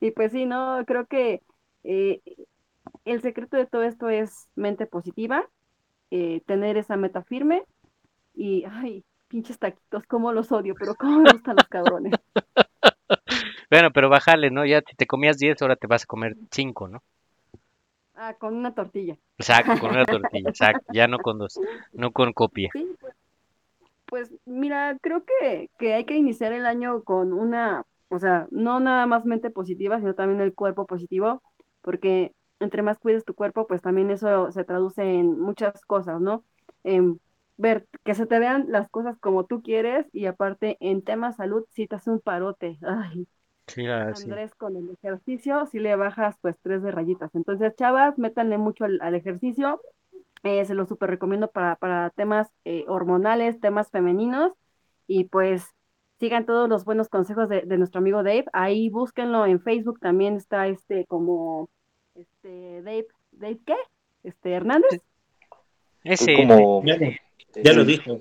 S2: y pues sí, no, creo que eh, el secreto de todo esto es mente positiva, eh, tener esa meta firme y, ay, pinches taquitos, cómo los odio, pero cómo me gustan los cabrones. (laughs)
S1: Bueno, pero bájale, ¿no? Ya si te comías 10, ahora te vas a comer 5, ¿no?
S2: Ah, con una tortilla.
S1: Exacto, con una (laughs) tortilla, exacto. Ya no con dos, no con copia.
S2: Sí, pues, pues mira, creo que, que hay que iniciar el año con una, o sea, no nada más mente positiva, sino también el cuerpo positivo, porque entre más cuides tu cuerpo, pues también eso se traduce en muchas cosas, ¿no? En ver que se te vean las cosas como tú quieres y aparte en tema salud, si te hace un parote. Ay,
S1: Sí.
S2: Andrés con el ejercicio, si le bajas pues tres de rayitas. Entonces, chavas, métanle mucho al, al ejercicio. Eh, se lo súper recomiendo para, para temas eh, hormonales, temas femeninos. Y pues sigan todos los buenos consejos de, de nuestro amigo Dave. Ahí búsquenlo en Facebook. También está este como este Dave, ¿Dave qué? Este Hernández.
S1: Ese,
S5: como
S3: Ya, lo- ya lo
S5: el-
S3: dijo.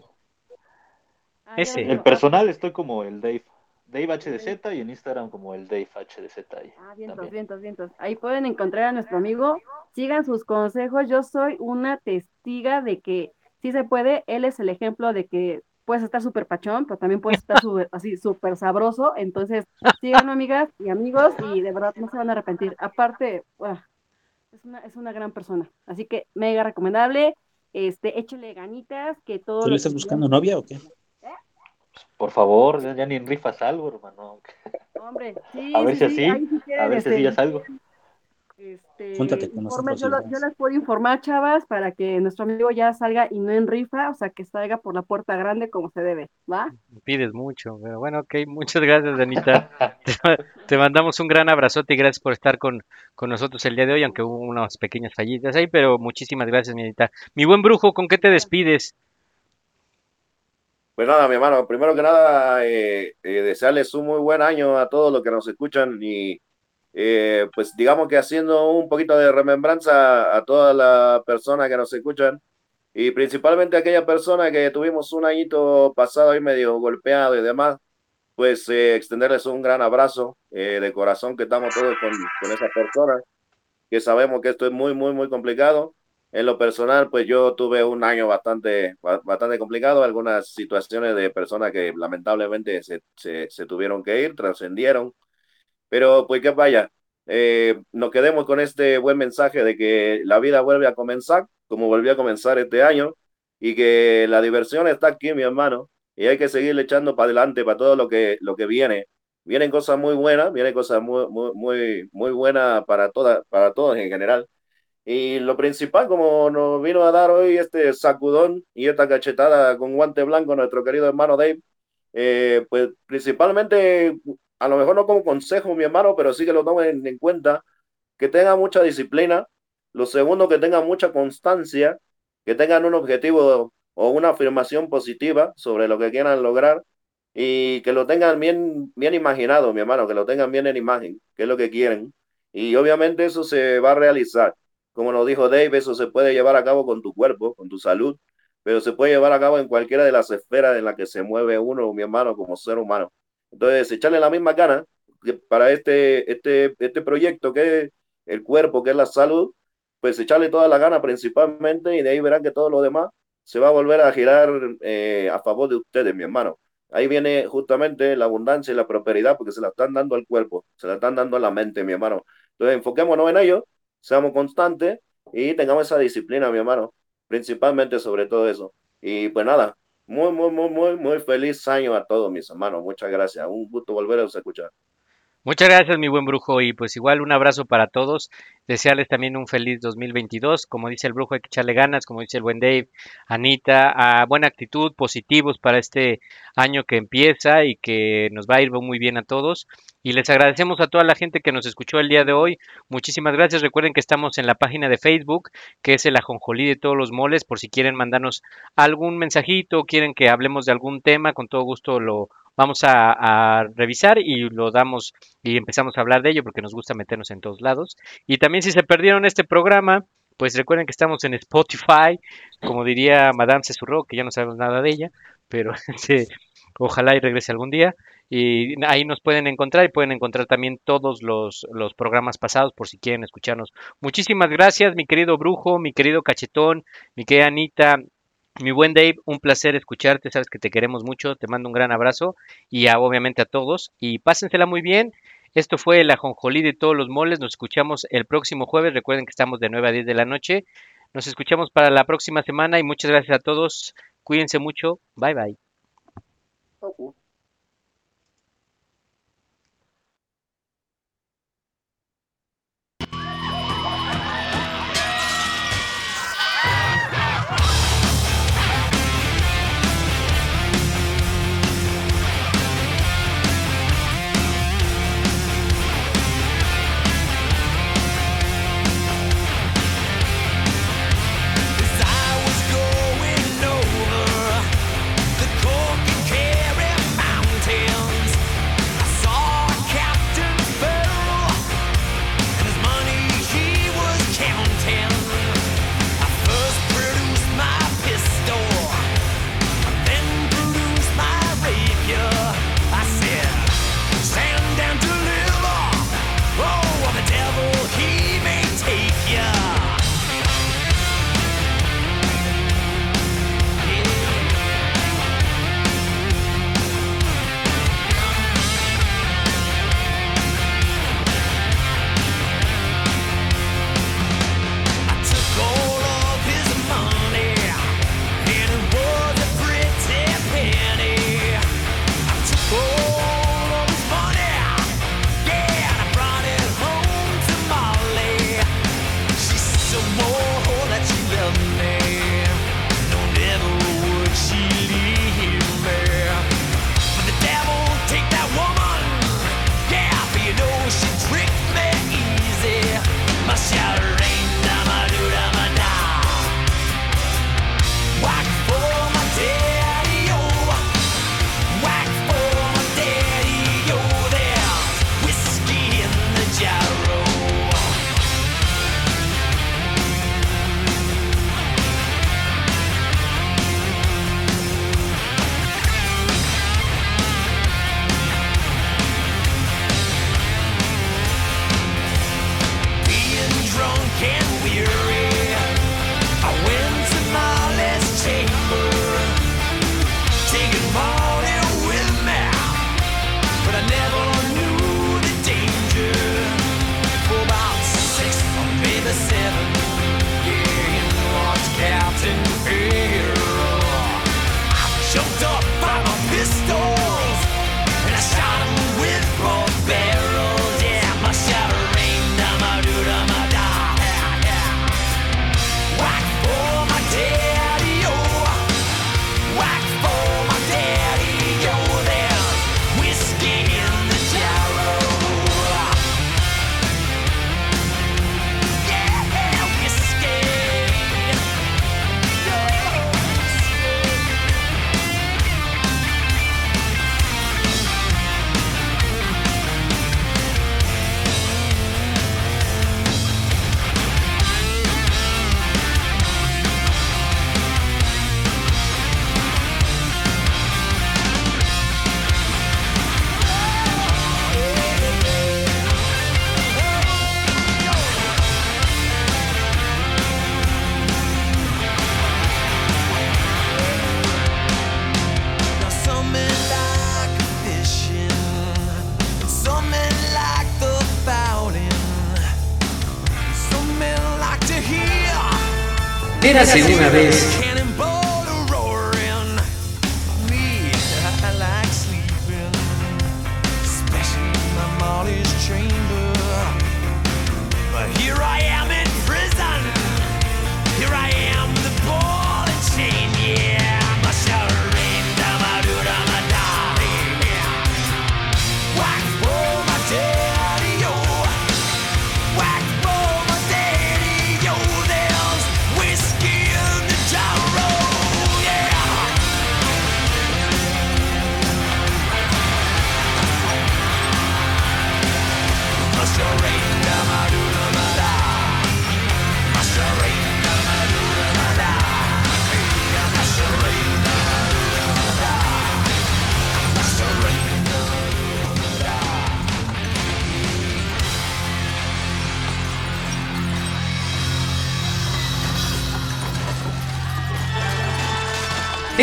S2: Ah,
S1: Ese.
S2: dijo.
S5: personal estoy como el Dave. Dave HDZ y en Instagram como el Dave HDZ ahí.
S2: Ah, vientos,
S5: también.
S2: vientos, vientos. Ahí pueden encontrar a nuestro amigo. Sigan sus consejos. Yo soy una testiga de que sí se puede. Él es el ejemplo de que puedes estar súper pachón, pero también puedes estar súper- (laughs) así súper sabroso. Entonces, síganlo, amigas y amigos, y de verdad no se van a arrepentir. Aparte, ah, es una, es una gran persona. Así que mega recomendable. Este, échele ganitas, que todo
S3: ¿Tú le estás buscando novia o qué?
S5: Por favor, ya ya ni en rifas algo, hermano.
S2: Hombre, sí,
S5: A ver
S2: sí,
S5: si
S2: sí,
S5: así,
S2: si
S5: a ver si así ya salgo.
S2: Este,
S3: Júntate con
S2: informes,
S3: nosotros
S2: yo, yo las puedo informar, chavas, para que nuestro amigo ya salga y no en rifa, o sea, que salga por la puerta grande como se debe, ¿va?
S1: pides mucho, pero bueno, ok, muchas gracias, Anita. Te, te mandamos un gran abrazote y gracias por estar con, con nosotros el día de hoy, aunque hubo unas pequeñas fallitas ahí, pero muchísimas gracias, mi Anita. Mi buen brujo, ¿con qué te despides?
S4: Pues nada, mi hermano, primero que nada, eh, eh, desearles un muy buen año a todos los que nos escuchan y eh, pues digamos que haciendo un poquito de remembranza a todas las personas que nos escuchan y principalmente a aquellas personas que tuvimos un añito pasado ahí medio golpeado y demás, pues eh, extenderles un gran abrazo eh, de corazón que estamos todos con, con esas personas, que sabemos que esto es muy, muy, muy complicado. En lo personal, pues yo tuve un año bastante, ba- bastante complicado, algunas situaciones de personas que lamentablemente se, se, se tuvieron que ir, trascendieron, pero pues que vaya, eh, nos quedemos con este buen mensaje de que la vida vuelve a comenzar, como volvió a comenzar este año, y que la diversión está aquí, mi hermano, y hay que seguirle echando para adelante para todo lo que, lo que viene. Vienen cosas muy buenas, vienen cosas muy, muy, muy, muy buenas para, todas para todos en general. Y lo principal, como nos vino a dar hoy este sacudón y esta cachetada con guante blanco nuestro querido hermano Dave, eh, pues principalmente, a lo mejor no como consejo, mi hermano, pero sí que lo tomen en cuenta, que tengan mucha disciplina. Lo segundo, que tengan mucha constancia, que tengan un objetivo o una afirmación positiva sobre lo que quieran lograr y que lo tengan bien, bien imaginado, mi hermano, que lo tengan bien en imagen, que es lo que quieren. Y obviamente eso se va a realizar. Como nos dijo Dave, eso se puede llevar a cabo con tu cuerpo, con tu salud, pero se puede llevar a cabo en cualquiera de las esferas en las que se mueve uno, mi hermano, como ser humano. Entonces, echarle la misma gana para este, este, este proyecto que es el cuerpo, que es la salud, pues echarle toda la gana principalmente y de ahí verán que todo lo demás se va a volver a girar eh, a favor de ustedes, mi hermano. Ahí viene justamente la abundancia y la prosperidad porque se la están dando al cuerpo, se la están dando a la mente, mi hermano. Entonces, enfoquémonos en ello, seamos constantes y tengamos esa disciplina, mi hermano, principalmente sobre todo eso. Y pues nada, muy, muy, muy, muy, muy feliz año a todos mis hermanos. Muchas gracias. Un gusto volver a escuchar.
S1: Muchas gracias, mi buen brujo, y pues igual un abrazo para todos. Desearles también un feliz 2022. Como dice el brujo, hay que echarle ganas, como dice el buen Dave, Anita, a buena actitud, positivos para este año que empieza y que nos va a ir muy bien a todos. Y les agradecemos a toda la gente que nos escuchó el día de hoy. Muchísimas gracias. Recuerden que estamos en la página de Facebook, que es el ajonjolí de todos los moles, por si quieren mandarnos algún mensajito, quieren que hablemos de algún tema, con todo gusto lo vamos a, revisar y lo damos y empezamos a hablar de ello porque nos gusta meternos en todos lados. Y también si se perdieron este programa, pues recuerden que estamos en Spotify, como diría Madame Cesurro, que ya no sabemos nada de ella, pero (laughs) ojalá y regrese algún día. Y ahí nos pueden encontrar y pueden encontrar también todos los, los programas pasados por si quieren escucharnos. Muchísimas gracias, mi querido brujo, mi querido cachetón, mi querida Anita, mi buen Dave, un placer escucharte, sabes que te queremos mucho, te mando un gran abrazo y a- obviamente a todos y pásensela muy bien. Esto fue el ajonjolí de todos los moles, nos escuchamos el próximo jueves, recuerden que estamos de 9 a 10 de la noche. Nos escuchamos para la próxima semana y muchas gracias a todos. Cuídense mucho. Bye bye.
S6: Érase una vez.